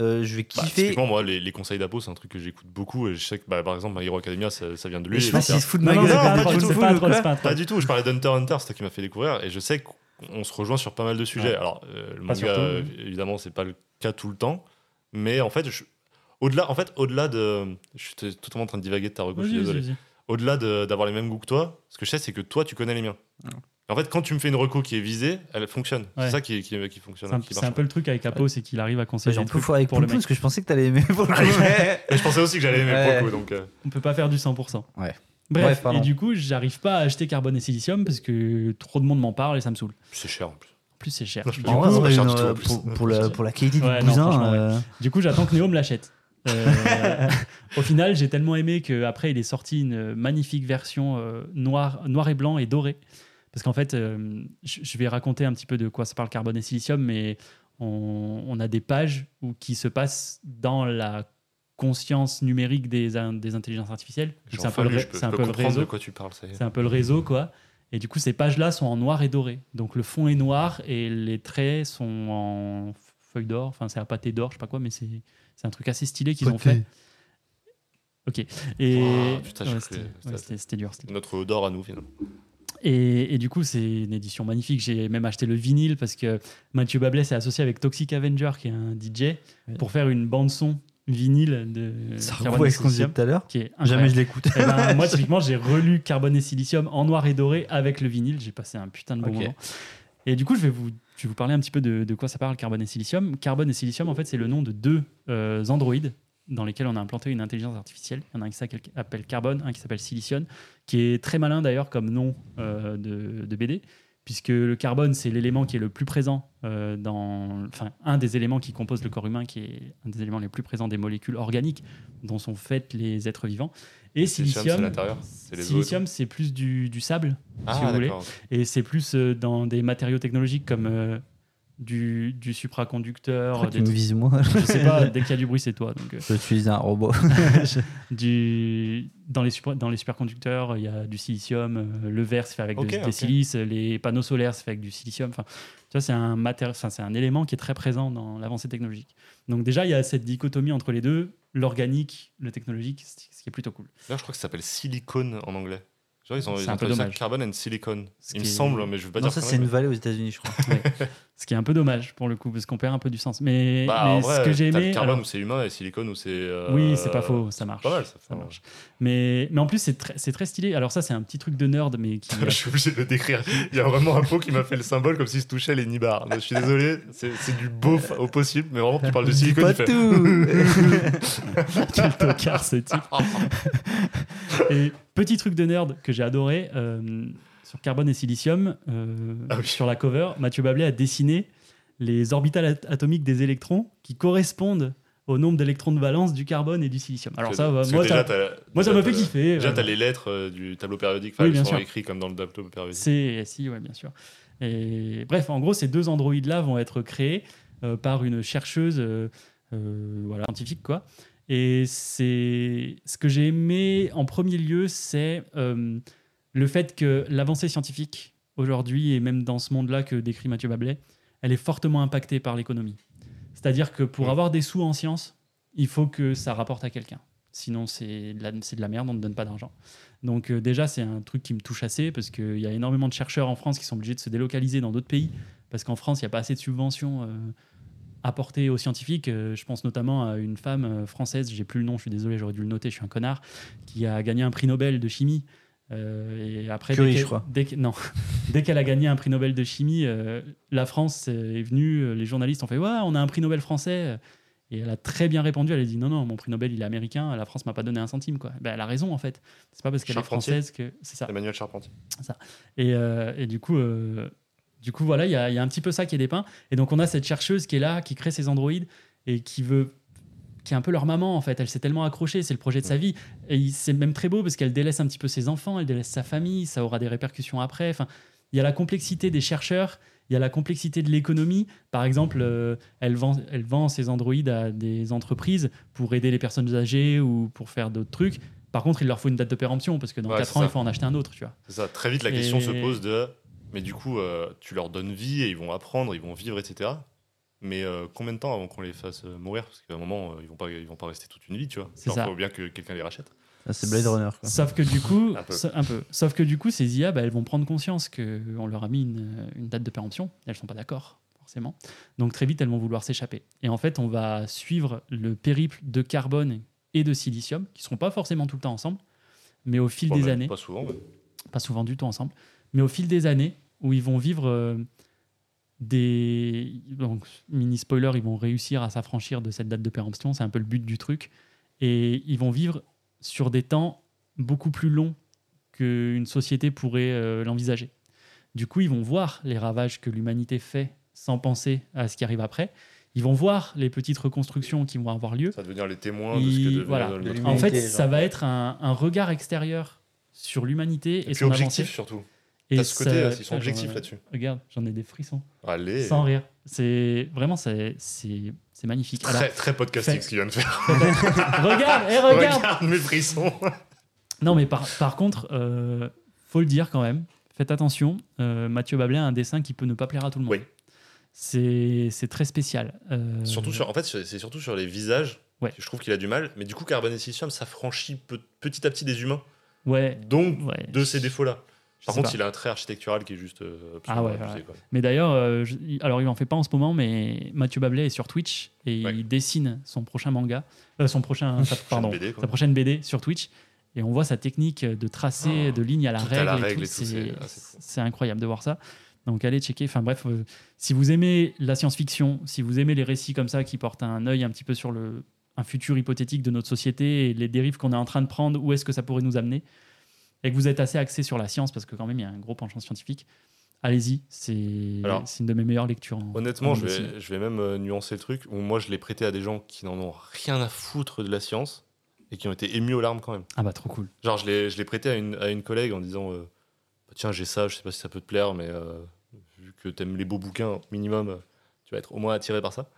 euh, je vais Bah, kiffer. typiquement, moi, les, les conseils d'Apo, c'est un truc que j'écoute beaucoup. Et je sais que, bah, par exemple, My Hero Academia, ça, ça vient de lui. Et je sais pas s'ils se foutent de ma non, gueule. pas du tout pas c'est pas Pas du tout, je parlais d'Hunter x Hunter, c'est toi qui m'a fait découvrir, et je sais qu'on se rejoint sur pas mal de sujets. Ouais. Alors, euh, le Pas manga, surtout, euh, évidemment, c'est pas le cas tout le temps, mais en fait, je- au-delà, en fait, au-delà de, je suis totalement en train de divaguer de ta reco, je suis Vas-y, désolé. Au-delà de- d'avoir les mêmes goûts que toi, ce que je sais, c'est que toi, tu connais les miens. En fait, quand tu me fais une reco qui est visée, elle fonctionne. Ouais. C'est ça qui, qui, qui fonctionne. C'est un, qui c'est marche. un peu le truc avec Apo, c'est qu'il arrive à conseiller un des peu trucs fort avec pour le mec. parce que je pensais que t'allais aimer pour le [LAUGHS] coup, mais- je pensais aussi que j'allais aimer pour Ouais. le coup, donc. euh, On peut pas faire du 100%. Ouais. Bref, et du coup, j'arrive pas à acheter Carbone et Silicium parce que trop de monde m'en parle et ça me saule. c'est cher en plus. En plus, c'est cher. Non, Du peux En coup, vrai, c'est en pas cher une, du tout, en plus. pour, pour la, pour la qualité du Ouais, ouais. euh, Du coup, j'attends que Néo me l'achète. Euh, [LAUGHS] au final, j'ai tellement aimé qu'après, il est sorti une magnifique version euh, noir, noir et blanc et doré. Parce qu'en fait, euh, je vais raconter un petit peu de quoi ça parle Carbone et Silicium, mais on, on a des pages où, qui se passent dans la conscience numérique des, in- des intelligences artificielles. C'est un peu, le, lu, ré- je peux, c'est un je peu peux le comprendre de réseau. quoi tu parles. C'est un peu le réseau, quoi. Et du coup, ces pages-là sont en noir et doré. Donc le fond est noir et les traits sont en feuille d'or. Enfin, c'est un pâté d'or, je sais pas quoi, mais c'est c'est un truc assez stylé qu'ils ont fait. Ok. Et Oh, putain, ouais, ouais, c'était dur. Notre d'or à nous, finalement. Et, et du coup, c'est une édition magnifique. J'ai même acheté le vinyle parce que Mathieu Bablet s'est associé avec Toxic Avenger, qui est un DJ, Ouais. pour faire une bande son vinyle de Ça Carbone et avec ce qu'on disait Silicium, tout à l'heure. qui est Jamais je l'écoute. Eh ben, moi, [LAUGHS] typiquement, j'ai relu Carbone et Silicium en noir et doré avec le vinyle. J'ai passé un putain de bon moment. Et du coup, je vais vous, je vais vous parler un petit peu de, de quoi ça parle, Carbone et Silicium. Carbone et Silicium, en fait, c'est le nom de deux euh, androïdes dans lesquels on a implanté une intelligence artificielle. Il y en a un qui s'appelle Carbone, un qui s'appelle Silicium, qui est très malin d'ailleurs comme nom euh, de, de BD, puisque le carbone, c'est l'élément qui est le plus présent euh, dans. Enfin, un des éléments qui composent le corps humain, qui est un des éléments les plus présents des molécules organiques dont sont faits les êtres vivants. Et Silicium, c'est silicium, plus du, du sable, Ah, si vous voulez. Et c'est plus euh, dans des matériaux technologiques comme du, du supraconducteur. Des tu me vises moi je sais pas, [LAUGHS] dès qu'il y a du bruit, c'est toi. Donc, euh, Je suis un robot. [LAUGHS] du, dans, les supra- dans les superconducteurs, il y a du silicium. euh, le verre, c'est fait avec de- Ok, des silices. Les panneaux solaires, c'est fait avec du silicium. Enfin, tu vois, c'est un, matéri- enfin, c'est un élément qui est très présent dans l'avancée technologique. Donc, déjà, il y a cette dichotomie entre les deux, l'organique, le technologique, ce qui est plutôt cool. Là, je crois que ça s'appelle silicone en anglais. Genre, ils ont, C'est ils ont un peu ça dommage. carbone and silicone. Ce Il me est- semble, mais je veux pas Non, dire ça c'est une vallée aux États-Unis, je crois. [LAUGHS] Ce qui est un peu dommage pour le coup, parce qu'on perd un peu du sens. Mais, Bah, mais en vrai, ce que j'ai t'as le aimé. carbone alors- où c'est humain et silicone où c'est. euh, Oui, c'est pas faux, ça marche. Pas mal, ça. Ça marche. Mais, mais en plus, c'est très, c'est très stylé. Alors, ça, c'est un petit truc de nerd, mais qui. [LAUGHS] Je suis obligé de le décrire. Il y a vraiment un pot qui m'a fait le symbole comme s'il se touchait les nibards. Je suis désolé, c'est c'est du beauf au possible, mais vraiment, tu parles de silicone, pas il fait. tout [LAUGHS] [LAUGHS] Quel tocard ce type. et petit truc de nerd que j'ai adoré euh, sur carbone et silicium, euh, Ah oui. sur la cover, Mathieu Bablé a dessiné les orbitales at- atomiques des électrons qui correspondent au nombre d'électrons de valence du carbone et du silicium. Alors ça, que moi, déjà, ça, moi, m'a fait kiffer. Déjà, euh, t'as les lettres euh, du tableau périodique, Oui, bien sont sûr. écrites comme dans le tableau périodique. C'est si, ouais, bien sûr. Et bref, en gros, ces deux androïdes-là vont être créés euh, par une chercheuse voilà, scientifique, quoi. Et c'est ce que j'ai aimé en premier lieu, c'est le fait que l'avancée scientifique aujourd'hui et même dans ce monde-là que décrit Mathieu Bablet, elle est fortement impactée par l'économie. C'est-à-dire que pour avoir des sous en science, il faut que ça rapporte à quelqu'un. Sinon, c'est de, la- c'est de la merde, on ne donne pas d'argent. Donc euh, déjà, c'est un truc qui me touche assez parce qu'il y a énormément de chercheurs en France qui sont obligés de se délocaliser dans d'autres pays parce qu'en France, il n'y a pas assez de subventions euh, apportées aux scientifiques. Euh, je pense notamment à une femme française, j'ai plus le nom, je suis désolé, j'aurais dû le noter, je suis un connard, qui a gagné un prix Nobel de chimie. Euh, et après, Curie, dès je crois. dès non, [LAUGHS] dès qu'elle a gagné un prix Nobel de chimie, euh, la France est venue, euh, les journalistes ont fait Ouais, on a un prix Nobel français. Et elle a très bien répondu. Elle a dit non, non, mon prix Nobel il est américain. La France m'a pas donné un centime quoi. Ben, elle a raison en fait. C'est pas parce qu'elle est française que c'est ça. Emmanuel Charpentier. Et, euh, et du coup, euh, du coup voilà, il y, a- il y a un petit peu ça qui est dépeint. Et donc on a cette chercheuse qui est là, qui crée ces androïdes et qui veut qui est un peu leur maman en fait, elle s'est tellement accrochée, c'est le projet de sa vie. Et c'est même très beau parce qu'elle délaisse un petit peu ses enfants, elle délaisse sa famille, ça aura des répercussions après. Enfin, il y a la complexité des chercheurs, il y a la complexité de l'économie. Par exemple, euh, elle, vend, elle vend ses androïdes à des entreprises pour aider les personnes âgées ou pour faire d'autres trucs. Par contre, il leur faut une date de péremption parce que dans Ouais, 4 c'est ans, ça. il faut en acheter un autre, tu vois. Ça. Très vite, la question Et- se pose de. Mais du coup, euh, tu leur donnes vie et ils vont apprendre, ils vont vivre, etc. Mais euh, combien de temps avant qu'on les fasse euh, mourir? Parce qu'à un moment, euh, ils vont pas, ils vont pas rester toute une vie, tu vois. C'est Il ça. faut bien que quelqu'un les rachète. Ah, C'est Blade Runner. Quoi. Sauf que du coup, Un peu. so- un peu. Sauf que du coup, ces IA, bah, elles vont prendre conscience qu'on leur a mis une, une date de péremption. Elles sont pas d'accord, forcément. Donc très vite, elles vont vouloir s'échapper. Et en fait, on va suivre le périple de carbone et de silicium, qui seront pas forcément tout le temps ensemble, mais au fil Bon, des bah, années, Pas souvent, mais- pas souvent du tout ensemble, mais au fil des années, où ils vont vivre euh, des. Donc, mini spoiler, ils vont réussir à s'affranchir de cette date de péremption, c'est un peu le but du truc. Et ils vont vivre sur des temps beaucoup plus longs qu'une société pourrait euh, l'envisager. Du coup, ils vont voir les ravages que l'humanité fait sans penser à ce qui arrive après. Ils vont voir les petites reconstructions qui vont avoir lieu. Ça va devenir les témoins de ce que devient voilà. De En fait, genre. ça va être un, un regard extérieur sur l'humanité et, Et puis son objectif avancée. surtout. Et T'as ce côté, ça- ils sont j'en- objectifs là-dessus. Regarde, j'en ai des frissons. Allez. Sans rire. C'est vraiment c'est c'est c'est magnifique. Alors, Très, très podcasting fait- ce qu'il vient de faire. regarde, et regarde. Regarde mes frissons. Non, mais par, par contre, euh, faut le dire quand même. Faites attention. euh, Mathieu Bablin a un dessin qui peut ne pas plaire à tout le monde. Oui. C'est c'est très spécial. Euh, Surtout sur, en fait, c'est c'est surtout sur les visages. Ouais. que Je trouve qu'il a du mal. Mais du coup, Carbone et Silicium s'affranchit pe- petit à petit des humains. Ouais. Donc, Ouais. de ces défauts-là. Par contre, pas. il a un trait architectural qui est juste. euh, Ah ouais, abusé, ouais. quoi. Mais d'ailleurs, euh, alors il en fait pas en ce moment, mais Mathieu Bablet est sur Twitch et Ouais. il dessine son prochain manga, euh, son prochain, [LAUGHS] sa, pardon, BD, sa prochaine BD sur Twitch. Et on voit sa technique de tracer de lignes à la règle. règle tout, et tout, c'est- ah, incroyable de voir ça. Donc allez checker. Enfin bref, euh, si vous aimez la science-fiction, si vous aimez les récits comme ça qui portent un œil un petit peu sur le, un futur hypothétique de notre société et les dérives qu'on est en train de prendre, où est-ce que ça pourrait nous amener, et que vous êtes assez axé sur la science, parce que quand même il y a un gros penchant scientifique, allez-y. C'est une de mes meilleures lectures. en- Honnêtement, en je vais, je vais même euh, nuancer le truc. Où moi, je l'ai prêté à des gens qui n'en ont rien à foutre de la science et qui ont été émus aux larmes quand même. Ah bah trop cool. Genre, je l'ai, prêté à une, à une collègue en disant euh, Bah, Tiens, j'ai ça, je sais pas si ça peut te plaire, mais euh, vu que t'aimes les beaux bouquins, minimum, tu vas être au moins attiré par ça.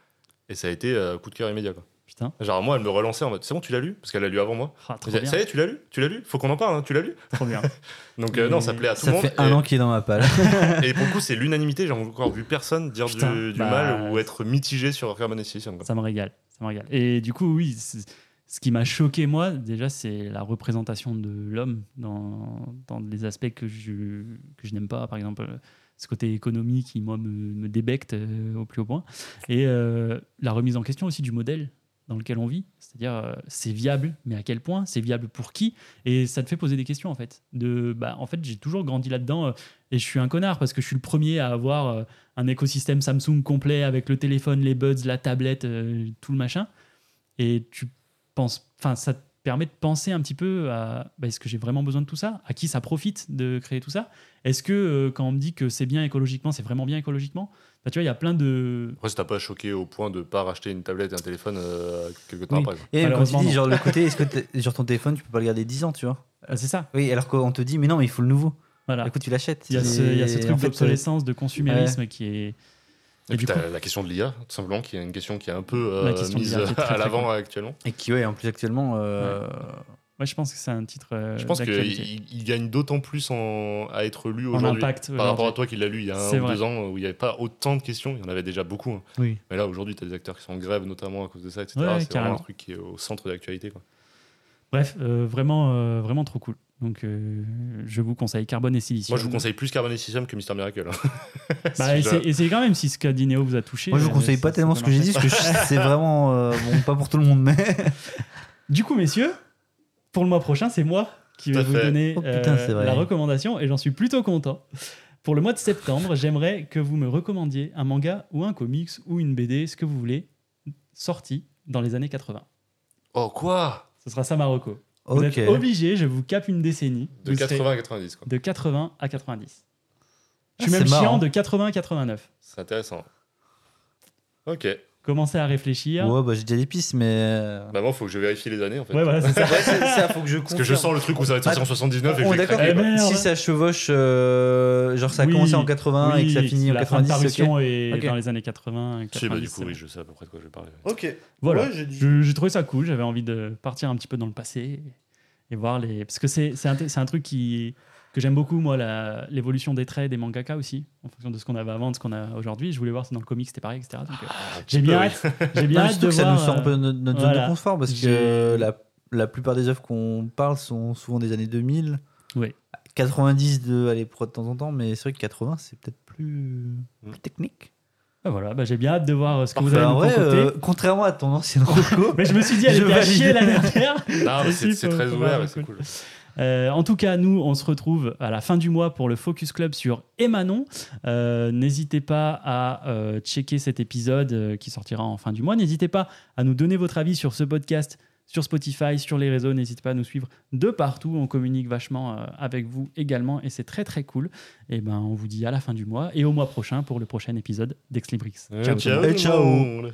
Et ça a été coup de cœur immédiat. Quoi. Putain, Genre, moi, elle me relançait en mode C'est bon, tu l'as lu? Parce qu'elle l'a lu avant moi. Ah, ça y est, tu l'as lu? Tu l'as lu? Faut qu'on en parle, hein, tu l'as lu? Trop bien. [LAUGHS] Donc, euh, non, ça plaît à tout Ça le monde. fait un et, an qu'il est dans ma palle. [LAUGHS] et pour le coup, c'est l'unanimité. J'ai encore vu personne dire Putain, du, du bah, mal ou être mitigé sur Assassination, quoi. Ça me régale. Ça me régale. Et du coup, oui, ce qui m'a choqué, moi, déjà, c'est la représentation de l'homme dans, dans les aspects que je, que je n'aime pas. Par exemple, ce côté économique qui, moi, me, me débecte euh, au plus haut point. Et euh, la remise en question aussi du modèle dans lequel on vit. C'est-à-dire, euh, c'est viable, mais à quel point? C'est viable pour qui? Et ça te fait poser des questions, en fait. De, bah, en fait, j'ai toujours grandi là-dedans euh, et je suis un connard parce que je suis le premier à avoir euh, un écosystème Samsung complet avec le téléphone, les buds, la tablette, tout le machin. Et tu penses, enfin, ça te permet de penser un petit peu à bah, est-ce que j'ai vraiment besoin de tout ça? À qui ça profite de créer tout ça? Est-ce que quand on me dit que c'est bien écologiquement, c'est vraiment bien écologiquement? Bah, Tu vois, il y a plein de. Après, ça t'a pas choqué au point de pas racheter une tablette et un téléphone euh, quelque temps Oui. après. Et quand tu dis, genre, le côté, est-ce que [LAUGHS] genre ton téléphone, tu peux pas le garder 10 ans, tu vois Ah, c'est ça. Oui, alors qu'on te dit, mais non, mais il faut le nouveau. Voilà. Écoute, tu l'achètes. Il y a ce, il y a ce Et truc en fait, d'obsolescence, de consumérisme qui est. Et, Et puis du t'as coup- la question de l'IA, tout simplement, qui est une question qui est un peu euh, La question de mise l'IA qui est très, à l'avant actuellement. Et qui, ouais, en plus, actuellement. euh, Ouais, je pense que c'est un titre. euh, Je pense qu'il il gagne d'autant plus en- à être lu En aujourd'hui impact. par rapport à toi qui l'as lu il y a un ou vrai. deux ans où il n'y avait pas autant de questions. Il y en avait déjà beaucoup. hein. Oui. Mais là, aujourd'hui, tu as des acteurs qui sont en grève, notamment à cause de ça, etc. Ouais, c'est vraiment un truc qui est au centre de l'actualité. Bref, euh, vraiment, euh, vraiment trop cool. Donc, euh, je vous conseille Carbone et Silicium. Moi, je vous conseille plus Carbon System que Mister Miracle. hein. [LAUGHS] Bah, [LAUGHS] Si essayez, quand même si ce qu'a dit vous a touché. Moi, je vous conseille pas tellement ce que j'ai dit, parce que c'est vraiment. euh, bon, pas pour tout le monde, mais. [LAUGHS] Du coup, messieurs, pour le mois prochain, c'est moi qui vais vous fait. donner Oh, putain, euh, la recommandation et j'en suis plutôt content. Pour le mois de septembre, j'aimerais que vous me recommandiez un manga ou un comics ou une BD, ce que vous voulez, sorti dans les années 80. Oh, quoi? Ce sera ça ma reco. Vous Ok. êtes obligé, je vous cape une décennie. De Vous serez 80 à 90, quoi. de 80 à 90. Je Ah, suis même chiant marrant. de 80 à 89. C'est intéressant. Ok. Commencez à réfléchir. Ouais, bah, j'ai déjà des pistes, mais. euh, Bah, moi, faut que je vérifie les années, en fait. Ouais, voilà, c'est ça. [LAUGHS] Ouais, c'est ça, faut que je Parce que je confirme. sens le truc où ça va être sorti en 79 et est je vais d'accord. craquer, Eh quoi. merde. Si ça chevauche, euh, genre ça a Oui, commencé en 80 et que ça Oui, finit en la fin de 90. ok. parution est Ok. dans les années 80. 90 Si, bah, du coup, c'est oui, je sais à peu près de quoi je vais parler. Ok. Voilà. Ouais, j'ai dit- Je- J'ai trouvé ça cool. J'avais envie de partir un petit peu dans le passé et, et voir les. Parce que c'est c'est un, c'est un truc qui, que j'aime beaucoup, moi, la- l'évolution des traits des mangaka aussi, en fonction de ce qu'on avait avant, de ce qu'on a aujourd'hui. Je voulais voir si dans le comic c'était pareil, etc. Donc, euh, j'ai bien hâte, j'ai [LAUGHS] bien Non, hâte de que ça voir. nous sort un euh, peu notre, notre zone voilà. de confort parce que la, la plupart des œuvres qu'on parle sont souvent des années 2000. Oui. 90 de aller pro de temps en temps, mais c'est vrai que 80 c'est peut-être plus, Mm. plus technique. ah, voilà, bah, j'ai bien hâte de voir ce que vous Enfin, allez en nous vrai, euh, contrairement à ton ancienne reco, [LAUGHS] Mais je me suis dit, elle je était à chier la dernière. Non, mais c'est [LAUGHS] très ouvert c'est cool. cool. Euh, en tout cas, nous, on se retrouve à la fin du mois pour le Focus Club sur Emanon. Euh, N'hésitez pas à euh, checker cet épisode euh, qui sortira en fin du mois. N'hésitez pas à nous donner votre avis sur ce podcast sur Spotify, sur les réseaux. N'hésitez pas à nous suivre de partout. On communique vachement euh, avec vous également et c'est très très cool. Et ben, on vous dit à la fin du mois et au mois prochain pour le prochain épisode d'Exlibrix. Ciao. Ciao. Et ciao.